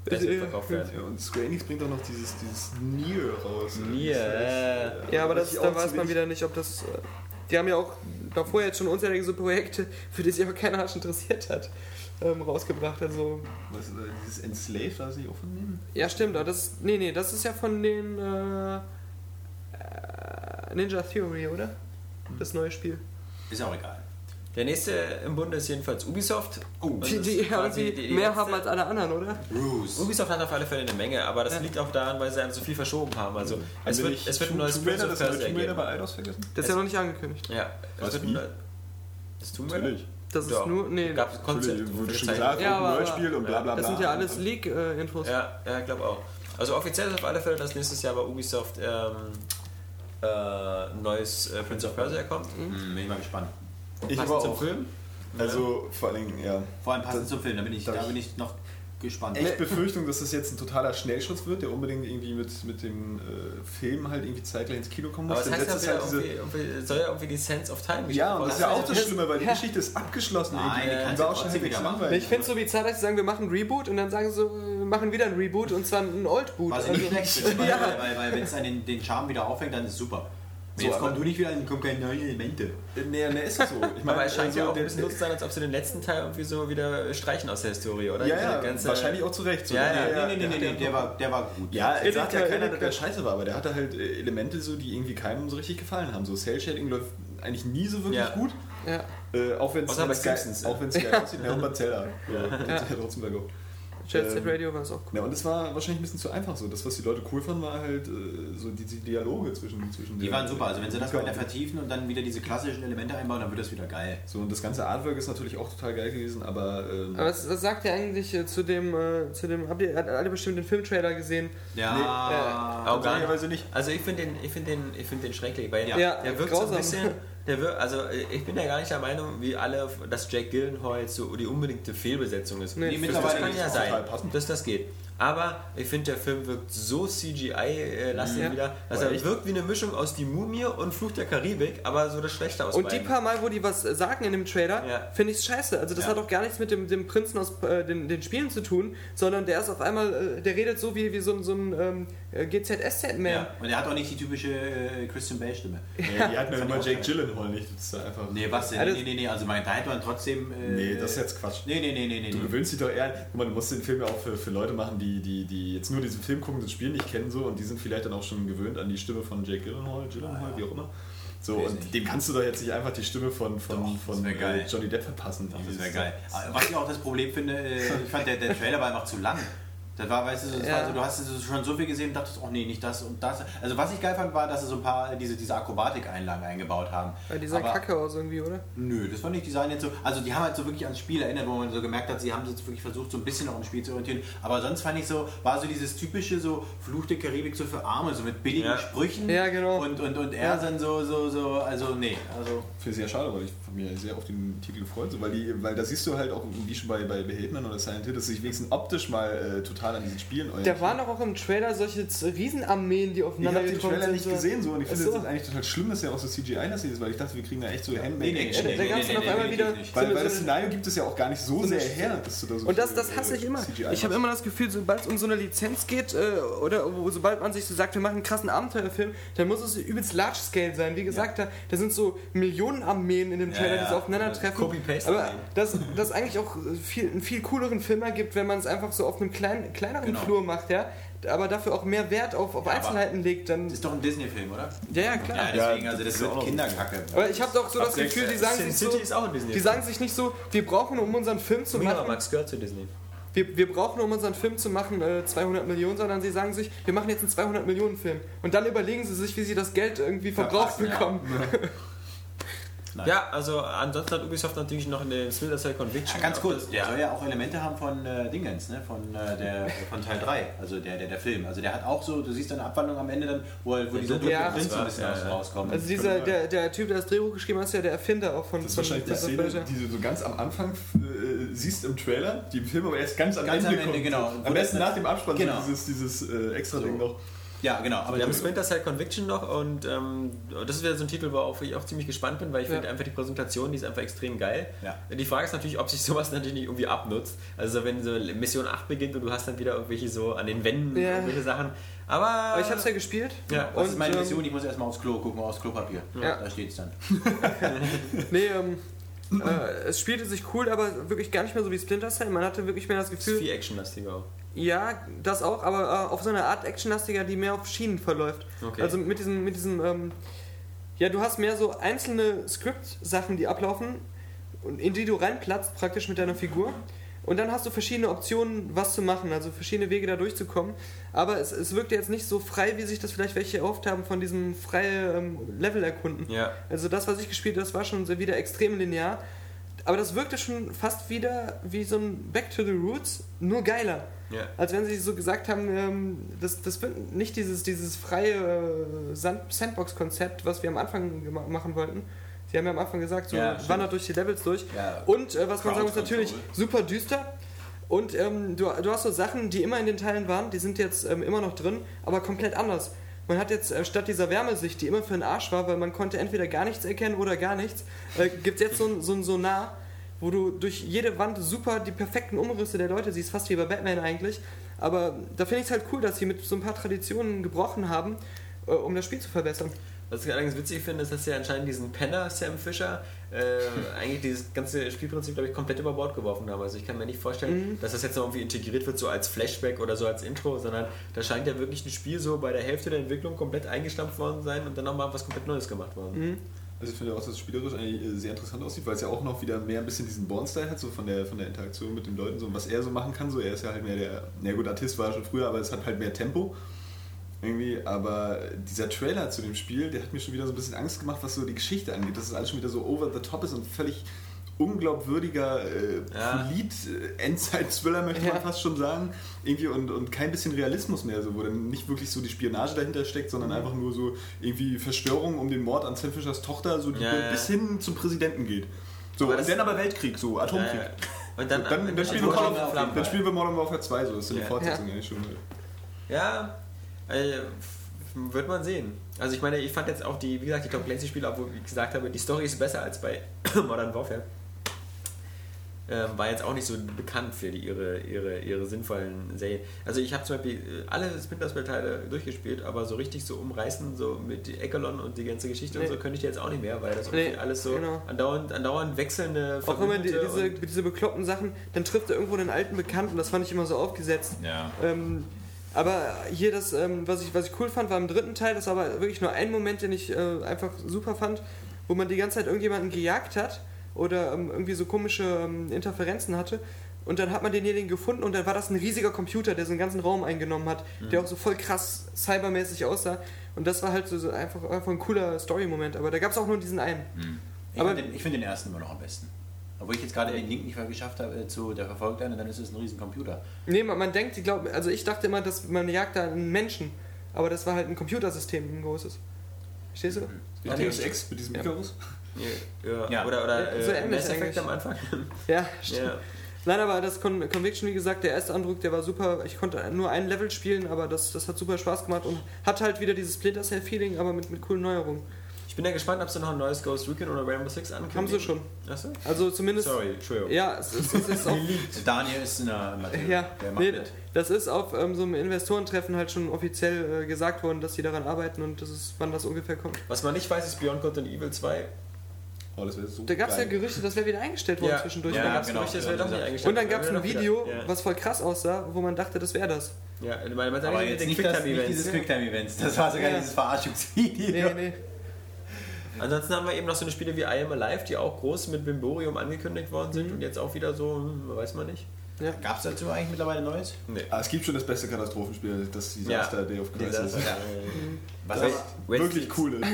Speaker 4: Das wird verkauft werden.
Speaker 5: Ja, und Square Enix bringt auch noch dieses, dieses Nier raus.
Speaker 4: Nier.
Speaker 2: Ja, aber das,
Speaker 5: ich
Speaker 2: da weiß man wieder nicht, ob das. äh, Die haben ja auch davor jetzt schon unzählige so Projekte, für die sich aber keiner Arsch interessiert hat, ähm, rausgebracht. Also,
Speaker 5: Was, äh, dieses Enslaved, da sich auch von denen?
Speaker 2: ja, stimmt, aber das. Nee, nee, das ist ja von den. Äh, äh, Ninja Theory, oder? Das neue Spiel.
Speaker 6: Ist auch egal.
Speaker 4: Der nächste im Bunde ist jedenfalls Ubisoft.
Speaker 6: Oh,
Speaker 2: Die, die irgendwie
Speaker 4: die- die
Speaker 2: mehr haben als alle anderen, oder?
Speaker 6: Bruce.
Speaker 4: Ubisoft hat auf alle Fälle eine Menge, aber das
Speaker 2: Ja.
Speaker 4: liegt auch daran, weil sie einem so viel verschoben haben. Also es
Speaker 5: Haben wir
Speaker 4: wird,
Speaker 5: nicht
Speaker 4: es wird ein neues Prince of Persia geben.
Speaker 5: bei Eidos vergessen?
Speaker 2: Das ist ja noch nicht angekündigt.
Speaker 4: Ja, es wird
Speaker 5: wie?
Speaker 4: ein das Tomb Raider?
Speaker 5: Natürlich.
Speaker 2: Das ist
Speaker 4: Ja.
Speaker 2: nur. Nee,
Speaker 4: Gab es Konzept.
Speaker 5: Wurde schon
Speaker 2: Ja,
Speaker 5: ja,
Speaker 2: aber-
Speaker 5: ein neues Spiel und bla bla bla.
Speaker 2: das sind ja alles Leak-Infos.
Speaker 4: Ja, ja, ich glaube auch. Also offiziell ist auf alle Fälle, dass nächstes Jahr bei Ubisoft ähm, äh, ein neues äh, Prince of Persia kommt.
Speaker 6: Hm, bin ich mal gespannt.
Speaker 5: Ich
Speaker 4: Passend zum
Speaker 5: auch.
Speaker 4: Film.
Speaker 5: Also vor allen Dingen, ja.
Speaker 6: Vor allem passend zum Film, da bin ich,
Speaker 5: da
Speaker 6: da
Speaker 5: ich-
Speaker 6: bin ich noch gespannt.
Speaker 5: Echt Befürchtung, dass das jetzt ein totaler Schnellschuss wird, der unbedingt irgendwie mit, mit dem äh, Film halt irgendwie zeitgleich ins Kino kommen muss.
Speaker 4: Aber
Speaker 5: Denn
Speaker 4: heißt ja
Speaker 5: Jahr diese,
Speaker 4: irgendwie, irgendwie, soll ja irgendwie die Sense of Time
Speaker 5: ja, und das ist ja auch das
Speaker 2: das-
Speaker 5: Schlimme, weil die
Speaker 2: ja.
Speaker 5: Geschichte ist abgeschlossen.
Speaker 6: Nein,
Speaker 5: irgendwie.
Speaker 6: die kannst
Speaker 5: die
Speaker 6: du
Speaker 5: war auch schon
Speaker 6: trotzdem
Speaker 5: halbwegs
Speaker 6: wieder machen.
Speaker 5: langweilig.
Speaker 2: Ich finde es so wie zeitgleich zu sagen, wir machen ein Reboot und dann sagen sie so, wir machen wieder ein Reboot und zwar ein Old-Boot.
Speaker 6: Was ich nicht schlecht finde, weil, (laughs)
Speaker 2: ja.
Speaker 6: weil, weil, weil wenn es dann den, den Charme wieder aufhängt, dann ist es
Speaker 5: So,
Speaker 6: Jetzt komm du nicht wieder, kommen keine neuen Elemente.
Speaker 5: Nee, nee, ist das so. Ich (laughs)
Speaker 4: Aber es scheint
Speaker 5: also
Speaker 4: ja auch ein
Speaker 5: der-
Speaker 4: bisschen so zu sein, als ob sie den letzten Teil irgendwie so wieder streichen aus der Historie, oder?
Speaker 5: Ja, ja,
Speaker 4: ganze-
Speaker 5: wahrscheinlich auch zu Recht. So,
Speaker 4: Ja, ja,
Speaker 5: der-
Speaker 6: Nee, nee, nee, nee,
Speaker 5: der-
Speaker 6: war, der war gut.
Speaker 5: Ja, es sagt ja keiner, dass der scheiße war, aber der hatte halt äh, Elemente so, die irgendwie keinem so richtig gefallen haben. So Cell Shading läuft eigentlich nie so wirklich
Speaker 4: Ja.
Speaker 5: gut.
Speaker 2: Ja.
Speaker 5: Äh, auch wenn es
Speaker 4: bei
Speaker 5: geil,
Speaker 4: Simpsons.
Speaker 5: auch wenn's geil (laughs) aussieht. Ja, und bei Zelda. Ja,
Speaker 2: Ja.
Speaker 5: ja. trotzdem sehr gut.
Speaker 2: Jet Set
Speaker 5: Ähm,
Speaker 2: Radio war es auch cool.
Speaker 5: Ja, und es war wahrscheinlich ein bisschen zu einfach so. Das, was die Leute cool fanden, war halt äh, so die, die Dialoge zwischen, zwischen
Speaker 6: Die waren super. Also wenn sie das weiter vertiefen und dann wieder diese klassischen Elemente einbauen, dann wird das wieder geil.
Speaker 5: So, und das ganze Artwork ist natürlich auch total geil gewesen, aber. Ähm,
Speaker 2: Aber was, was sagt ihr eigentlich äh, zu dem, äh, zu dem, habt ihr hat alle bestimmt den Filmtrailer gesehen?
Speaker 6: Ja.
Speaker 4: Auch gar
Speaker 5: Tatsächlicherweise nicht.
Speaker 4: Also ich finde den, ich finde den, ich finde den schrecklich, weil
Speaker 6: Ja.
Speaker 2: Ja,
Speaker 4: der wirkt so ein bisschen, der wirkt, also ich bin ja gar nicht der Meinung, wie alle, dass Jack Gyllenhaal jetzt so die unbedingte Fehlbesetzung ist.
Speaker 2: Nee,
Speaker 6: mittlerweile
Speaker 4: kann ja sein, dass das geht. Aber ich finde, der Film wirkt so CGI-lastig
Speaker 2: Ja.
Speaker 4: wieder, dass
Speaker 5: Aber
Speaker 4: er wirkt wie eine Mischung aus Die Mumie und Fluch der Karibik, aber so das Schlechte aus
Speaker 2: Und die
Speaker 4: beiden.
Speaker 2: paar Mal, wo die was äh, sagen in dem Trailer,
Speaker 4: Ja.
Speaker 2: finde ich scheiße. Also das
Speaker 6: Ja.
Speaker 2: hat auch gar nichts mit dem, dem Prinzen aus äh, den, den Spielen zu tun, sondern der ist auf einmal, äh, der redet so wie, wie so, ein- so ein ähm, äh, GZSZ-Man.
Speaker 6: Ja. Und er hat auch nicht die typische äh, Christian Bale-Stimme. (laughs)
Speaker 5: Nee, die hatten ja
Speaker 6: Fand
Speaker 5: immer Jake. Gyllenhaal nicht. Das ist einfach.
Speaker 6: Nee, was denn?
Speaker 2: Ja,
Speaker 6: Nee, nee, nee, also mein, da hätte man trotzdem. Äh,
Speaker 5: Nee, das ist jetzt Quatsch.
Speaker 6: Nee, nee, nee, nee, nee.
Speaker 5: Du
Speaker 6: nee.
Speaker 5: gewöhnst dich doch eher, guck mal, du musst den Film ja auch für, für Leute machen, die, die, die jetzt nur diesen Film gucken, das Spiel nicht kennen so und die sind vielleicht dann auch schon gewöhnt an die Stimme von Jake Gyllenhaal, Gyllenhaal, wie auch immer. So, und
Speaker 6: nicht.
Speaker 5: dem kannst du doch jetzt nicht einfach die Stimme von, von,
Speaker 6: Doch,
Speaker 5: von äh, Johnny Depp verpassen.
Speaker 6: Das wäre geil. Was ich auch das Problem finde, äh, ich fand, der, der Trailer war einfach zu lang. Das war, weißt du, das
Speaker 2: Ja.
Speaker 6: war so, du hast schon so viel gesehen und dachtest, oh nee, nicht das und das. Also was ich geil fand, war, dass sie so ein paar diese, diese Akrobatik-Einlagen eingebaut haben.
Speaker 2: Weil die sah
Speaker 6: Aber-
Speaker 2: kacke aus irgendwie, oder?
Speaker 6: Nö, das fand ich, die sahen jetzt so, also die haben halt so wirklich ans Spiel erinnert, wo man so gemerkt hat, sie haben sich jetzt wirklich versucht, so ein bisschen auch am Spiel zu orientieren. Aber sonst fand ich so, war so dieses typische so Fluch der Karibik so für Arme, so mit billigen
Speaker 4: Ja.
Speaker 6: Sprüchen.
Speaker 2: Ja, genau.
Speaker 6: Und, und, und er
Speaker 2: Ja.
Speaker 6: dann so, so, so, also nee, also
Speaker 5: Für sehr schade, weil ich von mir sehr auf den Titel gefreut so, weil die, weil da siehst du halt auch, wie schon bei, bei Hitman oder Silent Hill, dass sie sich wenigstens optisch mal äh, total an diesen Spielen.
Speaker 2: Da waren auch im Trailer solche Riesenarmeen, die
Speaker 5: ich
Speaker 2: aufeinander
Speaker 5: habe den Trailer
Speaker 2: sind.
Speaker 5: nicht
Speaker 2: so.
Speaker 5: gesehen so und ich finde
Speaker 2: so.
Speaker 5: es eigentlich total schlimm, dass der auch so CGI-lastig ist, weil ich dachte, wir kriegen da echt so
Speaker 6: Nee, nee,
Speaker 5: Handmade-Action.
Speaker 2: Da, da gab es dann auf einmal wieder.
Speaker 6: nicht.
Speaker 2: so
Speaker 5: Weil, weil
Speaker 2: so
Speaker 5: das Szenario gibt es ja auch gar nicht so
Speaker 2: so
Speaker 5: sehr her, dass du da so
Speaker 2: Und das, das hasse
Speaker 5: äh,
Speaker 2: ich immer.
Speaker 5: CGI
Speaker 2: Ich habe immer das Gefühl, sobald es um so eine Lizenz geht, äh, oder sobald man sich so sagt, wir machen einen krassen Abenteuerfilm, dann muss es übelst large scale sein. Wie gesagt, da, da sind so Millionenarmeen in dem
Speaker 6: Ja,
Speaker 2: Trailer, die
Speaker 6: ja.
Speaker 2: so aufeinandertreffen.
Speaker 4: Copy-Paste
Speaker 2: Aber
Speaker 4: Armeen.
Speaker 2: das, das eigentlich auch viel, einen viel cooleren Film ergibt, wenn man es einfach so auf einem kleinen, kleineren
Speaker 6: Genau.
Speaker 2: Flur macht, ja. Aber dafür auch mehr Wert auf, auf
Speaker 6: Ja,
Speaker 2: Einzelheiten legt, dann.
Speaker 6: das ist doch ein Disney-Film, oder?
Speaker 2: Ja, ja, klar.
Speaker 6: Ja, deswegen,
Speaker 5: Ja,
Speaker 6: also das wird Kinderkacke.
Speaker 2: Aber ich habe doch so das Gefühl, die
Speaker 4: Äh,
Speaker 2: sagen
Speaker 4: Sin
Speaker 2: sich so,
Speaker 4: City ist auch ein Disney.
Speaker 2: die sagen sich nicht so, wir brauchen um unseren Film zu machen,
Speaker 4: Max gehört zu Disney.
Speaker 2: wir, wir brauchen, um unseren Film zu machen, äh, 200 Millionen, sondern sie sagen sich, wir machen jetzt einen 200 Millionen Film. Und dann überlegen sie sich, wie sie das Geld irgendwie verbraucht
Speaker 6: ja.
Speaker 2: bekommen. (laughs)
Speaker 6: Nein.
Speaker 4: Ja, also ansonsten hat Ubisoft natürlich noch eine Splinter Cell Conviction.
Speaker 6: Ja, ganz kurz, der soll ja auch Elemente haben von äh, Dingens, ne? von, äh, der, von Teil 3, also der, der, der Film. Also der hat auch so, du siehst eine Abwandlung am Ende dann, wo, wo dieser dunkle
Speaker 2: Ja.
Speaker 6: Prinz so ein bisschen
Speaker 4: Ja,
Speaker 6: aus-
Speaker 4: ja.
Speaker 6: rauskommt.
Speaker 2: Also dieser, der, der Typ, der das Drehbuch geschrieben hat, ist ja der Erfinder auch von
Speaker 5: Das ist
Speaker 2: von
Speaker 5: wahrscheinlich die
Speaker 2: Prince of
Speaker 5: Szene, die du so ganz am Anfang äh, siehst im Trailer, die im Film aber erst ganz am
Speaker 6: Ganz
Speaker 5: Ende
Speaker 6: am Ende,
Speaker 5: kommt.
Speaker 6: genau.
Speaker 5: Am besten nach dem Abspann
Speaker 6: Genau.
Speaker 5: so dieses, dieses äh, extra Ding noch.
Speaker 6: Ja, genau. Aber
Speaker 4: Wir haben Splinter Cell Conviction noch und ähm, das ist wieder so ein Titel, worauf ich auch ziemlich gespannt bin, weil ich
Speaker 2: Ja.
Speaker 4: finde einfach die Präsentation, die ist einfach extrem geil.
Speaker 6: Ja.
Speaker 4: Die Frage ist natürlich, ob sich sowas natürlich nicht irgendwie abnutzt. Also wenn so Mission 8 beginnt und du hast dann wieder irgendwelche so an den Wänden
Speaker 2: Ja.
Speaker 4: irgendwelche Sachen. Aber,
Speaker 2: Aber ich hab's ja gespielt.
Speaker 4: Ja,
Speaker 6: was ist meine
Speaker 2: ähm,
Speaker 6: Mission? Ich muss erstmal aufs Klo gucken, aufs Klopapier.
Speaker 2: Ja.
Speaker 6: Da steht's dann. (laughs)
Speaker 2: Nee, ähm, äh, es spielte sich cool, aber wirklich gar nicht mehr so wie Splinter Cell. Man hatte wirklich mehr das
Speaker 4: ist
Speaker 2: Gefühl,
Speaker 4: viel actionlastiger auch.
Speaker 2: Ja, das auch, aber äh, auf so eine Art actionlastiger, die mehr auf Schienen verläuft.
Speaker 4: Okay.
Speaker 2: Also mit diesem, mit diesem, ähm, ja, du hast mehr so einzelne Script-Sachen, die ablaufen, und in die du reinplatzt, praktisch mit deiner Figur. Und dann hast du verschiedene Optionen, was zu machen, also verschiedene Wege da durchzukommen. Aber es, es wirkt jetzt nicht so frei, wie sich das vielleicht welche erhofft haben von diesem freie ähm, Level erkunden.
Speaker 4: Ja.
Speaker 2: Also das, was ich gespielt habe, das war schon wieder extrem linear. Aber das wirkte schon fast wieder wie so ein Back to the Roots, nur geiler.
Speaker 4: Ja.
Speaker 2: Als wenn sie so gesagt haben, ähm, das, das wird nicht dieses, dieses freie äh, Sand- Sandbox-Konzept, was wir am Anfang machen wollten. Sie haben ja am Anfang gesagt, so
Speaker 6: Ja,
Speaker 2: wandert durch die Levels durch.
Speaker 6: Ja,
Speaker 2: Und äh, was man sagen muss, natürlich super düster. Und ähm, du, du hast so Sachen, die immer in den Teilen waren, die sind jetzt ähm, immer noch drin, aber komplett anders. Man hat jetzt äh, statt dieser Wärmesicht, die immer für den Arsch war, weil man konnte entweder gar nichts erkennen oder gar nichts, äh, gibt es jetzt so ein, so Sonar, wo du durch jede Wand super die perfekten Umrisse der Leute siehst, fast wie bei Batman eigentlich. Aber da finde ich es halt cool, dass sie mit so ein paar Traditionen gebrochen haben, äh, um das Spiel zu verbessern.
Speaker 4: Was ich allerdings witzig finde, ist, dass sie anscheinend diesen Penner Sam Fisher äh, (laughs) eigentlich dieses ganze Spielprinzip, glaube ich, komplett über Bord geworfen haben. Also ich kann mir nicht vorstellen, dass das jetzt noch irgendwie integriert wird, so als Flashback oder so als Intro, sondern da scheint ja wirklich ein Spiel so bei der Hälfte der Entwicklung komplett eingestampft worden sein und dann nochmal was komplett Neues gemacht worden.
Speaker 5: Also ich finde auch, dass es spielerisch eigentlich äh, sehr interessant aussieht, weil es ja auch noch wieder mehr ein bisschen diesen Born-Style hat, so von der, von der Interaktion mit den Leuten, so und was er so machen kann. So, er ist ja halt mehr der, na gut, Artist war er schon früher, aber es hat halt mehr Tempo. Irgendwie, aber dieser Trailer zu dem Spiel, der hat mir schon wieder so ein bisschen Angst gemacht, was so die Geschichte angeht, dass es alles schon wieder so over the top ist und völlig unglaubwürdiger äh,
Speaker 4: Ja.
Speaker 5: Polit-Endzeit-Thriller, möchte
Speaker 2: Ja.
Speaker 5: man fast schon sagen. Irgendwie und, und kein bisschen Realismus mehr, so, wo dann nicht wirklich so die Spionage dahinter steckt, sondern einfach nur so irgendwie Verstörung um den Mord an Sam Fischers Tochter, so die
Speaker 4: Ja, ja.
Speaker 5: bis hin zum Präsidenten geht. So,
Speaker 4: Aber
Speaker 5: und
Speaker 4: das-
Speaker 5: dann aber Weltkrieg, so Atomkrieg.
Speaker 4: Äh, und dann, (laughs)
Speaker 5: Dann, dann, spielen wir
Speaker 4: Modern
Speaker 5: Modern,
Speaker 4: Warfare.
Speaker 5: dann spielen wir Modern Warfare 2, so das ist so eine
Speaker 4: Ja.
Speaker 5: Fortsetzung eigentlich schon.
Speaker 4: Ja, äh, wird man sehen. Also ich meine, ich fand jetzt auch die, wie gesagt, die Tom Clancy Spiele, obwohl ich gesagt habe, die Story ist besser als bei (coughs) Modern Warfare. Ähm, war jetzt auch nicht so bekannt für die, ihre, ihre, ihre sinnvollen Serien. Also ich habe zum Beispiel äh, alle Splinter Cell Teile durchgespielt, aber so richtig so umreißen, so mit Echelon und die ganze Geschichte und
Speaker 2: Nee.
Speaker 4: so, könnte ich jetzt auch nicht mehr, weil das
Speaker 2: Nee,
Speaker 4: irgendwie alles so
Speaker 2: genau.
Speaker 4: andauernd, andauernd wechselnde
Speaker 2: Auch immer die, diese,
Speaker 4: und-
Speaker 2: diese bekloppten Sachen, dann trifft er irgendwo einen alten Bekannten, das fand ich immer so aufgesetzt.
Speaker 6: Ja.
Speaker 2: Ähm, aber hier das, ähm, was, ich, was ich cool fand, war im dritten Teil, das war aber wirklich nur ein Moment, den ich äh, einfach super fand, wo man die ganze Zeit irgendjemanden gejagt hat oder ähm, irgendwie so komische ähm, Interferenzen hatte. Und dann hat man denjenigen gefunden und dann war das ein riesiger Computer, der so einen ganzen Raum eingenommen hat, der auch so voll krass cybermäßig aussah. Und das war halt so, einfach, einfach ein cooler Story-Moment. Aber da gab es auch nur diesen einen.
Speaker 6: Ich
Speaker 2: Aber-
Speaker 6: finde den, ich find den ersten immer noch am besten. Obwohl ich jetzt gerade den Link nicht mehr geschafft habe äh, zu der verfolgt einen, dann ist es ein riesen Computer.
Speaker 2: Nee, man, man denkt, ich glaube, also ich dachte immer, dass man jagt da einen Menschen. Aber das war halt ein Computersystem, ein großes. Verstehst du?
Speaker 5: Wie
Speaker 6: Ja,
Speaker 5: Deus. Ex mit diesem
Speaker 2: Ja.
Speaker 5: Icarus.
Speaker 4: Ja, ja.
Speaker 6: Ja.
Speaker 4: Oder, oder
Speaker 2: Ja, so
Speaker 4: äh, Mass Effect am Anfang. (laughs)
Speaker 2: Ja, stimmt.
Speaker 4: ja.
Speaker 2: Nein, aber das Con Conviction, wie gesagt, der erste Eindruck, der war super. Ich konnte nur ein Level spielen, aber das, das hat super Spaß gemacht und hat halt wieder dieses Splinter Cell Feeling, aber mit, mit coolen Neuerungen.
Speaker 4: Ich bin ja gespannt, ob sie noch ein neues Ghost Recon oder Rainbow Six ankündigen.
Speaker 2: Haben sie schon.
Speaker 4: Achso?
Speaker 2: Also zumindest.
Speaker 4: Sorry, Entschuldigung.
Speaker 2: Ja, es ist, es ist (laughs) auch.
Speaker 6: Daniel ist in der Materie.
Speaker 2: Ja,
Speaker 6: der macht
Speaker 2: nee,
Speaker 6: mit.
Speaker 2: das ist auf ähm, so einem Investorentreffen halt schon offiziell äh, gesagt worden, dass sie daran arbeiten und das ist, wann das ungefähr kommt.
Speaker 4: Was man nicht weiß, ist Beyond Good and Evil 2.
Speaker 5: Oh, das wäre so
Speaker 2: Da gab es ja. Gerüchte, das wäre wieder eingestellt worden
Speaker 4: Ja.
Speaker 2: zwischendurch.
Speaker 6: Ja,
Speaker 4: da gab es
Speaker 6: genau.
Speaker 4: Gerüchte, das wäre
Speaker 6: Ja,
Speaker 4: doch nicht eingestellt.
Speaker 2: Und dann gab es ein
Speaker 4: wieder-
Speaker 2: Video,
Speaker 4: Ja.
Speaker 2: was voll krass aussah, wo man dachte, das wäre das.
Speaker 4: Ja, man, man
Speaker 6: Aber jetzt nicht, das, nicht dieses Quicktime-Events. Das war sogar
Speaker 2: Ja.
Speaker 6: dieses Verarschungsvideo.
Speaker 2: Nee, nee.
Speaker 4: Ansonsten haben wir eben noch so eine Spiele wie I Am Alive, die auch groß mit Bimborium angekündigt worden sind und jetzt auch wieder so, hm, weiß man nicht.
Speaker 6: Gab es dazu eigentlich mittlerweile Neues?
Speaker 4: Nee.
Speaker 5: Ah, es gibt schon das beste Katastrophenspiel, das Disaster Day of Crisis.
Speaker 4: Disaster.
Speaker 6: Was
Speaker 5: Das wirklich cool. ist.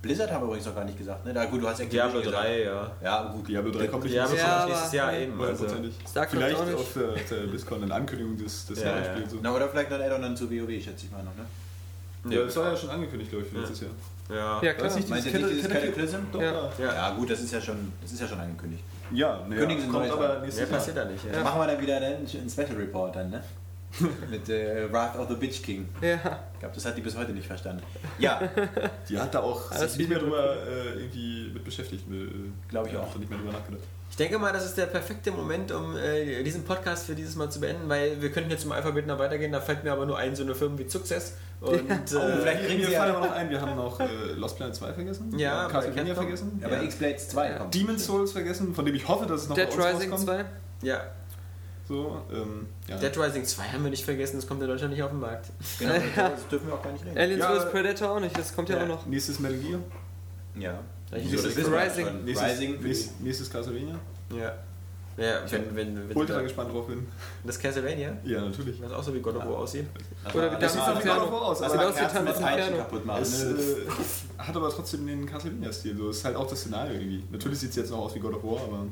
Speaker 6: Blizzard haben wir übrigens noch gar nicht gesagt. Ne? Da, gut, du hast Activision
Speaker 4: Diablo
Speaker 6: gesagt.
Speaker 4: 3, ja.
Speaker 6: Ja, gut.
Speaker 5: Diablo 3 kommt nicht
Speaker 4: Diablo
Speaker 5: nächstes
Speaker 2: Ja,
Speaker 4: nächstes Jahr eben. Also.
Speaker 5: Vielleicht
Speaker 2: auch nicht.
Speaker 5: auf der, der BlizzCon eine Ankündigung des, des
Speaker 4: Ja,
Speaker 5: neuen
Speaker 4: ja.
Speaker 5: Spiels. So.
Speaker 6: Na, oder vielleicht noch ein Add-on dann zu WoW, schätze ich mal noch. Ne?
Speaker 5: Ja, das war ja schon angekündigt, glaube ich, für letztes Jahr.
Speaker 4: Ja.
Speaker 2: Ja, klar.
Speaker 6: Du
Speaker 5: dieses
Speaker 6: nicht dieses
Speaker 5: Cataclysm?
Speaker 2: Ja.
Speaker 5: ja.
Speaker 4: Ja.
Speaker 6: Ja, gut, das ist ja schon, das ist ja schon angekündigt.
Speaker 5: Ja, ne,
Speaker 6: Kündigen Sie
Speaker 5: kommt aber nächstes
Speaker 4: Mehr
Speaker 5: Jahr.
Speaker 4: passiert da nicht. Ja.
Speaker 6: Machen wir dann wieder einen, Special Report dann, ne? (laughs) Mit äh, Wrath of the Bitch King.
Speaker 2: Ja.
Speaker 6: Ich glaube, das hat die bis heute nicht verstanden. (laughs) Ja,
Speaker 5: Die hat da auch sich nicht mehr drüber äh, irgendwie mit beschäftigt.
Speaker 6: Glaub ich
Speaker 5: ja,
Speaker 6: auch.
Speaker 5: Hat nicht mehr drüber nachgedacht.
Speaker 4: Ich denke mal, das ist der perfekte Moment, um äh, diesen Podcast für dieses Mal zu beenden, weil wir könnten jetzt zum Alphabet noch weitergehen, da fällt mir aber nur ein, so eine Firma wie Success. Und äh,
Speaker 6: vielleicht kriegen sie
Speaker 5: fallen
Speaker 6: ja.
Speaker 5: aber noch ein, wir haben noch äh, Lost Planet 2 vergessen.
Speaker 4: Ja,
Speaker 5: wir Castlevania vergessen.
Speaker 6: aber
Speaker 4: Ja.
Speaker 6: X-Blades 2 kommt.
Speaker 5: Demon's Souls vergessen, von dem ich hoffe, dass es noch
Speaker 2: Dead
Speaker 5: bei uns
Speaker 2: Rising
Speaker 5: rauskommt.
Speaker 2: 2.
Speaker 4: ja,
Speaker 5: So, ähm, ja.
Speaker 4: Dead Rising 2 haben wir nicht vergessen, das kommt in Deutschland nicht auf den Markt.
Speaker 6: Genau, das (laughs) dürfen wir auch gar nicht reden.
Speaker 2: Aliens
Speaker 5: Ja,
Speaker 2: vs Predator auch nicht, das kommt ja,
Speaker 4: ja.
Speaker 2: auch noch.
Speaker 5: Nächstes Metal Gear.
Speaker 6: Ja.
Speaker 4: Das
Speaker 2: Rising.
Speaker 5: Nächstes,
Speaker 6: Rising
Speaker 5: nächstes, Castlevania.
Speaker 4: Ja. Ja, wenn, wenn, wenn
Speaker 5: Ultra
Speaker 4: da,
Speaker 5: gespannt drauf bin.
Speaker 4: das Castlevania,
Speaker 5: Ja, natürlich.
Speaker 4: was auch so wie God of War aussieht.
Speaker 2: Oder wie
Speaker 6: das sieht
Speaker 5: voraus,
Speaker 6: Das
Speaker 5: aber
Speaker 2: Sieht
Speaker 6: war
Speaker 2: aus wie
Speaker 6: Herzen
Speaker 2: Tanz
Speaker 6: mit Peitschen
Speaker 2: Inferno.
Speaker 6: kaputt machen.
Speaker 5: Es äh, (laughs) hat aber trotzdem den Castlevania-Stil. So, ist halt auch das Szenario irgendwie. Natürlich sieht es jetzt noch aus wie God of War, aber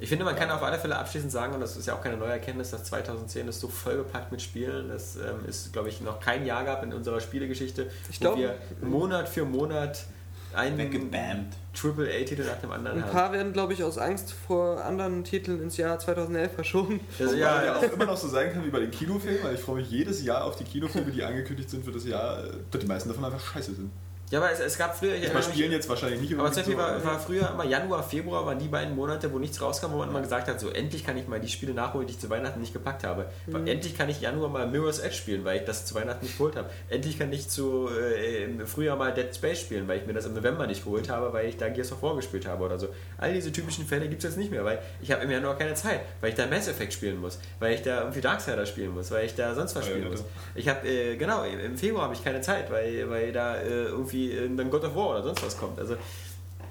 Speaker 4: Ich finde, man kann auf alle Fälle abschließend sagen, und das ist ja auch keine neue Erkenntnis, dass 2010 ist so vollgepackt mit Spielen. Das ähm, ist, glaube ich, noch kein Jahr gab in unserer Spielegeschichte,
Speaker 2: Ich
Speaker 4: wo
Speaker 2: glaub-
Speaker 4: wir Monat für Monat einen
Speaker 6: Weggebammt.
Speaker 4: Triple-A-Titel nach dem anderen
Speaker 2: Ein
Speaker 4: haben.
Speaker 2: paar werden, glaube ich, aus Angst vor anderen Titeln ins Jahr 2011 verschoben.
Speaker 4: Das,
Speaker 5: Wobei
Speaker 4: ja,
Speaker 5: ja
Speaker 4: ja.
Speaker 5: auch immer noch so sein kann wie bei den Kinofilmen, weil ich freue mich jedes Jahr auf die Kinofilme, die angekündigt sind für das Jahr, äh, dass die meisten davon einfach scheiße sind.
Speaker 4: Ja, aber es, es gab früher. Ich
Speaker 5: Ich spielen jetzt wahrscheinlich nicht
Speaker 4: Aber zum Beispiel
Speaker 5: so,
Speaker 4: war, war früher immer Januar, Februar waren die beiden Monate, wo nichts rauskam, wo man immer gesagt hat, so endlich kann ich mal die Spiele nachholen, die ich zu Weihnachten nicht gepackt habe. Weil Endlich kann ich Januar mal Mirror's Edge spielen, weil ich das zu Weihnachten nicht geholt habe. Endlich kann ich zu äh, im Frühjahr mal Dead Space spielen, weil ich mir das im November nicht geholt habe, weil ich da Gears of War gespielt habe oder so. All diese typischen Fälle gibt es jetzt nicht mehr, weil ich habe im Januar keine Zeit, weil ich da Mass Effect spielen muss, weil ich da irgendwie Darksider spielen muss, weil ich da sonst was spielen
Speaker 5: ja,
Speaker 4: muss. Ich habe, äh, genau, im Februar habe ich keine Zeit, weil, weil da äh, irgendwie äh, dann God of War oder sonst was kommt. Also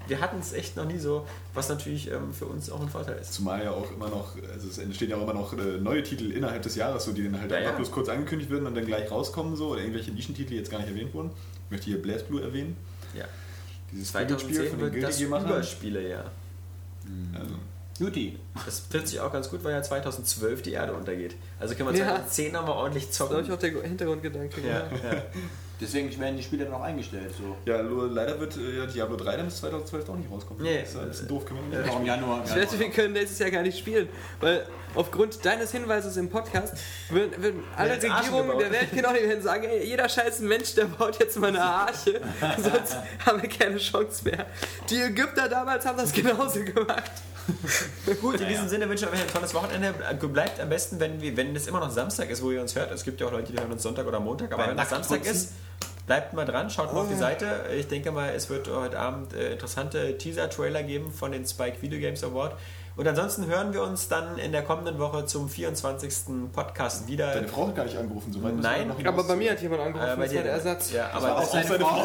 Speaker 4: wir hatten es echt noch nie so, was natürlich ähm, für uns auch ein Vorteil ist.
Speaker 5: Zumal ja auch immer noch, also es entstehen ja auch immer noch äh, neue Titel innerhalb des Jahres, so, die dann halt
Speaker 4: Ja,
Speaker 5: einfach
Speaker 4: ja.
Speaker 5: bloß kurz angekündigt werden und dann gleich rauskommen, so, oder irgendwelche Nischentitel, die jetzt gar nicht erwähnt wurden. Ich möchte hier Blast Blue erwähnen.
Speaker 4: Ja.
Speaker 5: Dieses
Speaker 4: 2010
Speaker 5: von den
Speaker 4: wird das
Speaker 5: Guilty Gear-Machern.
Speaker 4: Überspielejahr.
Speaker 5: Also,
Speaker 6: Juti.
Speaker 4: Das trifft sich auch ganz gut, weil ja 2012 die Erde untergeht. Also können wir
Speaker 2: Ja.
Speaker 4: 2010 nochmal ordentlich
Speaker 2: Das ist, glaube
Speaker 4: zocken.
Speaker 2: ich, auch der Hintergrundgedanke.
Speaker 4: Ja,
Speaker 2: genau.
Speaker 4: ja.
Speaker 6: Deswegen werden die Spiele dann auch eingestellt. So.
Speaker 5: ja, nur leider wird äh, Diablo 3 dann bis 2012 auch nicht rauskommen.
Speaker 4: Nee.
Speaker 5: Das ist ein bisschen doof, können wir nicht
Speaker 6: Auch im Januar.
Speaker 2: Ich wette, wir können nächstes Jahr gar nicht spielen, weil aufgrund deines Hinweises im Podcast würden, würden alle Regierungen der. Welt genau werden sagen, ey, jeder scheiß Mensch, der baut jetzt mal eine Arche, (laughs) sonst haben wir keine Chance mehr. Die Ägypter damals haben das genauso gemacht. (laughs)
Speaker 4: Gut, in diesem Sinne wünsche ich euch ein tolles Wochenende. Bleibt am besten, wenn, wir, wenn es immer noch Samstag ist, wo ihr uns hört. Es gibt ja auch Leute, die hören uns Sonntag oder Montag, aber wenn es Samstag
Speaker 6: Nacktputzen.
Speaker 4: ist, bleibt mal dran, schaut mal auf die Seite. Ich denke mal, es wird heute Abend äh, interessante Teaser-Trailer geben von den Spike Video Games Award. Und ansonsten hören wir uns dann in der kommenden Woche zum 24. Podcast wieder.
Speaker 5: Deine Frau hat gar nicht angerufen, so weit müssen
Speaker 4: Nein.
Speaker 2: Aber bei mir hat jemand
Speaker 4: Äh,
Speaker 2: angerufen,
Speaker 4: bei
Speaker 2: das
Speaker 4: dir-
Speaker 2: war der Ersatz.
Speaker 4: Ja,
Speaker 6: Aber
Speaker 4: aber
Speaker 6: auch seine Frau. (laughs)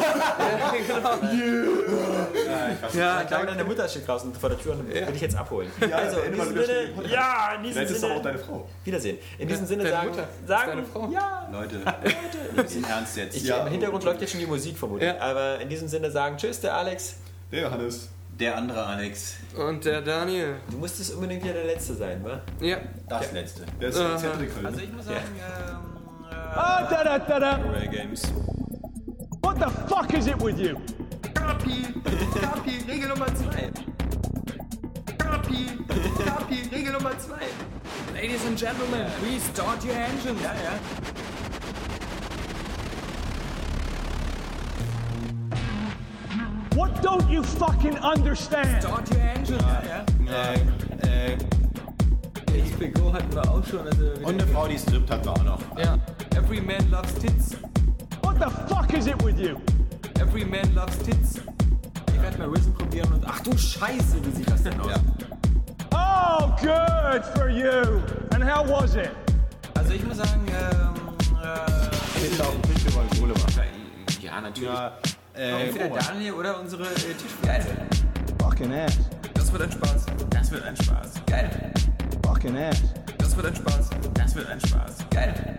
Speaker 2: Ja,
Speaker 4: ich glaube, deine Mutter steht draußen vor der Tür und will dich jetzt abholen.
Speaker 5: Ja,
Speaker 4: also in diesem Sinne, ja, in diesem
Speaker 5: doch auch
Speaker 4: Sinne,
Speaker 5: deine Frau.
Speaker 4: Wiedersehen. In diesem Sinne
Speaker 2: deine
Speaker 4: sagen.
Speaker 2: Das
Speaker 4: sagen
Speaker 2: deine Frau.
Speaker 4: ja,
Speaker 6: Leute, (laughs) im Ernst jetzt.
Speaker 4: Ich,
Speaker 5: Ja,
Speaker 4: Im Hintergrund läuft jetzt schon die Musik vermutlich.
Speaker 2: Ja.
Speaker 4: Aber in diesem Sinne sagen Tschüss, der Alex.
Speaker 5: Der Johannes.
Speaker 6: Der andere Alex.
Speaker 2: Und der Daniel.
Speaker 4: Du musstest unbedingt wieder der Letzte sein, wa?
Speaker 2: Ja.
Speaker 6: Das letzte.
Speaker 5: Der ist. Cedric.
Speaker 4: Also
Speaker 5: ne?
Speaker 4: ich muss sagen, ähm,
Speaker 3: Ah, da da da da.
Speaker 4: Rare Games.
Speaker 3: What the fuck is it with you?
Speaker 2: Kapi, Kapi, Regel Nummer 2. Kapi, Kapi, Regel Nummer 2. Ladies and Gentlemen, please start your engines. Ja, ja.
Speaker 3: What don't you fucking understand?
Speaker 2: Start your engines. Ja, ja.
Speaker 6: Äh, äh,
Speaker 4: XPGO hatten wir auch schon. Also
Speaker 6: und eine Frau, die strippt, hatten wir auch noch.
Speaker 2: ja. Every man loves tits.
Speaker 3: What the fuck is it with you?
Speaker 2: Every man loves tits.
Speaker 4: ich werde mal Risen probieren und ach du Scheiße, wie sieht das denn aus?
Speaker 6: Ja.
Speaker 3: Oh, good for you. And how was it?
Speaker 4: Also ich muss sagen, ähm, äh,
Speaker 6: auf dem Tisch, wir wollen Kohle machen.
Speaker 4: ja natürlich.
Speaker 6: Ja, äh,
Speaker 4: Entweder Daniel oder unsere äh, Tischgeil.
Speaker 3: Fucking ass.
Speaker 2: Das wird ein Spaß.
Speaker 4: Das wird ein Spaß. Geil.
Speaker 3: Fucking ass.
Speaker 2: Das wird ein Spaß.
Speaker 4: Das wird ein Spaß. Geil.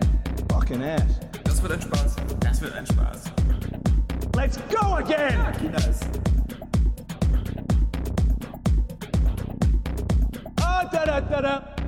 Speaker 3: Fucking ass.
Speaker 2: Das wird ein Spaß.
Speaker 4: Das wird ein Spaß.
Speaker 3: Let's go again. Ah, da, da, da, da.